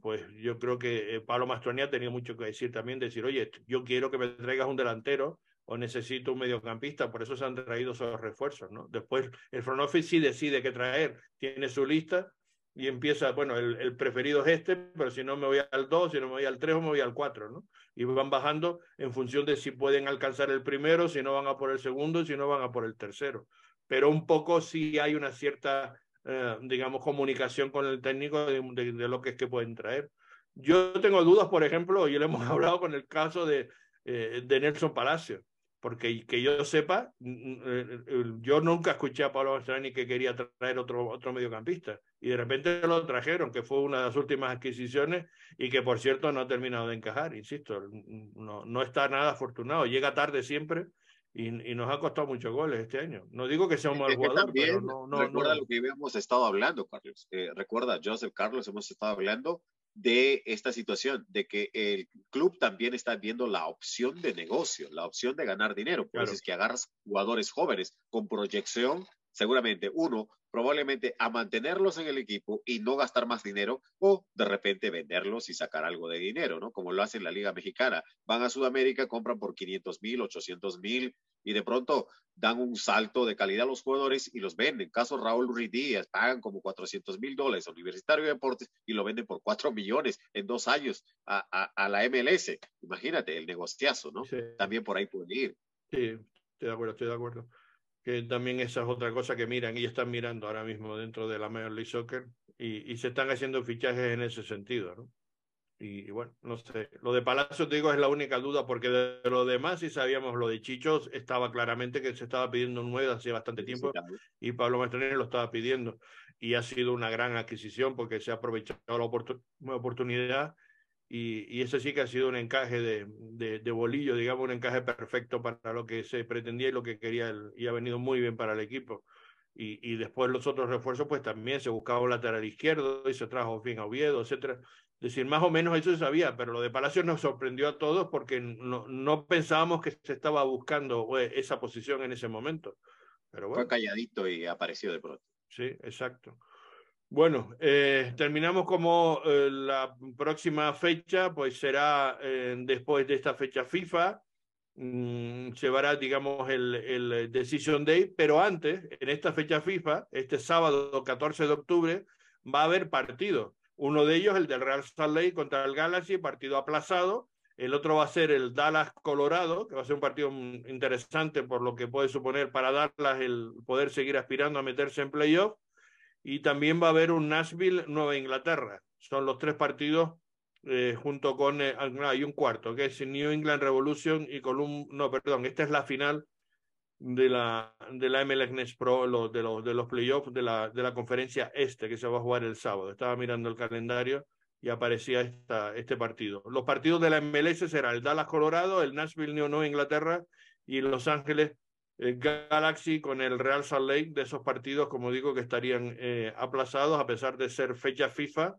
pues yo creo que eh, Pablo Mastroianni ha tenido mucho que decir también, decir, oye, yo quiero que me traigas un delantero o necesito un mediocampista, por eso se han traído esos refuerzos, ¿no? Después el front office sí decide qué traer, tiene su lista y empieza, bueno, el, el, preferido es este, pero si no me voy al 2, si no me voy al 3 o me voy al 4, ¿no? Y van bajando en función de si pueden alcanzar el primero, si no van a por el segundo, si no van a por el tercero. Pero un poco sí hay una cierta, eh, digamos, comunicación con el técnico de, de, lo que es que pueden traer. Yo tengo dudas, por ejemplo, y le hemos hablado con el caso de, eh, de Nelson Palacio porque que yo sepa, yo nunca escuché a Pablo Mastroianni que quería traer otro, otro mediocampista y de repente lo trajeron, que fue una de las últimas adquisiciones y que por cierto no ha terminado de encajar, insisto, no, no está nada afortunado, llega tarde siempre y, y nos ha costado muchos goles este año. No digo que sea un mal jugador, también, pero no, no, recuerda no. lo que hemos estado hablando, Carlos. Eh, recuerda, Joseph Carlos, hemos estado hablando de esta situación, de que el club también está viendo la opción de negocio, la opción de ganar dinero. Claro. eso es que agarras jugadores jóvenes con proyección, seguramente uno, probablemente a mantenerlos en el equipo y no gastar más dinero o de repente venderlos y sacar algo de dinero, ¿no? Como lo hace en la Liga Mexicana. Van a Sudamérica, compran por 500 mil, 800 mil y de pronto dan un salto de calidad a los jugadores y los venden. Caso Raúl Ruiz Díaz, pagan como 400 mil dólares a Universitario de Deportes y lo venden por 4 millones en dos años a, a, a la MLS. Imagínate el negociazo, ¿no? Sí. También por ahí puede ir. Sí, estoy de acuerdo, estoy de acuerdo. Que también esa es otra cosa que miran y están mirando ahora mismo dentro de la Major League Soccer y, y se están haciendo fichajes en ese sentido, ¿no? Y, y, bueno, no sé, lo de Palacio te digo es la única duda porque de, de lo demás sí sabíamos lo de Chichos, estaba claramente que se estaba pidiendo un 9 hace bastante tiempo y Pablo Mastroianni lo estaba pidiendo. Y ha sido una gran adquisición porque se ha aprovechado la oportun oportunidad y, y, ese sí que ha sido un encaje de, de, de, bolillo, digamos, un encaje perfecto para lo que se pretendía y lo que quería y ha venido muy bien para el equipo. Y, y después los otros refuerzos, pues también se buscaba un lateral izquierdo y se trajo fin a Oviedo, etcétera. Es decir, más o menos eso se sabía, pero lo de Palacios nos sorprendió a todos porque no, no pensábamos que se estaba buscando esa posición en ese momento. Pero bueno. Fue calladito y apareció de pronto. Sí, exacto. Bueno, eh, terminamos como eh, la próxima fecha, pues será eh, después de esta fecha FIFA, mm, llevará, digamos, el, el Decision Day, pero antes, en esta fecha FIFA, este sábado 14 de octubre, va a haber partidos. Uno de ellos, el del Real Salt Lake contra el Galaxy, partido aplazado. El otro va a ser el Dallas Colorado, que va a ser un partido interesante por lo que puede suponer para Dallas el poder seguir aspirando a meterse en playoff y también va a haber un Nashville Nueva Inglaterra. Son los tres partidos eh, junto con eh, hay un cuarto que es New England Revolution y Colum no perdón esta es la final de la de la MLS Pro los, de los de los playoffs de la de la conferencia este que se va a jugar el sábado estaba mirando el calendario y aparecía esta, este partido los partidos de la MLS serán el Dallas Colorado el Nashville New Nueva Inglaterra y Los Ángeles Galaxy con el Real Salt Lake de esos partidos, como digo, que estarían eh, aplazados a pesar de ser fecha FIFA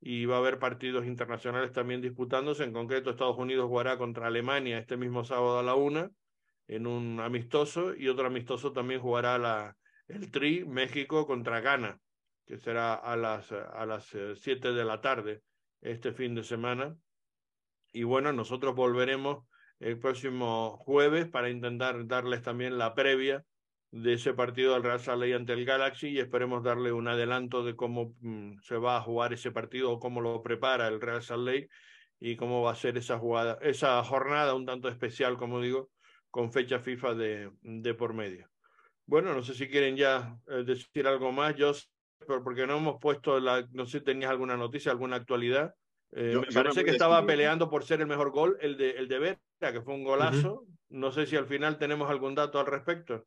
y va a haber partidos internacionales también disputándose. En concreto, Estados Unidos jugará contra Alemania este mismo sábado a la una en un amistoso y otro amistoso también jugará la, el Tri México contra Ghana, que será a las, a las 7 eh, de la tarde este fin de semana. Y bueno, nosotros volveremos el próximo jueves para intentar darles también la previa de ese partido del Real Salt ante el Galaxy y esperemos darle un adelanto de cómo mm, se va a jugar ese partido o cómo lo prepara el Real Salt y cómo va a ser esa jugada, esa jornada un tanto especial, como digo, con fecha FIFA de, de por medio. Bueno, no sé si quieren ya eh, decir algo más, yo porque no hemos puesto la, no sé si tenías alguna noticia, alguna actualidad. Eh, me parece que estaba peleando por ser el mejor gol, el de, el de Vera, que fue un golazo. No sé si al final tenemos algún dato al respecto.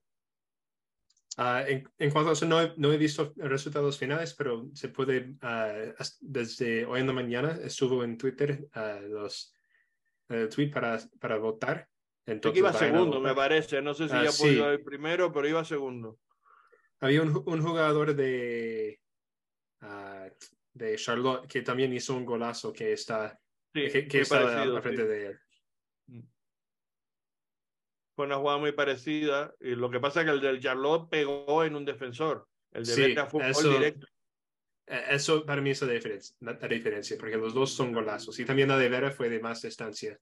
Uh, en, en, cuanto a eso, no he, no he, visto resultados finales, pero se puede, uh, desde hoy en la mañana estuvo en Twitter uh, los el tweet para, para votar. Entonces, iba segundo, me parece. No sé si ya sí. pudo ir primero, pero iba segundo. Había un, un jugador de de Charlotte, que también hizo un golazo que está, sí, que, que está parecido, a frente sí. de él. Mm. Fue una jugada muy parecida. Y lo que pasa es que el del Charlotte pegó en un defensor. El de Sí, fue un eso- gol directo. Eh, Eso para mí es la diferencia, la, la diferencia, porque los dos son golazos. Y también la de Vera fue de más distancia.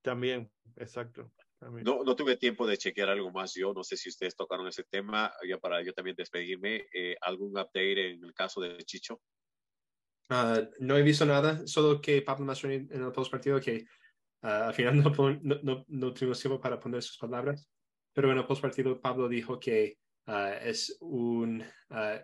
También, exacto. También. No, no tuve tiempo de chequear algo más yo, no sé si ustedes tocaron ese tema, ya para yo también despedirme, eh, algún update en el caso de Chicho. Ah, no he visto nada, solo que Pablo Mastroeni en el post partido que ah, al final no, no, no, no tuvimos tiempo para poner sus palabras, pero en el post partido Pablo dijo que ah, es, un,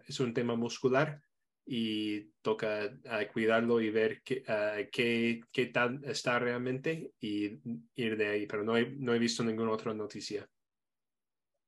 es un tema muscular y toca cuidarlo y ver qué, qué, qué tal está realmente y ir de ahí, pero no he, no he visto ninguna otra noticia.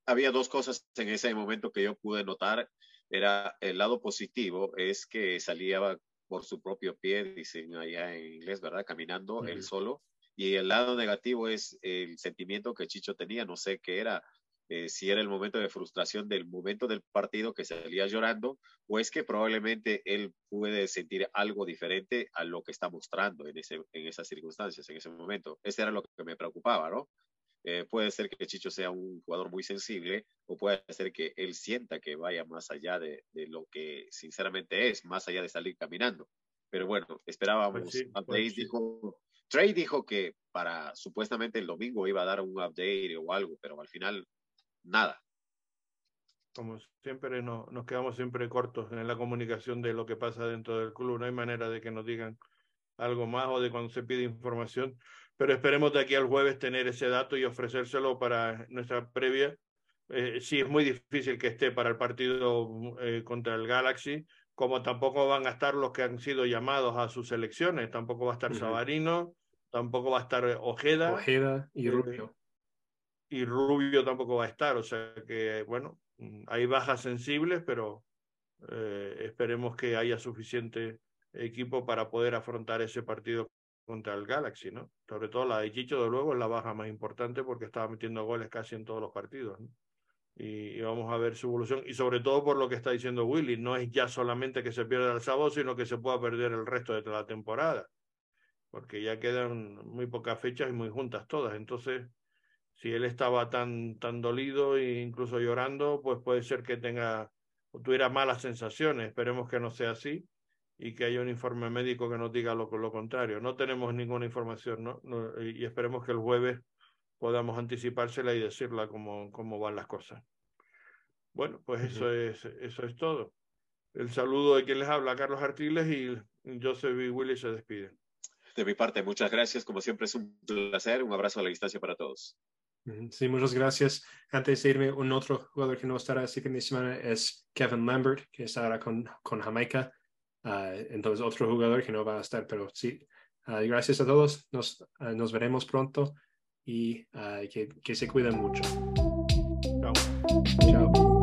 Había dos cosas en ese momento que yo pude notar. Era el lado positivo, es que salía por su propio pie, dicen allá en inglés, ¿verdad? Caminando Ujú. él solo. Y el lado negativo es el sentimiento que Chicho tenía, no sé qué era, eh, si era el momento de frustración del momento del partido que salía llorando, o es que probablemente él puede sentir algo diferente a lo que está mostrando en, ese, en esas circunstancias, en ese momento. Ese era lo que me preocupaba, ¿no? Eh, puede ser que Chicho sea un jugador muy sensible o puede ser que él sienta que vaya más allá de, de lo que sinceramente es, más allá de salir caminando. Pero bueno, esperábamos. Pues sí, updates. pues sí. dijo, Trey dijo que para supuestamente el domingo iba a dar un update o algo, pero al final nada. Como siempre, no, nos quedamos siempre cortos en la comunicación de lo que pasa dentro del club. No hay manera de que nos digan algo más o de cuando se pide información. Pero esperemos de aquí al jueves tener ese dato y ofrecérselo para nuestra previa. Eh, sí, es muy difícil que esté para el partido eh, contra el Galaxy, como tampoco van a estar los que han sido llamados a sus selecciones. Tampoco va a estar Ujú. Sabarino, tampoco va a estar Ojeda Ojeda y Eh, Rubio. y Rubio tampoco va a estar. O sea que, bueno, hay bajas sensibles, pero eh, esperemos que haya suficiente equipo para poder afrontar ese partido contra el Galaxy, ¿no? Sobre todo la de Chicho, de luego, es la baja más importante porque estaba metiendo goles casi en todos los partidos, ¿no? Y, vamos a ver su evolución. Y sobre todo por lo que está diciendo Willy, no es ya solamente que se pierda el sábado, sino que se pueda perder el resto de la temporada. Porque ya quedan muy pocas fechas y muy juntas todas. Entonces, si él estaba tan, tan dolido e incluso llorando, pues puede ser que tenga o tuviera malas sensaciones. Esperemos que no sea así y que haya un informe médico que nos diga lo, lo contrario. No tenemos ninguna información ¿no? y esperemos que el jueves podamos anticipársela y decirla cómo, cómo van las cosas. Bueno, pues eso, es, eso es todo. El saludo de quien les habla, Carlos Artiles, y Joseph y Willy se despiden. De mi parte, muchas gracias. Como siempre, es un placer. Un abrazo a la distancia para todos. Sí, muchas gracias. Antes de irme, un otro jugador que no estará así que mi semana es Kevin Lambert, que estará con, con Jamaica. Uh, entonces, otro jugador que no va a estar, pero sí. Uh, gracias a todos. Nos, uh, nos veremos pronto y que, que se cuiden mucho. Chao. Chao.